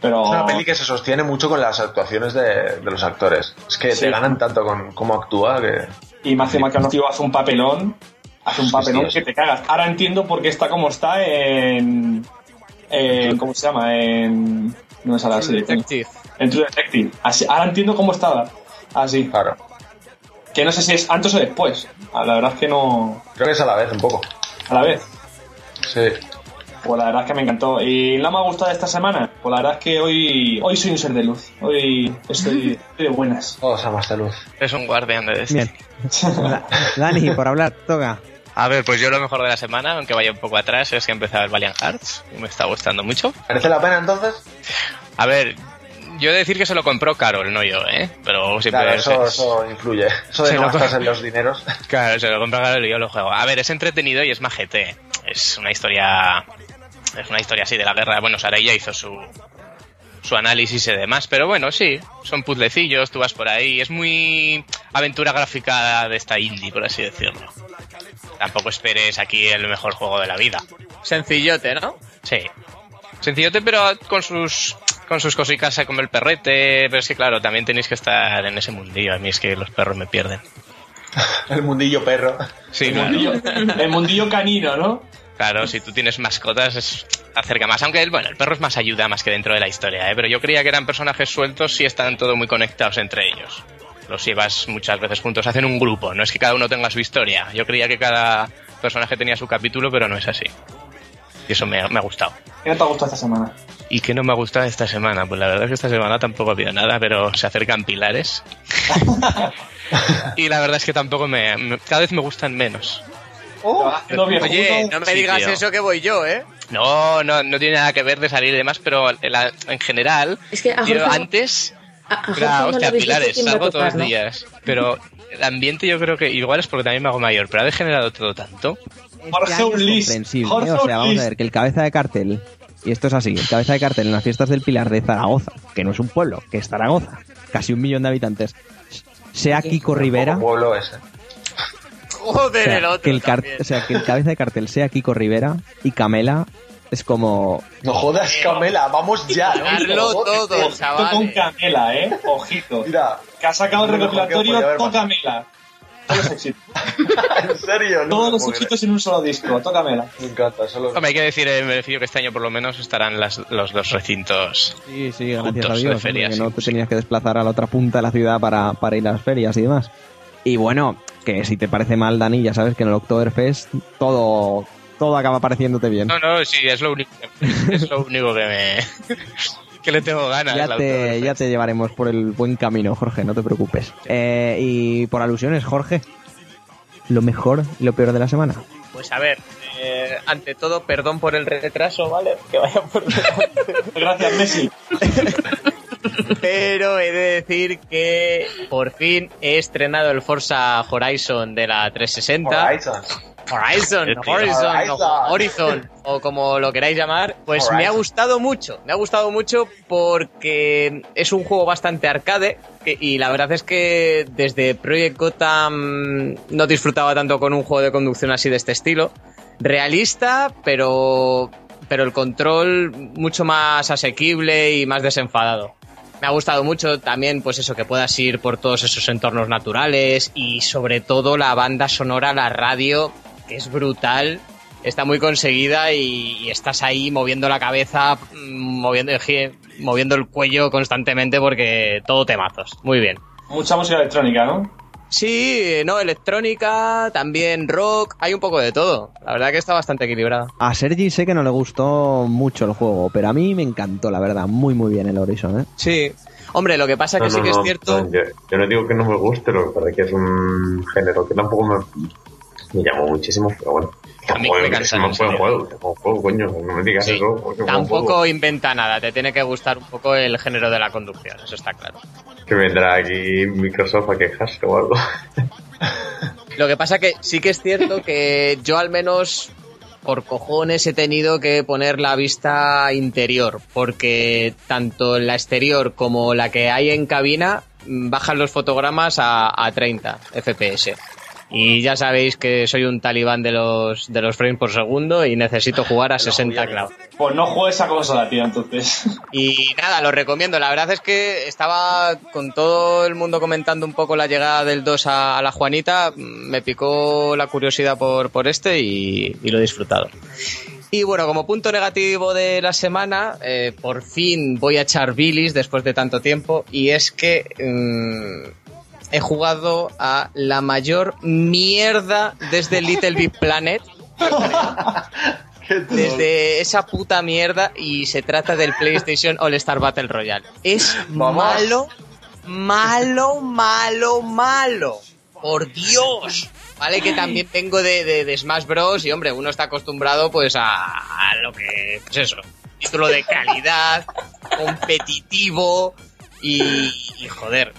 pero... Es una peli que se sostiene mucho con las actuaciones de, de los actores. Es que Sí. te ganan tanto con cómo actúa que... Y Matthew McConaughey hace un papelón, hace un Sí, papelón sí, que te cagas. Ahora entiendo por qué está como está en... en ¿Cómo se llama? En... No me sale la serie. Detective. En True Detective. Así, ahora entiendo cómo estaba. Así. Claro. Que no sé si es antes o después. Ah, La verdad es que no... Creo que es a la vez, un poco. A la vez. Sí. Pues la verdad es que me encantó. ¿Y no me ha gustado esta semana? Pues la verdad es que hoy, hoy soy un ser de luz. Hoy estoy, estoy de buenas. Todos amas de luz. Es un guardián de. Da- Dani, por hablar, toca. A ver, pues yo lo mejor de la semana, aunque vaya un poco atrás, es que he empezado el Valiant Hearts y me está gustando mucho. ¿Merece la pena entonces? A ver, yo he de decir que se lo compró Carol, no yo, ¿eh? Pero siempre Claro, eso, se- eso influye. Eso de Se no lo- en los dineros. Claro, se lo compra Carol y yo lo juego. A ver, es entretenido y es majete. Es una historia. Es una historia así de la guerra. Bueno, Sara ya hizo su. su análisis y demás. Pero bueno, sí, son puzzlecillos, tú vas por ahí. Es muy aventura gráfica de esta indie, por así decirlo. Tampoco esperes aquí el mejor juego de la vida. Sencillote, ¿no? Sí. Sencillote, pero con sus con sus cositas como el perrete. Pero es que claro, también tenéis que estar en ese mundillo. A mí es que los perros me pierden. El mundillo perro. Sí, el, claro. mundillo, el mundillo canino, ¿no? Claro, si tú tienes mascotas es acerca más. Aunque el, bueno, el perro es más ayuda más que dentro de la historia, ¿eh? Pero yo creía que eran personajes sueltos y están todo muy conectados entre ellos. Los llevas muchas veces juntos, hacen un grupo, no es que cada uno tenga su historia. Yo creía que cada personaje tenía su capítulo, pero no es así. Y eso me, ha- me ha gustado. ¿Qué no te ha gustado esta semana? ¿Y qué no me ha gustado esta semana? Pues la verdad es que esta semana tampoco ha habido nada, pero se acercan pilares. y la verdad es que tampoco me, me- cada vez me gustan menos. Oh. Oye, no me digas eso que voy yo, ¿eh? No, no, no tiene nada que ver de salir y demás, pero en, la- en general, Es que a yo antes a, Era, hostia, pilares, salgo todos los ¿no? días. Pero el ambiente yo creo que igual es porque también me hago mayor, pero ha degenerado todo tanto. Este Ulis, ¿eh? O sea, vamos a ver, que el cabeza de cartel, y esto es así, el cabeza de cartel en las fiestas del Pilar de Zaragoza, que no es un pueblo, que es Zaragoza, casi un millón de habitantes, sea Kiko Rivera, Poco pueblo ese. o Joder, el sea, otro que el, car- o sea, que el cabeza de cartel sea Kiko Rivera y Camela es como... No jodas, Camela, vamos ya. ¿no? Darlo Joder, todo. Ojito con. Camela, ¿eh? Ojito. Mira, Que ha sacado el recopilatorio con. Camela. Todos los éxitos. en serio, no Todos los éxitos en un solo disco. Tócamela. Me encanta, solo. Hombre, hay que decir, eh, me refiero que este año por lo menos estarán las- los dos recintos. Sí, sí, gracias Juntos a de Dios. hombre, ferias, que sí, no te tenías que desplazar a la otra punta de la ciudad para, para ir a las ferias y demás. Y bueno, que si te parece mal, Dani, ya sabes que en el Oktoberfest todo, todo acaba pareciéndote bien. No, no, sí, es lo único, es lo único que me... que le tengo ganas. Ya te, ya te llevaremos por el buen camino, Jorge, no te preocupes. Eh, y por alusiones, Jorge, lo mejor y lo peor de la semana. Pues a ver, eh, ante todo, perdón por el retraso, ¿vale? Que vaya por Gracias, Messi. Pero he de decir que por fin he estrenado el Forza Horizon de la 360. Horizon. Horizon. Horizon, Horizon. o Horizon, o como lo queráis llamar, pues me ha gustado mucho. Me ha gustado mucho porque es un juego bastante arcade que- y la verdad es que desde Project Gotham no disfrutaba tanto con un juego de conducción así de este estilo. Realista, pero pero el control mucho más asequible y más desenfadado. Me ha gustado mucho también, pues eso, que puedas ir por todos esos entornos naturales y sobre todo la banda sonora, la radio, que es brutal, está muy conseguida y, y estás ahí moviendo la cabeza, mm, moviendo, el gi- moviendo el cuello constantemente porque todo temazos. Muy bien. Mucha música electrónica, ¿no? Sí, no, electrónica, también rock, hay un poco de todo. La verdad que está bastante equilibrada. A Sergi sé que no le gustó mucho el juego, pero a mí me encantó, la verdad. Muy, muy bien el Horizon, ¿eh? Sí. Hombre, lo que pasa que No, sí no, que es cierto... no, yo, yo no digo que no me guste, lo que pasa es que es un género que tampoco me, me llamó muchísimo, pero bueno. A mí me cansa, juego, juego, coño, no digas Sí. eso. Tampoco inventa nada, te tiene que gustar un poco el género de la conducción, eso está claro. Que vendrá aquí Microsoft a quejarse o algo. Lo que pasa que sí que es cierto que yo al menos por cojones he tenido que poner la vista interior, porque tanto la exterior como la que hay en cabina bajan los fotogramas a, a 30 FPS. Y ya sabéis que soy un talibán de los, de los frames por segundo y necesito jugar a 60 clavos. Pues no juegues a consola, tío, entonces. Y nada, lo recomiendo. La verdad es que estaba con todo el mundo comentando un poco la llegada del 2 a, a la Juanita. Me picó la curiosidad por, por este y, y lo he disfrutado. Y bueno, como punto negativo de la semana, eh, por fin voy a echar bilis después de tanto tiempo. Y es que mm, he jugado a la mayor mierda desde Little Big Planet desde esa puta mierda y se trata del PlayStation All Star Battle Royale. Es Vamos. malo, malo, malo, malo. Por Dios. Vale que también vengo de, de- de Smash Bros. y hombre, uno está acostumbrado pues a, a lo que... Pues eso. Título de calidad, competitivo y, y joder.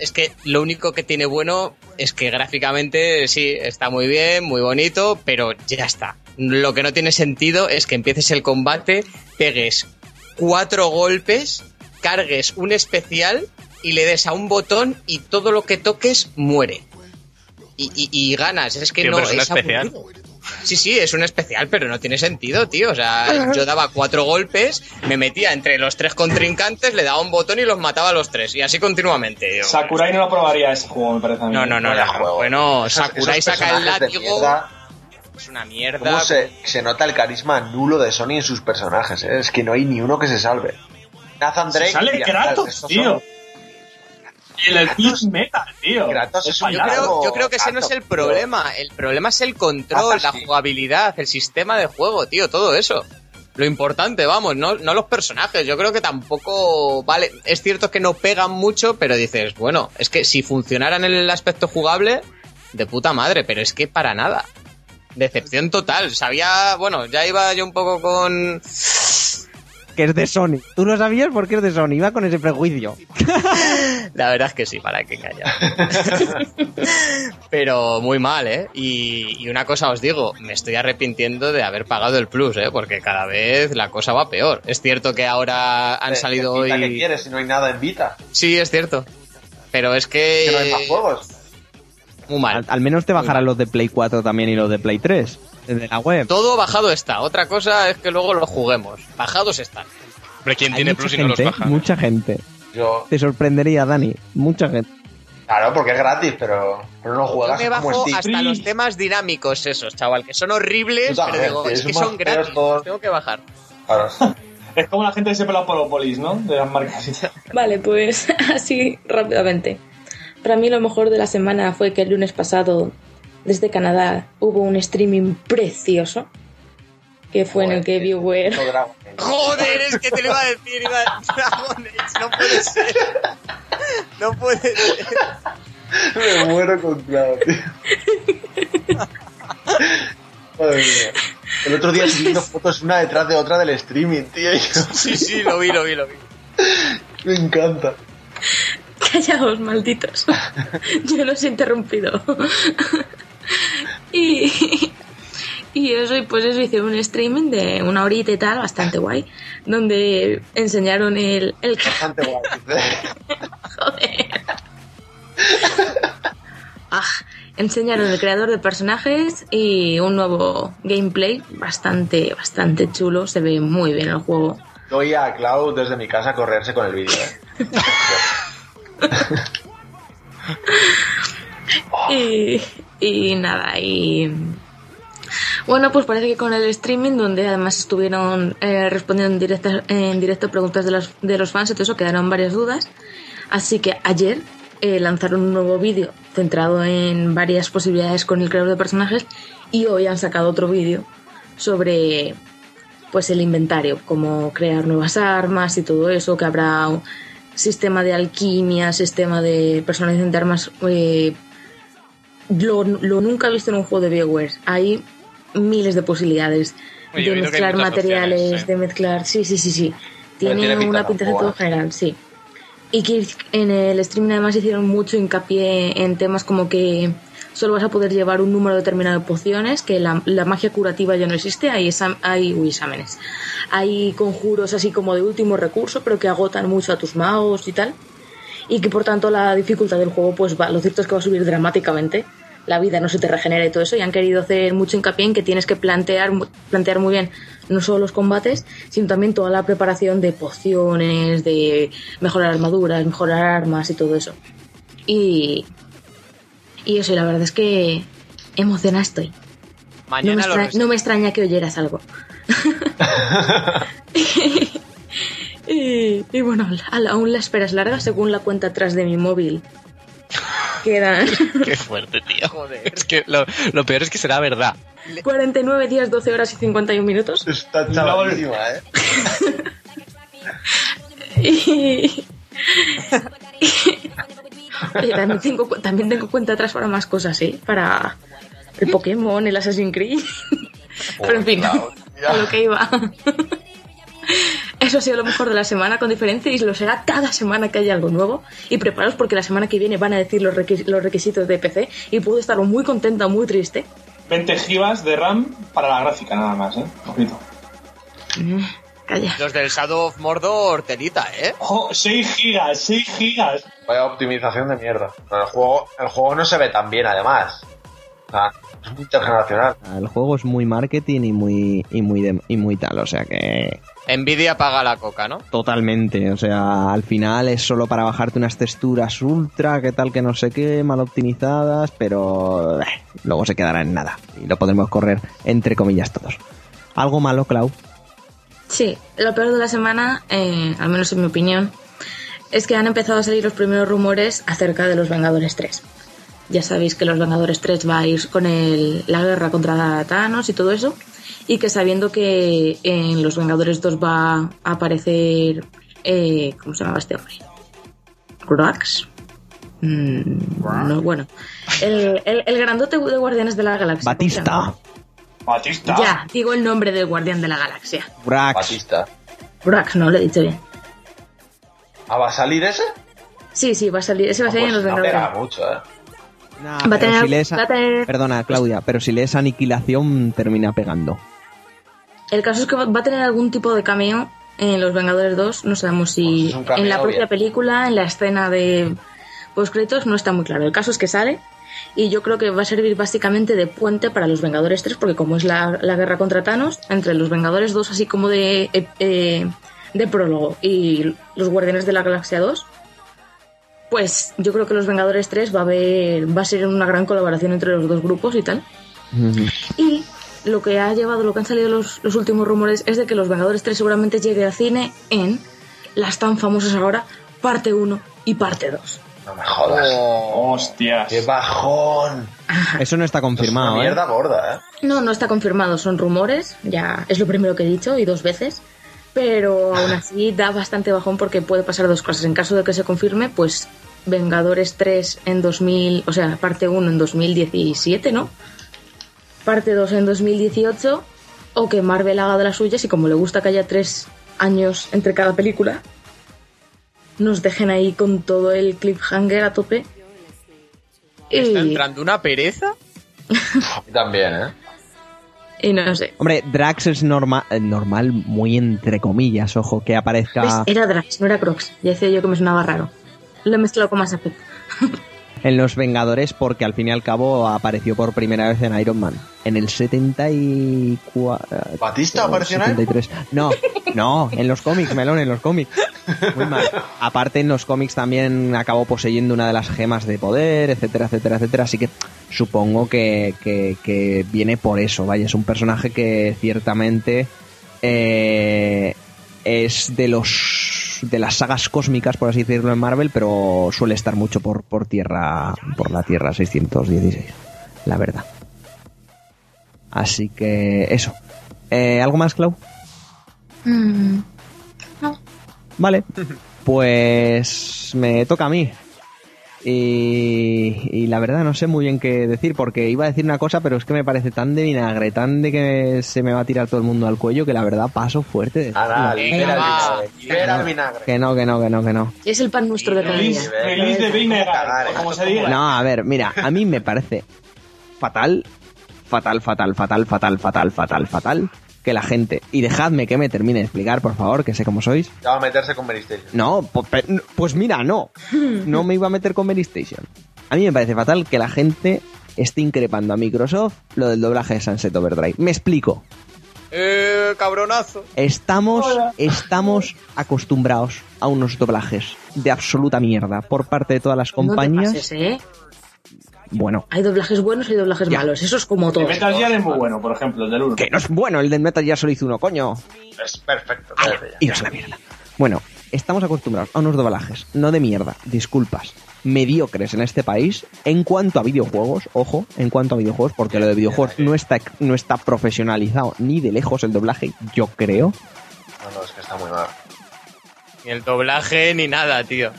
Es que lo único que tiene bueno es que gráficamente sí, está muy bien, muy bonito, pero ya está. Lo que no tiene sentido es que empieces el combate, pegues cuatro golpes, cargues un especial y le des a un botón y todo lo que toques muere. Y, y- y ganas, es que Tío, no pero es es especial. aburrido. Sí, sí, es un especial, pero no tiene sentido, tío. O sea, yo daba cuatro golpes, me metía entre los tres contrincantes, le daba un botón y los mataba a los tres. Y así continuamente. Digo, Sakurai no lo probaría ese juego, me parece a mí. No, no, no. Bueno, Sakurai saca el látigo. mierda, Es una mierda. ¿Cómo se, se nota el carisma nulo de Sony en sus personajes? eh? Es que no hay ni uno que se salve. Nathan Se Drake. sale Kratos, tío. son- Y el Eclipse Metal, tío. Kratos es un Yo creo, yo creo que ese no es el problema. El problema es el control, la jugabilidad, el sistema de juego, tío, todo eso. Lo importante, vamos, no, no los personajes. Yo creo que tampoco. Vale, es cierto que no pegan mucho, pero dices, bueno, es que si funcionaran en el aspecto jugable, de puta madre, pero es que para nada. Decepción total. Sabía, bueno, ya iba yo un poco con. Que es de Sony. Tú lo sabías porque es de Sony, iba con ese prejuicio. La verdad es que sí, para que engañar. Pero muy mal, ¿eh? Y, y una cosa os digo, me estoy arrepintiendo de haber pagado el plus, ¿eh? Porque cada vez la cosa va peor. Es cierto que ahora han salido ¿qué hoy... que quieres si no hay nada en Vita? Sí, es cierto. Pero es que... Que no hay más juegos. Muy mal. Al, al menos te bajarán los de Play 4 también y los de Play 3. Desde la web. Todo bajado está. Otra cosa es que luego lo juguemos. Bajados están. Hombre, ¿quién Hay tiene mucha plus y no los gente, baja? Mucha gente. Yo, Te sorprendería, Dani. Mucha gente. Claro, porque es gratis, pero, pero no Yo juegas me como bajo Steam. hasta los temas dinámicos esos, chaval, que son horribles, pero digo, que es son que son gratis, todos. tengo que bajar. Claro. Es como la gente que se pela por Opolis, ¿no? De las marcas. Vale, pues así rápidamente. Para mí lo mejor de la semana fue que el lunes pasado, desde Canadá, hubo un streaming precioso. Que fue en el que BioWare... Joder, es que te lo iba a decir, iba a Dragon Age, no puede ser. No puede ser. Me muero con Cloud, tío. Madre mía. El otro día subiendo fotos una detrás de otra del streaming, tío. Sí, sí, lo vi, lo vi, lo vi. Me encanta. Callaos, malditos. Yo los he interrumpido. y, y eso, y pues eso, hice un streaming de una horita y tal, bastante guay, donde enseñaron el, el Bastante guay. Joder. Ah, enseñaron el creador de personajes y un nuevo gameplay bastante, bastante chulo. Se ve muy bien el juego. Doy a Cloud desde mi casa a correrse con el vídeo, ¿eh? Y, y nada, y. Bueno, pues parece que con el streaming, donde además estuvieron eh, respondiendo en directo, en directo preguntas de los, de los fans y todo eso, quedaron varias dudas. Así que ayer eh, lanzaron un nuevo vídeo centrado en varias posibilidades con el creador de personajes y hoy han sacado otro vídeo sobre pues el inventario, cómo crear nuevas armas y todo eso, que habrá un sistema de alquimia, sistema de personalización de armas. eh, lo, lo nunca he visto en un juego de BioWare. Hay miles de posibilidades Oye, de mezclar materiales, opciones, de mezclar. Sí, sí, sí, sí. Tiene, tiene pinta una pinta de todo ¿eh? general, sí. Y que en el streaming además hicieron mucho hincapié en temas como que solo vas a poder llevar un número determinado de pociones, que la, la magia curativa ya no existe, hay, exam- hay uy, exámenes. Hay conjuros así como de último recurso, pero que agotan mucho a tus magos y tal. Y que por tanto la dificultad del juego, pues va, lo cierto es que va a subir dramáticamente. La vida no se te regenera y todo eso. Y han querido hacer mucho hincapié en que tienes que plantear, plantear muy bien no solo los combates, sino también toda la preparación de pociones, de mejorar armaduras, mejorar armas y todo eso. Y, y eso, y la verdad es que emocionada estoy. No me, Mañana no me extraña que oyeras algo. y, y bueno, aún la espera es larga según la cuenta atrás de mi móvil. Quedan Qué fuerte, tío. Joder. Es que lo, lo peor es que será verdad. 49 días, 12 horas y 51 minutos. Está chavalísima, ¿eh? Y... Oye, también tengo, también tengo cuenta atrás para más cosas, ¿eh? Para el Pokémon, el Assassin's Creed. Pero en fin, a lo que iba. Eso ha sido lo mejor de la semana, con diferencia, y lo será cada semana que haya algo nuevo. Y preparaos porque la semana que viene van a decir los, requis- los requisitos de PC y puedo estar muy contenta o muy triste. 20 gigas de RAM para la gráfica, nada más, ¿eh? Ojito. Mm, Calla. Los del Shadow of Mordor, telita, ¿eh? Ojo, 6 gigas, 6 gigas. Vaya optimización de mierda. El juego, el juego no se ve tan bien, además. O sea, es muy intergeneracional. El juego es muy marketing y muy, y muy, de- y muy tal, o sea que Nvidia paga la coca, ¿no? totalmente, o sea, al final es solo para bajarte unas texturas ultra, que tal que no sé qué, mal optimizadas, pero eh, luego se quedará en nada y lo podremos correr entre comillas todos. Algo malo, Clau. Sí, lo peor de la semana, eh, al menos en mi opinión, es que han empezado a salir los primeros rumores acerca de los Vengadores 3. Ya sabéis que los Vengadores 3 va a ir con el- la guerra contra Thanos y todo eso, y que sabiendo que en los Vengadores 2 va a aparecer... eh, ¿Cómo se llama este hombre? ¿Grox? Mm, no, bueno. El, el- el grandote de Guardianes de la Galaxia. ¿cómo se Batista? Batista. Ya, digo el nombre del Guardián de la Galaxia. Brax. Batista. Grox, no, lo he dicho bien. ¿Ah, va a salir ese? Sí, sí, va a salir. Ese va a Ah, salir en pues los no Vengadores. pega mucho, ¿eh? Nah, Va a tener- si lees a- va a tener- Perdona, Claudia, pero si lees aniquilación termina pegando. El caso es que va a tener algún tipo de cameo en Los Vengadores 2. No sabemos si Pues en la propia bien. película, en la escena de postcréditos, no está muy claro. El caso es que sale y yo creo que va a servir básicamente de puente para Los Vengadores 3, porque como es la, la guerra contra Thanos, entre Los Vengadores 2, así como de, eh, eh, de prólogo, y Los Guardianes de la Galaxia 2, pues yo creo que Los Vengadores 3 va a haber, va a ser una gran colaboración entre los dos grupos y tal. Y lo que ha llevado, lo que han salido los, los últimos rumores es de que Los Vengadores 3 seguramente llegue al cine en las tan famosas ahora parte 1 y parte 2. No me jodas. Hostias. ¡Qué bajón! Eso no está Esto es confirmado, una ¿eh? mierda gorda, ¿eh? No, no está confirmado, son rumores, ya es lo primero que he dicho y dos veces. Pero aún así da bastante bajón porque puede pasar dos cosas. En caso de que se confirme, pues Vengadores 3 en 2000, o sea, parte 1 en 2017, ¿no? Parte 2 en 2018, o que Marvel haga de las suyas y como le gusta que haya tres años entre cada película, nos dejen ahí con todo el cliffhanger a tope. ¿Está Y, entrando una pereza? También, ¿eh? y no sé. Hombre, Drax es norma- eh, normal, muy entre comillas, ojo, que ¿Ves? aparezca Era Drax, no era Crocs. Ya decía yo que me sonaba raro. Lo he mezclado con más afecto. en Los Vengadores porque al fin y al cabo apareció por primera vez en Iron Man. En el 74... ¿Batista apareció en Iron Man? 73. No, no, en los cómics, Melón, en los cómics. Muy mal. Aparte en los cómics también acabó poseyendo una de las gemas de poder, etcétera, etcétera, etcétera. Así que supongo que, que- que viene por eso. Vaya, es un personaje que ciertamente eh, es de los de las sagas cósmicas, por así decirlo, en Marvel, pero suele estar mucho por, por tierra, por la Tierra 616, la verdad. Así que eso. Eh, ¿Algo más, Clau? Mm, Vale. Pues me toca a mí. Y, y la verdad no sé muy bien qué decir porque iba a decir una cosa pero es que me parece tan de vinagre, tan de que se me va a tirar todo el mundo al cuello que la verdad paso fuerte de Ahora, libera vinagre. El vinagre. Que no, que no, que no, que no. Es el pan nuestro de cada día. Release de Vinegar, o como se diga. No, a ver, mira, a mí me parece fatal, fatal, fatal, fatal, fatal, fatal, fatal, fatal que la gente, y dejadme que me termine de explicar, por favor, que sé cómo sois. Ya va a meterse con Mary Station. No, pe- pues mira, no. No me iba a meter con Mary Station. A mí me parece fatal que la gente esté increpando a Microsoft lo del doblaje de Sunset Overdrive. Me explico. Eh, cabronazo. Estamos, estamos acostumbrados a unos doblajes de absoluta mierda por parte de todas las No te compañías. pases, ¿eh? Bueno, Hay doblajes buenos y doblajes Ya. malos. Eso es como todo. El Metal Gear es muy bueno, por ejemplo, el del 1. que no es bueno, el del Metal ya solo hizo uno, coño. Es perfecto. ¡Hala! cállate ya. Iros a la mierda. Bueno, estamos acostumbrados a unos doblajes, no de mierda, disculpas, mediocres en este país en cuanto a videojuegos, ojo, en cuanto a videojuegos, porque lo de videojuegos no está, no está profesionalizado ni de lejos el doblaje, yo creo. No, no, es que está muy mal. Ni el doblaje ni nada, tío.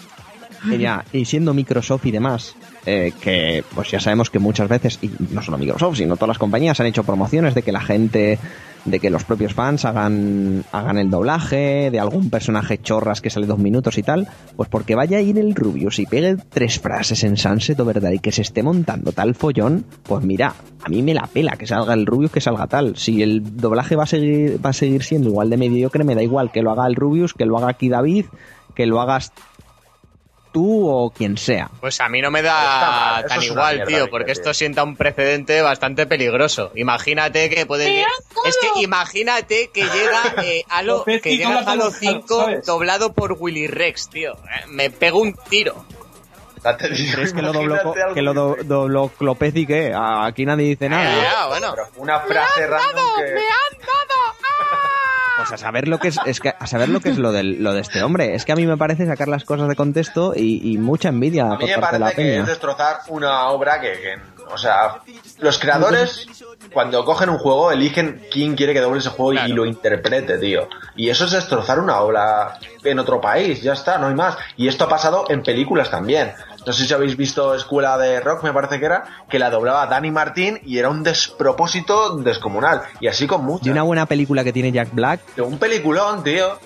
Y ya, y siendo Microsoft y demás, eh, que pues ya sabemos que muchas veces, y no solo Microsoft, sino todas las compañías han hecho promociones de que la gente, de que los propios fans hagan, hagan el doblaje de algún personaje chorras que sale dos minutos y tal, pues porque vaya a ir el Rubius y pegue tres frases en Sunset Overdrive y que se esté montando tal follón, pues mira, a mí me la pela que salga el Rubius que salga tal. Si el doblaje va a seguir, va a seguir siendo igual de mediocre, me da igual que lo haga el Rubius, que lo haga aquí David, que lo hagas tú o quien sea. Pues a mí no me da mal, tan una igual, mierda, tío, porque esto sienta un precedente bastante peligroso. Imagínate que puede Es que imagínate que llega eh, Halo, que llega Halo los Halo, 5 ¿sabes? doblado por Willy Rex, tío. Eh, Me pego un tiro. ¿Crees que lo dobló, que lo do- dobló Clopez y qué? Aquí nadie dice nada. Ya, bueno. Pero una frase random que... Pues a saber lo que es, es que a saber lo que es lo del, lo de este hombre. Es que a mí me parece sacar las cosas de contexto y, y mucha envidia A por mí me parte de la parece que peña. es destrozar una obra que, que- o sea, los creadores cuando cogen un juego eligen quién quiere que doble ese juego Claro. y lo interprete, tío. Y eso es destrozar una obra en otro país, ya está, no hay más. Y esto ha pasado en películas también. No sé si habéis visto Escuela de Rock, me parece que era, que la doblaba Danny Martín y era un despropósito descomunal. Y así con muchas. De una buena película que tiene Jack Black, de un peliculón, tío.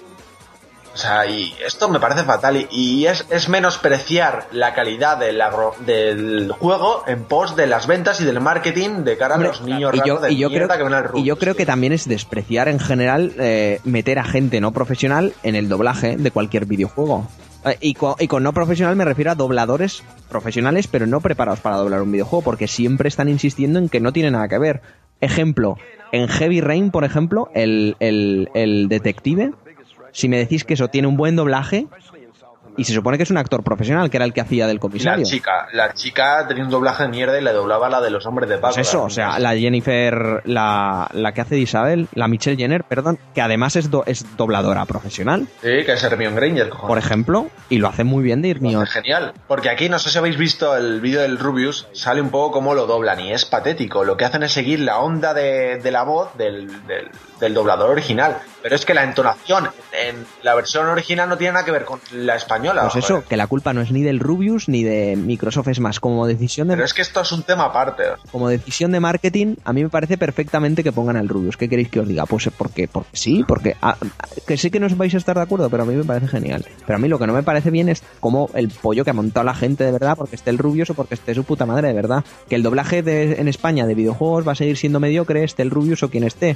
O sea, y esto me parece fatal. Y, y es, es menospreciar la calidad del, agro- del juego en pos de las ventas y del marketing de cara Hombre, a los niños y yo, de y yo creo, que ven al y yo creo que también es despreciar en general eh, meter a gente no profesional en el doblaje de cualquier videojuego. Eh, y, co- y con no profesional me refiero a dobladores profesionales, pero no preparados para doblar un videojuego, porque siempre están insistiendo en que no tiene nada que ver. Ejemplo, en Heavy Rain, por ejemplo, el, el, el detective, si me decís que eso tiene un buen doblaje, Y se supone que es un actor profesional, que era el que hacía del Y la comisario. chica, la chica tenía un doblaje de mierda y le doblaba la de los hombres de pago. Pues eso, o sea, la Jennifer, la, la que hace de Isabel, la Michelle Jenner, perdón, que además es, do- es dobladora profesional, Sí, que es Hermione Granger, cojones. por ejemplo, y lo hace muy bien de Hermione. Genial, porque aquí no sé si habéis visto el vídeo del Rubius, sale un poco cómo lo doblan y es patético. Lo que hacen es seguir la onda de, de la voz del, del- del doblador original, pero es que la entonación en la versión original no tiene nada que ver con la española. Pues eso, que la culpa no es ni del Rubius ni de Microsoft, es más, como decisión de, Pero es que esto es un tema aparte. como decisión de marketing, a mí me parece perfectamente que pongan al Rubius. ¿Qué queréis que os diga? Pues porque, porque sí, porque ah, que sé que no os vais a estar de acuerdo, pero a mí me parece genial. Pero a mí lo que no me parece bien es como el pollo que ha montado la gente de verdad, porque esté el Rubius o porque esté su puta madre de verdad. Que el doblaje de- en España de videojuegos va a seguir siendo mediocre, esté el Rubius o quien esté.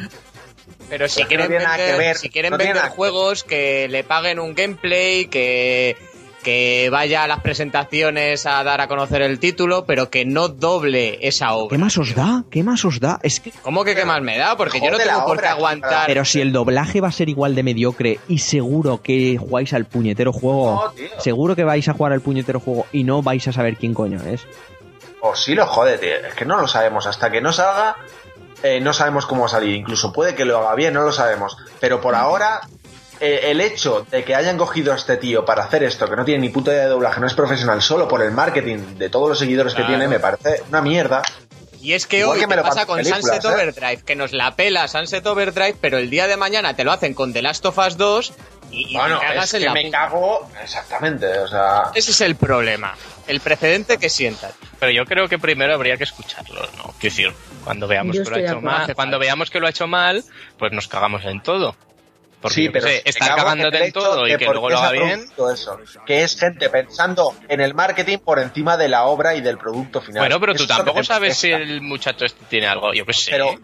Pero si Pero que no quieren que vender, ver, si quieren no vender juegos, que le paguen un gameplay, que, que vaya a las presentaciones a dar a conocer el título, pero que no doble esa obra. ¿Qué más os da? ¿Qué más os da? Es que ¿Cómo que qué más me da? Porque yo no tengo por qué aguantar. Pero si el doblaje va a ser igual de mediocre y seguro que jugáis al puñetero juego, No, seguro que vais a jugar al puñetero juego y no vais a saber quién coño es. O sí lo jode, tío. Es que no lo sabemos. Hasta que no salga, eh, no sabemos cómo va a salir. Incluso puede que lo haga bien, no lo sabemos. Pero por ahora, eh, el hecho de que hayan cogido a este tío para hacer esto, que no tiene ni puta idea de doblaje, no es profesional, solo por el marketing de todos los seguidores Claro. que tiene, me parece una mierda. Y es que Igual hoy que me te lo pasa con Sunset ¿eh? Overdrive, que nos la pela Sunset Overdrive, pero el día de mañana te lo hacen con The Last of Us 2 y, y bueno, te cagas es en que la me cago exactamente. O sea, Ese es el problema. El precedente que sientan. Pero yo creo que primero habría que escucharlo, ¿no? Quiero decir, cuando veamos Yo que lo ha hecho mal, cuando veamos que lo ha hecho mal, pues nos cagamos en todo. Porque sí, pero sé, cago cagándote en todo y que luego lo haga ha bien. Eso, que es gente pensando en el marketing por encima de la obra y del producto final. Bueno, pero Eso tú tampoco sabes si el muchacho este tiene algo, yo qué sé. Pero,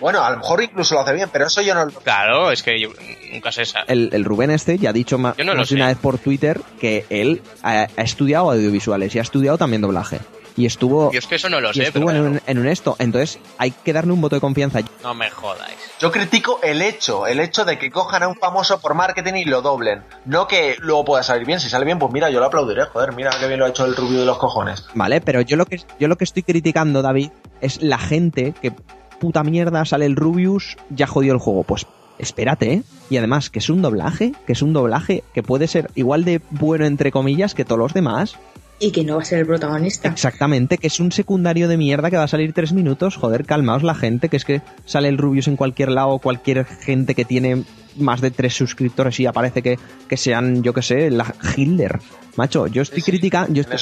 bueno, a lo mejor incluso lo hace bien, pero eso yo no lo Claro, es que yo nunca sé esa. El, el Rubén este ya ha dicho Yo no más de una vez por Twitter que él ha, ha estudiado audiovisuales y ha estudiado también doblaje. Y estuvo, Yo es que eso no lo y sé, estuvo pero en, un, en un esto. Entonces hay que darle un voto de confianza. no me jodáis. Yo critico el hecho, el hecho de que cojan a un famoso por marketing y lo doblen. No que luego pueda salir bien. Si sale bien, pues mira, yo lo aplaudiré. Joder, mira qué bien lo ha hecho el rubio de los cojones. Vale, pero yo lo que yo lo que estoy criticando, David, es la gente que puta mierda sale el Rubius, ya jodió el juego. Pues espérate, ¿eh? Y además, que es un doblaje, que es un doblaje que puede ser igual de bueno entre comillas que todos los demás. Y que no va a ser el protagonista. Exactamente, que es un secundario de mierda que va a salir tres minutos. Joder, calmaos la gente, que es que sale el Rubius en cualquier lado, cualquier gente que tiene más de tres suscriptores y aparece que, que sean, yo que sé, la Hitler. Macho, yo estoy criticando, yo estoy,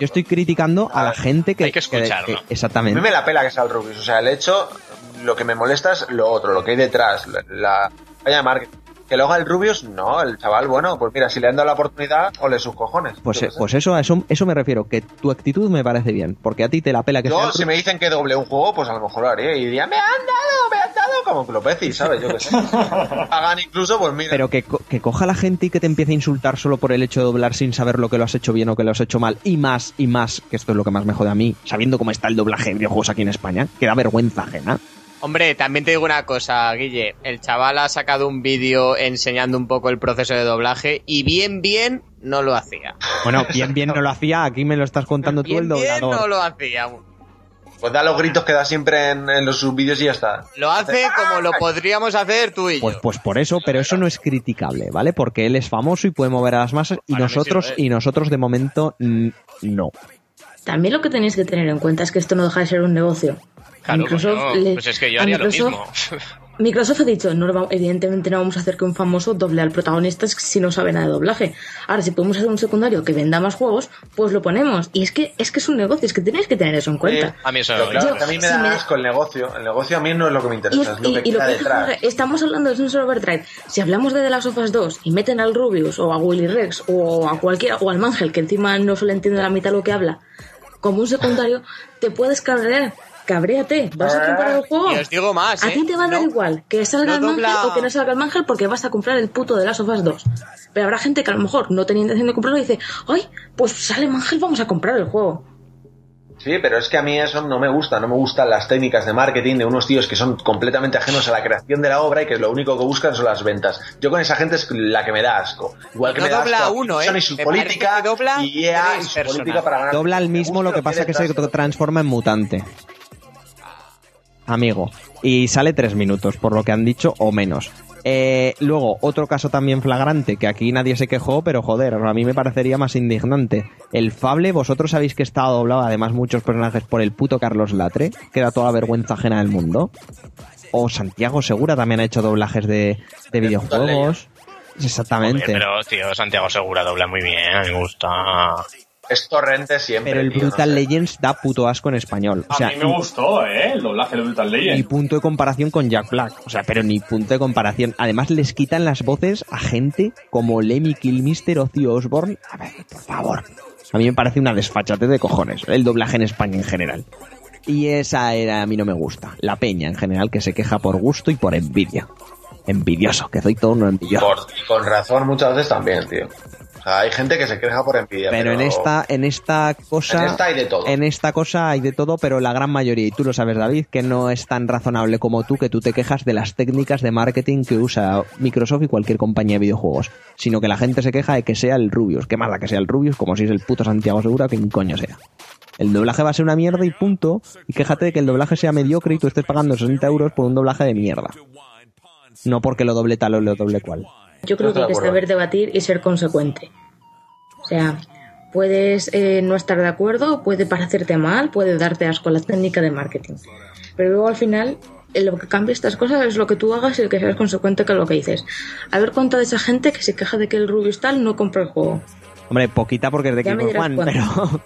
yo criticando a la gente que... Hay que escucharlo. que- A exactamente. mí me la pela que sea el Rubius. O sea, el hecho, lo que me molesta es lo otro, lo que hay detrás. La, la vaya de marketing. Que lo haga el Rubius, no, el chaval, bueno, pues mira, si le han dado la oportunidad, ole sus cojones. Pues, eh, pues eso, a eso, eso me refiero, que tu actitud me parece bien, porque a ti te la pela que sea Yo, el si me dicen que doble un juego, pues a lo mejor lo haré y diría, me han dado, me han dado, como que lo peci, ¿sabes? Yo qué sé. Hagan incluso, pues mira. Pero que, co- que coja la gente y que te empiece a insultar solo por el hecho de doblar sin saber lo que lo has hecho bien o que lo has hecho mal. Y más, y más, que esto es lo que más me jode a mí, sabiendo cómo está el doblaje de videojuegos aquí en España, que da vergüenza ajena. Hombre, también te digo una cosa, Guille. El chaval ha sacado un vídeo enseñando un poco el proceso de doblaje y bien, bien no lo hacía. Bueno, bien, bien no lo hacía, aquí me lo estás contando tú el Bien, bien doblador. no lo hacía. Pues da los gritos que da siempre en, en los subvídeos y ya está. Lo hace como lo podríamos hacer tú y yo. Pues, pues por eso, pero eso no es criticable, ¿vale? Porque él es famoso y puede mover a las masas y Para nosotros, y nosotros de momento no. También lo que tenéis que tener en cuenta es que esto no deja de ser un negocio. Claro, Microsoft le- pues es que yo a haría lo Microsoft- mismo. Microsoft ha dicho, no, va- evidentemente no vamos a hacer que un famoso doble al protagonista si no sabe nada de doblaje. Ahora, si podemos hacer un secundario que venda más juegos, pues lo ponemos. Y es que es que es un negocio, es que tenéis que tener eso en cuenta. Sí, A mí eso pero no claro, Yo- a mí me si da me- asco el negocio. El negocio a mí no es lo que me Y, interesa, es lo y- que y lo que detrás. Estamos hablando de Sunset Overdrive. Si hablamos de The Last of Us 2 y meten al Rubius o a Willy Rex o a cualquiera, o al Mangel, que encima no se le entiende la mitad lo que habla, como un secundario, te puedes cabrear. Cabréate, vas a comprar el juego. Y os digo más, A ¿eh? ti te va a dar No- igual que salga no el Mangel o que no salga el Mangel porque vas a comprar el puto de Last of Us 2. Pero habrá gente que a lo mejor no tenía intención de comprarlo y dice, ay, pues sale Mangel, vamos a comprar el juego. Sí, pero es que a mí eso no me gusta, no me gustan las técnicas de marketing de unos tíos que son completamente ajenos a la creación de la obra y que lo único que buscan son las ventas. Yo con esa gente es la que me da asco. Igual que No me da dobla asco uno, ¿eh? y su Me política que dobla y EA y su política para ganar. Dobla el Me mismo, lo que pasa que se transforma en mutante. Amigo. Y sale tres minutos, por lo que han dicho, o menos. Eh, luego, otro caso también flagrante, que aquí nadie se quejó, pero joder, a mí me parecería más indignante. El Fable, vosotros sabéis que está doblado además muchos personajes por el puto Carlos Latre, que da toda la vergüenza ajena del mundo. O Santiago Segura también ha hecho doblajes de, de videojuegos. Exactamente. Joder, pero, tío, Santiago Segura dobla muy bien, me gusta. Es torrente siempre. Pero el tío, no Brutal sé. Legends da puto asco en español. O sea, a mí me gustó, ¿eh? El doblaje de Brutal ni Legend. punto de comparación con Jack Black. O sea, pero ni punto de comparación. Además, les quitan las voces a gente como Lemmy Kilmister o Ozzy Osbourne. A ver, por favor. A mí me parece una desfachate de cojones. El doblaje en España en general. Y esa era, a mí no me gusta. La peña en general que se queja por gusto y por envidia. Envidioso, que soy todo un envidioso. Por- y con razón muchas veces también, tío. O sea, hay gente que se queja por envidia. Pero en esta, en esta cosa. En esta hay de todo. En esta cosa hay de todo, pero la gran mayoría, y tú lo sabes, David, que no es tan razonable como tú, que tú te quejas de las técnicas de marketing que usa Microsoft y cualquier compañía de videojuegos. Sino que la gente se queja de que sea el Rubius. ¿Qué más da que sea el Rubius? Como si es el puto Santiago Segura, que coño sea. El doblaje va a ser una mierda y punto. Y quéjate de que el doblaje sea mediocre y tú estés pagando 60 euros por un doblaje de mierda. No porque lo doble tal o lo doble cual. Yo creo que hay que saber debatir y ser consecuente. O sea, puedes eh, no estar de acuerdo, puede parecerte mal, puede darte asco la técnica de marketing. Pero luego al final, lo que cambia estas cosas es lo que tú hagas y el que seas consecuente con lo que dices. A ver cuánta de esa gente que se queja de que el Rubius tal no compra el juego. Hombre, poquita porque es de dirás One, cuándo. pero...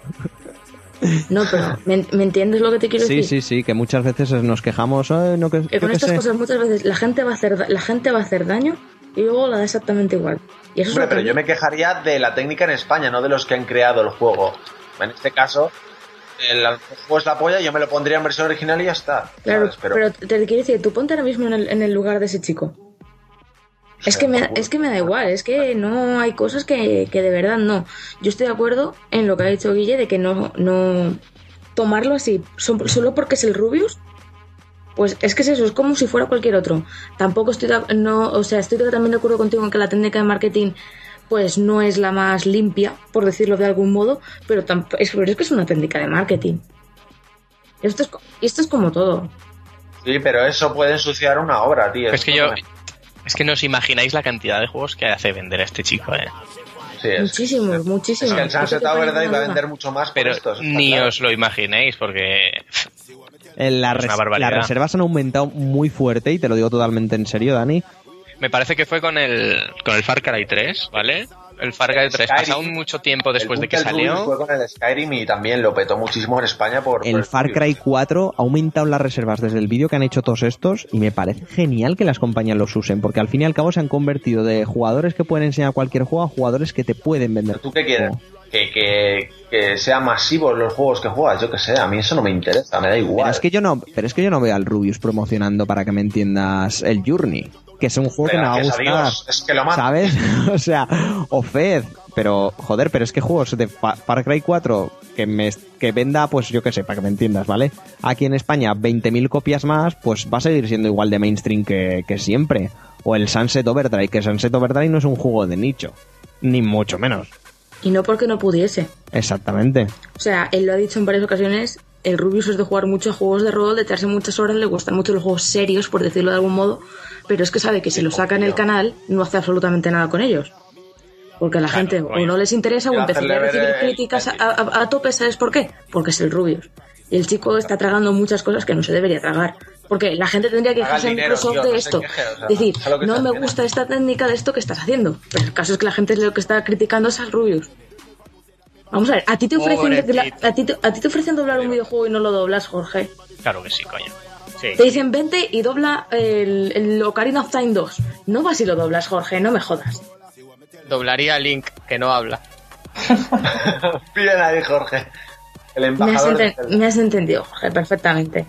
No, pero ¿me, me entiendes lo que te quiero Sí, decir? sí, sí, que muchas veces nos quejamos, "Ay, no, que, con estas sé". cosas muchas veces la gente va a hacer da- la gente va a hacer daño y luego la da exactamente igual. Y eso es Hombre, pero yo me quejaría de la técnica en España, no de los que han creado el juego. En este caso, el juego es la polla, yo me lo pondría en versión original y ya está. Claro, pero, te quiero decir, tú ponte ahora mismo en el, en el lugar de ese chico. Es que, me, es que me da igual, es que no hay cosas que, que de verdad no. Yo estoy de acuerdo en lo que ha dicho Guille de que no, no tomarlo así, so- solo porque es el Rubius, pues es que es eso, es como si fuera cualquier otro. Tampoco estoy de, no, o sea, estoy también de acuerdo contigo en que la técnica de marketing pues no es la más limpia, por decirlo de algún modo, pero, es, pero es que es una técnica de marketing. Esto es, co- esto es como todo. Sí, pero eso puede ensuciar una obra, tío. Es que yo. me- Es que no os imagináis la cantidad de juegos que hace vender a este chico, eh. Sí, es, Muchísimos, muchísimos. es que el Sunset una va a vender mucho más Pero esto. eso está ni claro. os lo imaginéis, porque. Eh, res- las reservas han aumentado muy fuerte y te lo digo totalmente en serio, Dani. Me parece que fue con el, con el Far Cry 3, ¿vale? El Far Cry 3, Skyrim. pasado mucho tiempo después de que salió. Fue con el Skyrim y también lo petó muchísimo en España por. por El Far Cry 4 ha aumentado las reservas desde el vídeo que han hecho todos estos y me parece genial que las compañías los usen porque al fin y al cabo se han convertido de jugadores que pueden enseñar cualquier juego a jugadores que te pueden vender. ¿Tú qué quieres? Que, que, que sean masivos los juegos que juegas, yo que sé, a mí eso no me interesa, me da Pero igual. es que yo no, pero es que yo no veo al Rubius promocionando para que me entiendas el Journey, que es un juego que me va a gustar. Dios, es que lo mata. ¿Sabes? o sea, o Fed, pero joder, pero es que juegos de Fa- Far Cry 4 que me que venda, pues yo qué sé, para que me entiendas, ¿vale? Aquí en España 20.000 copias más, pues va a seguir siendo igual de mainstream que, que siempre. O el Sunset Overdrive, que Sunset Overdrive no es un juego de nicho, ni mucho menos. Y no porque no pudiese. Exactamente. O sea, él lo ha dicho en varias ocasiones. El Rubius es de jugar muchos juegos de rol, de echarse muchas horas, le gustan mucho los juegos serios, por decirlo de algún modo, pero es que sabe que si lo saca en el canal, no hace absolutamente nada con ellos. Porque a la gente o no les interesa o empezaría a recibir el- críticas a, a- a tope, ¿sabes por qué? Porque es el Rubius. Y el chico está tragando muchas cosas que no se debería tragar. Porque la gente tendría que quejarse en Microsoft tío, de no esto. queje, o sea, Decir, no me gusta esta técnica de esto que estás haciendo. Pero el caso es que la gente lo que está criticando es al Rubius. Vamos a ver, a ti te ofrecen, a ti, te- a ti te ofrecen doblar un videojuego y no lo doblas, Jorge. Claro que sí, coño. Sí. Te dicen vente y dobla el, el Ocarina of Time 2. No vas y lo doblas, Jorge, no me jodas. Doblaría a Link, que no habla. Bien ahí, Jorge. El Me has, de me entendido, Jorge, perfectamente.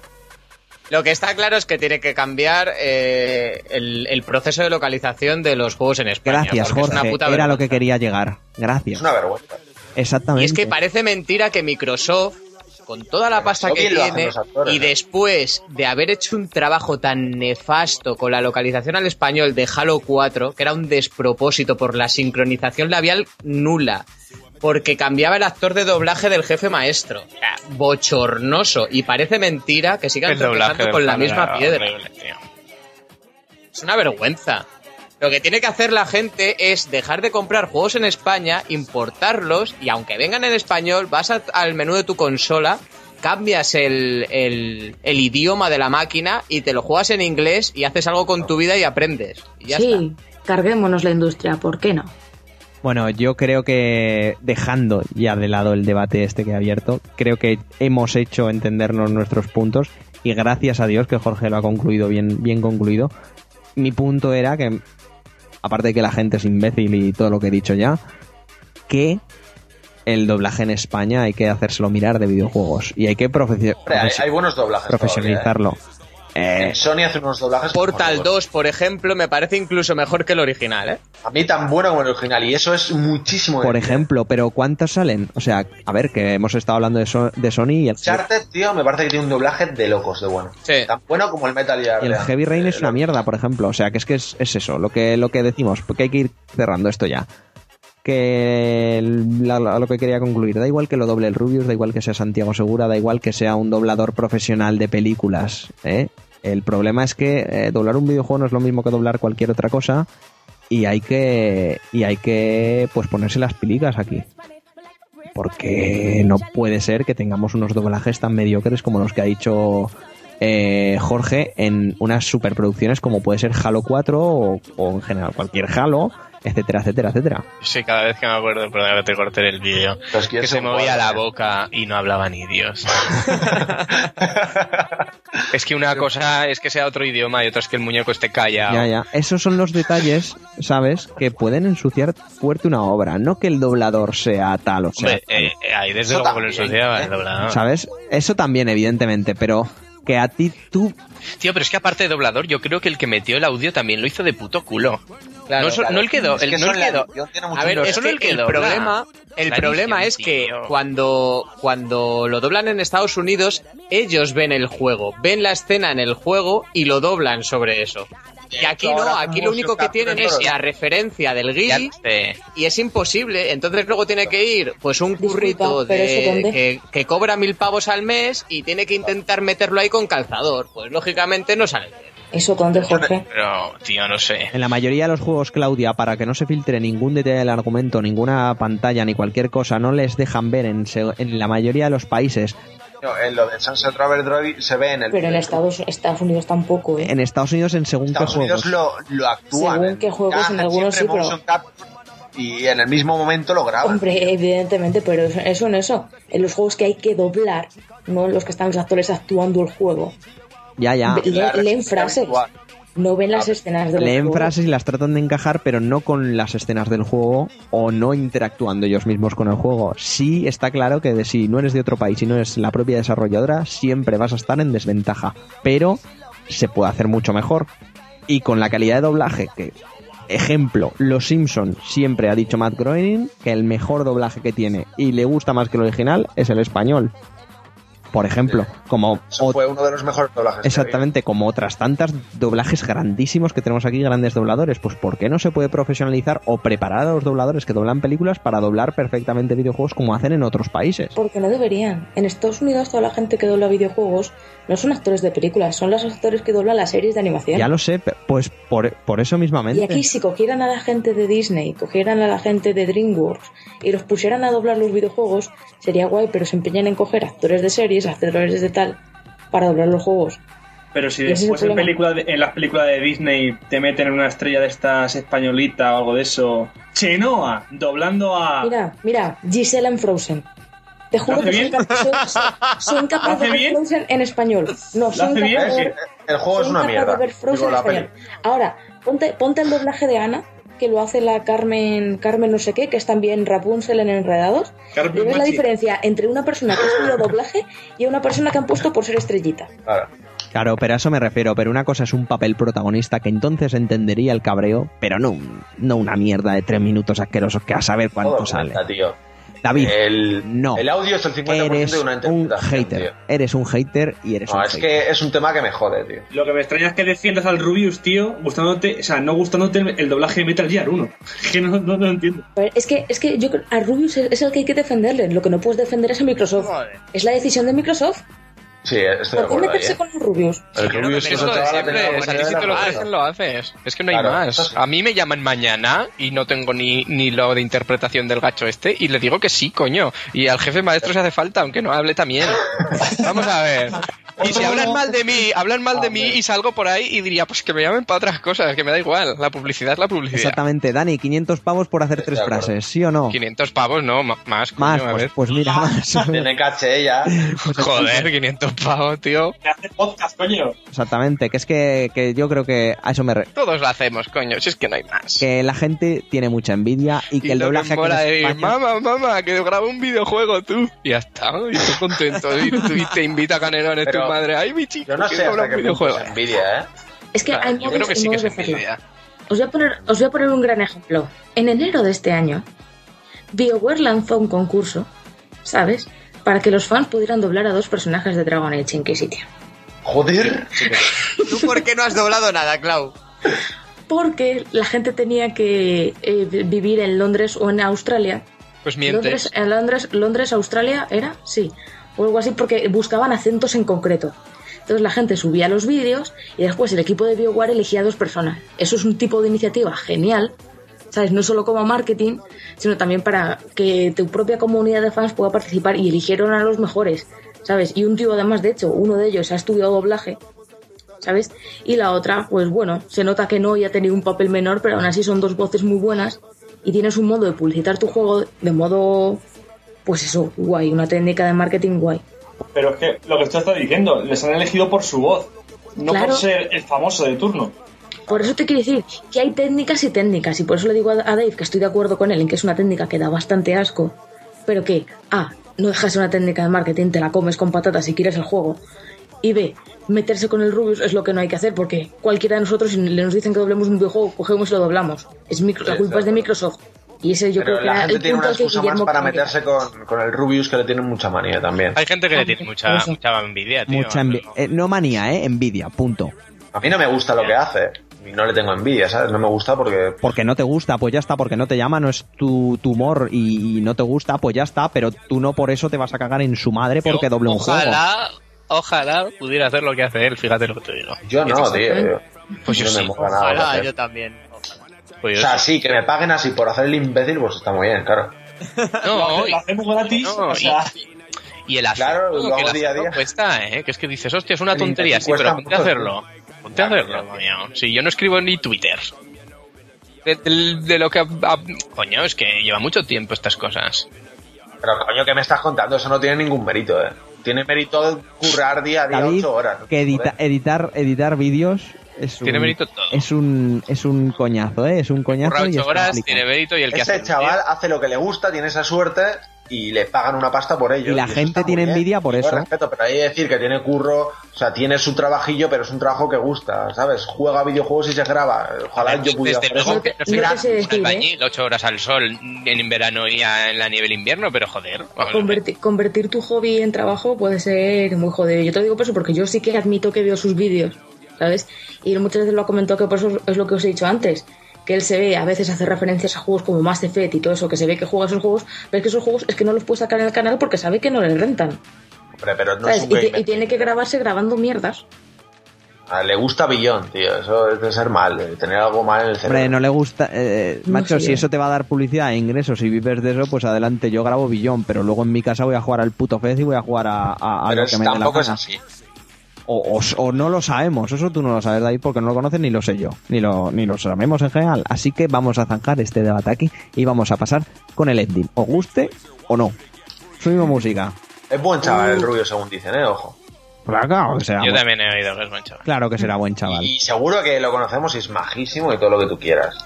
Lo que está claro es que tiene que cambiar eh, el, el proceso de localización de los juegos en España. Gracias, es Jorge. puta Era lo vergüenza. que quería llegar. Gracias. Es una vergüenza. Exactamente. Y es que parece mentira que Microsoft con toda la pasta que tiene actores, y ¿eh? después de haber hecho un trabajo tan nefasto con la localización al español de Halo 4, que era un despropósito por la sincronización labial nula, porque cambiaba el actor de doblaje del jefe maestro. O sea, bochornoso. Y parece mentira que sigan del con la misma piedra. horrible. Es una vergüenza. Lo que tiene que hacer la gente es dejar de comprar juegos en España, importarlos y aunque vengan en español, vas a- al menú de tu consola, cambias el, el- el idioma de la máquina y te lo juegas en inglés y haces algo con tu vida y aprendes. Y ya está. Sí, carguémonos la industria, ¿por qué no? Bueno, yo creo que dejando ya de lado el debate este que he abierto, creo que hemos hecho entendernos nuestros puntos y gracias a Dios que Jorge lo ha concluido bien, bien concluido. Mi punto era que, aparte de que la gente es imbécil y todo lo que he dicho ya, que el doblaje en España hay que hacérselo mirar de videojuegos y hay que profesio- Hombre, hay, profesi- hay buenos doblajes. todavía, profesionalizarlo. ¿eh? Eh, En Sony hace unos doblajes. Portal muy buenos. 2, por ejemplo, me parece incluso mejor que el original, ¿eh? A mí tan bueno como el original. Y eso es muchísimo. por ejemplo, pero ¿cuántos salen? O sea, a ver, que hemos estado hablando de, So- de Sony y el, Uncharted, tío, me parece que tiene un doblaje de locos de bueno. Sí. Tan bueno como el Metal Gear. Y el. Heavy Rain Eh, es una mierda, por ejemplo. O sea, que es que es, es eso, lo que, lo que decimos, porque hay que ir cerrando esto ya. Que el- la- lo que quería concluir, da igual que lo doble el Rubius, da igual que sea Santiago Segura, da igual que sea un doblador profesional de películas. ¿eh? El problema es que eh, doblar un videojuego no es lo mismo que doblar cualquier otra cosa y hay que y hay que pues ponerse las pilicas aquí. Porque no puede ser que tengamos unos doblajes tan mediocres como los que ha dicho eh, Jorge en unas superproducciones como puede ser Halo 4 o, o en general cualquier Halo, etcétera, etcétera, etcétera. Sí, cada vez que me acuerdo, perdón que te corté el vídeo, Pero es que se movía la ¿eh? boca y no hablaba ni Dios. es que una cosa es que sea otro idioma y otra es que el muñeco esté callado. Ya, ya. Esos son los detalles, ¿sabes? Que pueden ensuciar fuerte una obra, no que el doblador sea tal o sea. Hombre, eh, eh, ahí desde Eso luego lo también, ensuciaba ¿eh? el doblador. ¿Sabes? Eso también, evidentemente, pero que a ti tú Tío, pero es que aparte de doblador, yo creo que el que metió el audio también lo hizo de puto culo. Claro, no, so- claro. no el que do- Es el, que no el son que la do- edición tiene mucho A ver, es que el el problema, el La problema edición, es que tío. cuando, cuando lo doblan en Estados Unidos, ellos ven el juego, ven la escena en el juego y lo doblan sobre eso. Y aquí no, aquí lo único que tienen es la referencia del guiri y es imposible. Entonces luego tiene que ir pues un currito de, que, que cobra mil pavos al mes y tiene que intentar meterlo ahí con calzador. Pues lógicamente no sale bien. ¿Eso dónde, Jorge? Pero, tío, no sé. En la mayoría de los juegos, Claudia, para que no se filtre ningún detalle del argumento, ninguna pantalla ni cualquier cosa, no les dejan ver en, en la mayoría de los países. No, en lo de Sunset Overdrive se ve en el. Pero en Estados, Estados Unidos tampoco, ¿eh? En Estados Unidos, en según Estados qué Unidos juegos. lo, lo actúan. Según qué juegos, en algunos sí, pero- Y en el mismo momento lo graban. Hombre, evidentemente, pero eso- en eso. En los juegos que hay que doblar, no en los que están los actores actuando el juego. Ya, ya. Le- leen frases. visual. No ven las escenas del Leen juego. frases y las tratan de encajar, pero no con las escenas del juego o no interactuando ellos mismos con el juego. Sí está claro que de, si no eres de otro país y no eres la propia desarrolladora, siempre vas a estar en desventaja. Pero se puede hacer mucho mejor. Y con la calidad de doblaje que... Ejemplo, Los Simpson siempre ha dicho Matt Groening que el mejor doblaje que tiene y le gusta más que el original es el español. Por ejemplo, como Eso fue uno de los mejores doblajes. que Exactamente, como otras tantas doblajes grandísimos que tenemos aquí, grandes dobladores. Pues ¿por qué no se puede profesionalizar o preparar a los dobladores que doblan películas para doblar perfectamente videojuegos como hacen en otros países? Porque no deberían. En Estados Unidos toda la gente que dobla videojuegos no son actores de películas, son los actores que doblan las series de animación. Ya lo sé, pues por, por eso mismamente. Y aquí si cogieran a la gente de Disney, cogieran a la gente de DreamWorks y los pusieran a doblar los videojuegos, sería guay, pero se empeñan en coger actores de series, actores de tal, para doblar los juegos. Pero si después en, película de- en las películas de Disney te meten en una estrella de estas españolita o algo de eso. Chenoa, doblando a. Mira, mira, Gisela en Frozen. Te juro que soy, bien? soy- incapaz de ver bien? Frozen en español. No, soy incapaz bien? de ver, el juego es una mierda. de ver Frozen Digo, en español. Ahora, ponte, ponte el doblaje de Ana, que lo hace la Carmen, Carmen no sé qué, que es también Rapunzel en Enredados. Carmen y ves la diferencia entre una persona que ha estudiado doblaje y una persona que han puesto por ser estrellita. Claro. Claro, pero a eso me refiero. Pero una cosa es un papel protagonista que entonces entendería el cabreo, pero no, un- no una mierda de tres minutos asquerosos que a saber Todo cuánto sale. cuenta, tío. David, el, no. el audio es el 50% eres de una un interpretación. hater. tío. Eres un hater y eres No, un es hater. que es un tema que me jode, tío. Lo que me extraña es que defiendas al Rubius, tío, gustándote, o sea, no gustándote el, el doblaje de Metal Gear 1. que no, no, no lo entiendo. A ver, Es que, es que yo creo- a Rubius es es el que hay que defenderle. Lo que no puedes defender es a Microsoft. Es la decisión de Microsoft. Sí, estoy de ¿Por qué acuerdo ahí, meterse ¿eh? con los Rubius? El Rubius Pero es lo de siempre, si te lo ofrecen, lo haces. Es que no hay Claro, más. sí. A mí me llaman mañana y no tengo ni, ni lo de interpretación del gacho este y le digo que sí, coño. Y al jefe maestro se hace falta, aunque no hable también. Vamos a ver. Y si hablan mal de mí, hablan mal de mí y salgo por ahí y diría, pues que me llamen para otras cosas, que me da igual. La publicidad es la publicidad. Exactamente, Dani, 500 pavos por hacer tres frases, ¿sí o no? 500 pavos, no, más, coño, Más, a pues, ver. pues mira, más. Tiene caché ella. Joder, 500 pavos, tío. Que hace podcast, coño. Exactamente, que es que, que yo creo que a eso me... re- Todos lo hacemos, coño, si es que no hay más. Que la gente tiene mucha envidia y que Y el que doblaje España- mamá, mamá, que grabo un videojuego tú. Y ya está, y estoy contento. Y, tú- y te invita a Canelones tu Pero madre. Ay, mi chico, Yo no sé hasta qué videojuego. es envidia, ¿eh? Es que hay Yo creo que sí que es envidia. Os voy, a poner, os voy a poner un gran ejemplo. En enero de este año, BioWare lanzó un concurso, ¿sabes? Para que los fans pudieran doblar a dos personajes de Dragon Age Inquisition. Joder. ¿Tú por qué no has doblado nada, Clau? Porque la gente tenía que eh, vivir en Londres o en Australia. Pues mientes. Londres, en Londres, Londres, Australia, ¿era? Sí. O algo así, porque buscaban acentos en concreto. Entonces la gente subía los vídeos y después el equipo de BioWare elegía a dos personas. Eso es un tipo de iniciativa genial, ¿sabes? No solo como marketing, sino también para que tu propia comunidad de fans pueda participar y eligieron a los mejores, ¿sabes? Y un tío, además, de hecho, uno de ellos ha estudiado doblaje, ¿sabes? Y la otra, pues bueno, se nota que no y ha tenido un papel menor, pero aún así son dos voces muy buenas y tienes un modo de publicitar tu juego de modo, pues eso, guay, una técnica de marketing guay. Pero es que lo que usted está diciendo, les han elegido por su voz, no Claro. por ser el famoso de turno. Por eso te quiero decir que hay técnicas y técnicas, y por eso le digo a Dave que estoy de acuerdo con él en que es una técnica que da bastante asco, pero que, A, no dejas una técnica de marketing, te la comes con patatas si quieres el juego, y B, meterse con el Rubius es lo que no hay que hacer, porque cualquiera de nosotros, si le nos dicen que doblemos un videojuego, cogemos y lo doblamos. Es micro- la culpa es de. Microsoft. Y ese yo Pero creo que la era gente el tiene una que excusa más para meterse con, con el Rubius que le tiene mucha manía también. Hay gente que le tiene mucha, Eso. mucha envidia, tío. Mucha envi- eh, no manía, ¿eh? Envidia, punto. A mí no me gusta lo que hace. Y no le tengo envidia, ¿sabes? No me gusta porque... Porque no te gusta, pues ya está, porque no te llama, no es tu, tu humor y, y no te gusta, pues ya está, pero tú no por eso te vas a cagar en su madre porque doble un juego. Ojalá, ojalá pudiera hacer lo que hace él, fíjate lo que te digo. Yo no, tío. yo- Pues yo no sí. me nada que Ojalá, yo también. Pues O sea, sí. que me paguen así por hacer el imbécil, pues está muy bien, claro. No, lo, hacemos gratis, no, o sea, y, y el acento, Claro, lo que el día a día. cuesta, ¿eh? Que es que dices, hostia, es una El tontería, sí, pero ponte a hacerlo. Ponte a hacerlo, claro. coño. Si yo no escribo ni Twitter. De, de- de lo que... a- coño, es que lleva mucho tiempo estas cosas. Pero coño, ¿qué me estás contando? Eso no tiene ningún mérito, ¿eh? Tiene mérito currar día a día David, ocho horas. que edita- editar, editar vídeos es un, Tiene mérito todo. es un es un coñazo, ¿eh? Es un coñazo y horas, tiene mérito y el que Ese hace... chaval hace lo que le gusta, tiene esa suerte y le pagan una pasta por ello. Y la gente tiene envidia por eso. respeto, pero hay que decir que tiene curro, o sea, tiene su trabajillo, pero es un trabajo que gusta, ¿sabes? Juega videojuegos y se graba. Ojalá yo pudiera Desde luego que no ¿eh? albañil, ocho horas al sol en verano y en la nieve del invierno, pero joder. Convertir, convertir tu hobby en trabajo puede ser muy jodido. Yo te lo digo por eso, porque yo sí que admito que veo sus vídeos, ¿sabes? Y muchas veces lo ha comentado que por eso es lo que os he dicho antes. Que él se ve, a veces hace referencias a juegos como Mass Effect y todo eso, que se ve que juega esos juegos, pero es que esos juegos es que no los puede sacar en el canal porque sabe que no le rentan. Hombre, pero no ¿sabes? es un Y, tiene que grabarse grabando mierdas. A- Le gusta Billón, tío. Eso es de ser mal, de tener algo mal en el cerebro. Hombre, no le gusta. eh, No macho, sé. si eso te va a dar publicidad e ingresos y vives de eso, pues adelante. Yo grabo billón, pero luego en mi casa voy a jugar al puto Fez y voy a jugar a, a- a Pero lo es- que me dé la tampoco es así. O, o- o no lo sabemos, eso tú no lo sabes de ahí porque no lo conoces ni lo sé yo, ni lo, ni lo sabemos en general. Así que vamos a zanjar este debate aquí y vamos a pasar con el ending. ¿Os guste o no? Subimos música. Es buen chaval Uh. el rubio, según dicen, ¿eh? Ojo. Claro que será, Yo buen- también he oído que es buen chaval. claro que será buen chaval. Y seguro que lo conocemos y es majísimo y todo lo que tú quieras.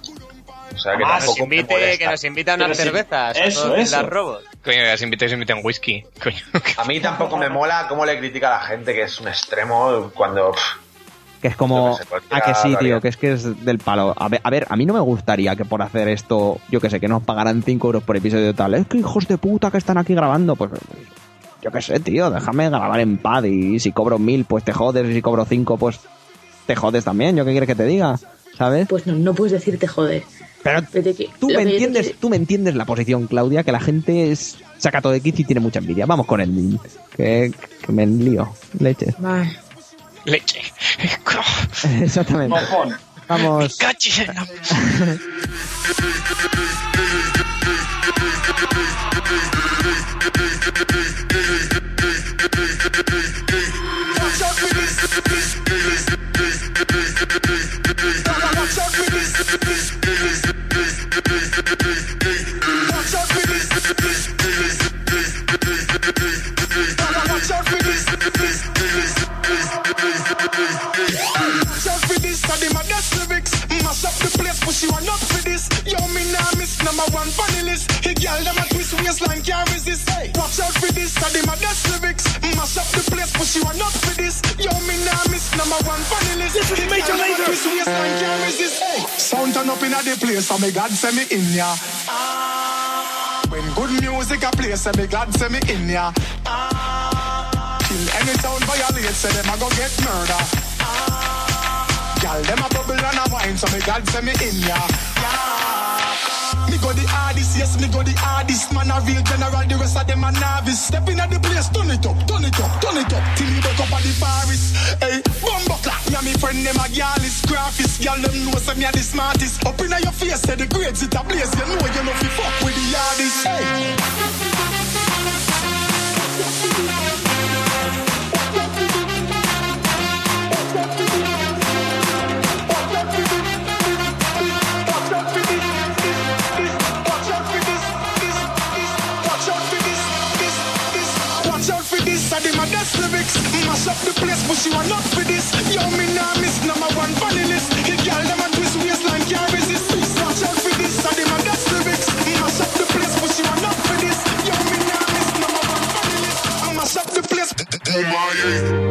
O sea que Ah, nos tampoco invite, que nos a unas Pero cervezas. eso, eso. Las robots. Coño, que las invitéis, inviten whisky. Coño. A mí tampoco me mola cómo le critica a la gente que es un extremo cuando... pff, Que es como, cualquiera a que sí, tío, que es que es del palo. A ver, a ver, a mí no me gustaría que por hacer esto, yo que sé, que nos pagaran 5 euros por episodio tal. Es que hijos de puta que están aquí grabando, pues yo qué sé, tío, déjame grabar en pad y si cobro mil, pues te jodes, y si cobro cinco, pues te jodes también, yo qué quieres que te diga, ¿sabes? Pues no, no puedes decirte joder. Pero tú me entiendes, tú me entiendes la posición, Claudia, que la gente es, saca todo de quicio y tiene mucha envidia. Vamos con el que, que me lío, leche. Vale. Leche. Exactamente. Mojón. Vamos. can't resist. Hey, watch out for this, them a that's lyrics. Mash up the place, push you on up for this. Yo, me nah miss number one funny list. This is major later. Twist waistline, can't resist. Hey, sound turn up in a the place, and me God send me in ya. Ah, when good music a play, say me God send me in ya. Ah, kill any sound violate, say them a go get murder. Girl, them a bubble and a wine, so me God send me in ya. Yeah. Me go the hardest, yes, me go the hardest. Man a real general, the rest of them a novice. Step in at the place, turn it up, turn it up, turn it up. Till you back up at the Paris. Hey, bumbo clap, me and me friend them a girl is graphist. Girl, them know say me a the smartest. Up in your face, say the grades it a blaze. You know you know fi fuck with the hardest. Hey. Push you on up for this. Yo, me miss number one funny list. Hey, girl, them a twist can't resist. Watch out for this, I my best lyrics. Mash up the place, push you on up for this. Yo, me miss number one funny list. Mash up the place. My.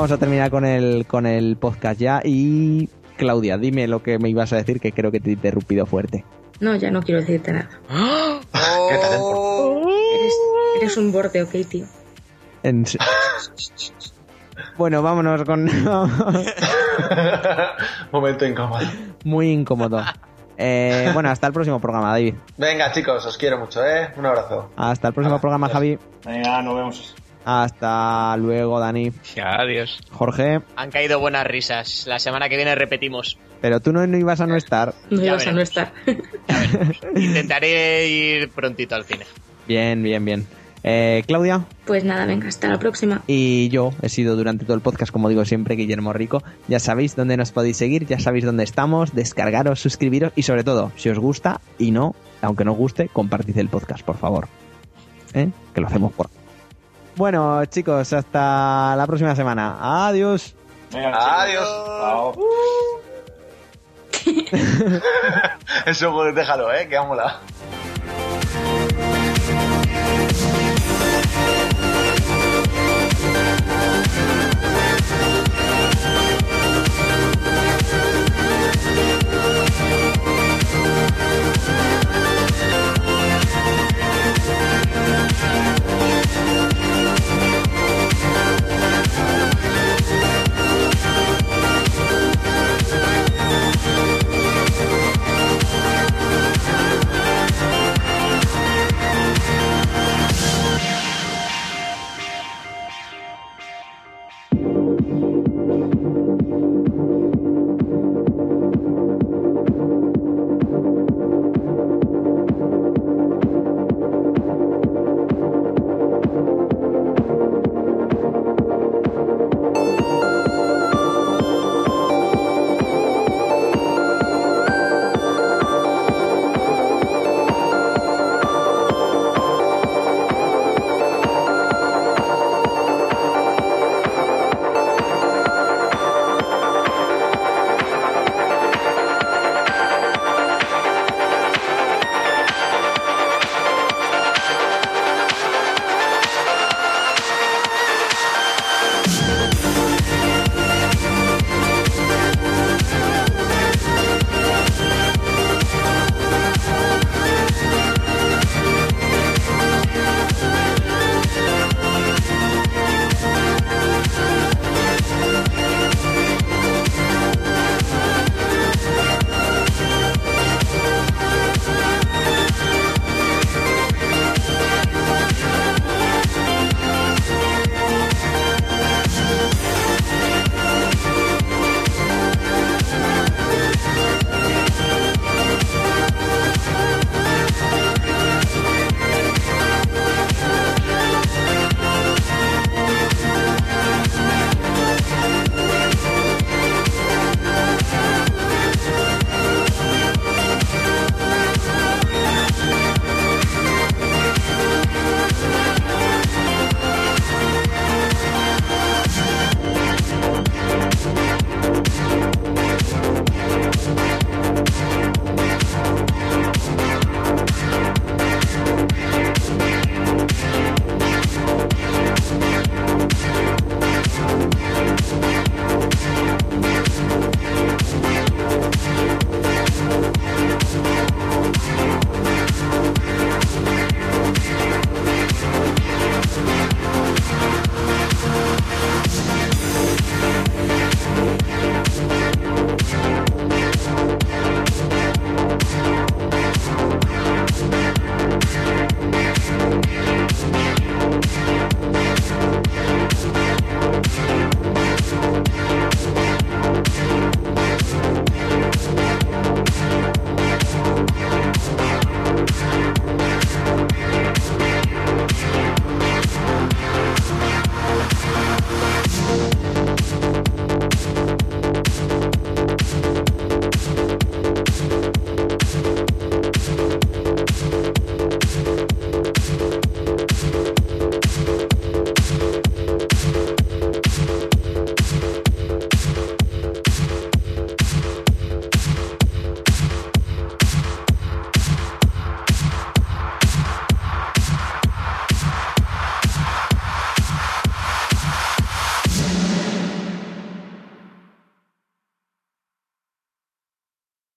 Vamos a terminar con el, con el podcast ya. Y Claudia, dime lo que me ibas a decir, que creo que te he interrumpido fuerte. No, ya no quiero decirte nada. ¿Qué talento? Eres, eres un borde, ok, tío. En bueno, vámonos con... Momento incómodo. Muy incómodo. Eh, bueno, hasta el próximo programa, David. Venga, chicos, os quiero mucho, ¿eh? Un abrazo. Hasta el próximo programa, Javi. Venga, nos vemos. Hasta luego, Dani. Adiós. Jorge, Han caído buenas risas. La semana que viene repetimos. pero tú no, no ibas a no estar. No Ya ibas a no estar. Intentaré ir prontito al cine. Bien, bien, bien. Eh, Claudia Pues nada, venga, hasta la próxima. y yo he sido durante todo el podcast, como digo siempre, Guillermo Rico. Ya sabéis dónde nos podéis seguir, ya sabéis dónde estamos, descargaros, suscribiros y sobre todo, si os gusta y no, aunque no os guste, compartid el podcast, por favor. ¿Eh? Que lo hacemos por... Bueno, chicos, hasta la próxima semana. Adiós. Venga. Adiós. Chao. Eso, pues déjalo, eh, que ha molado.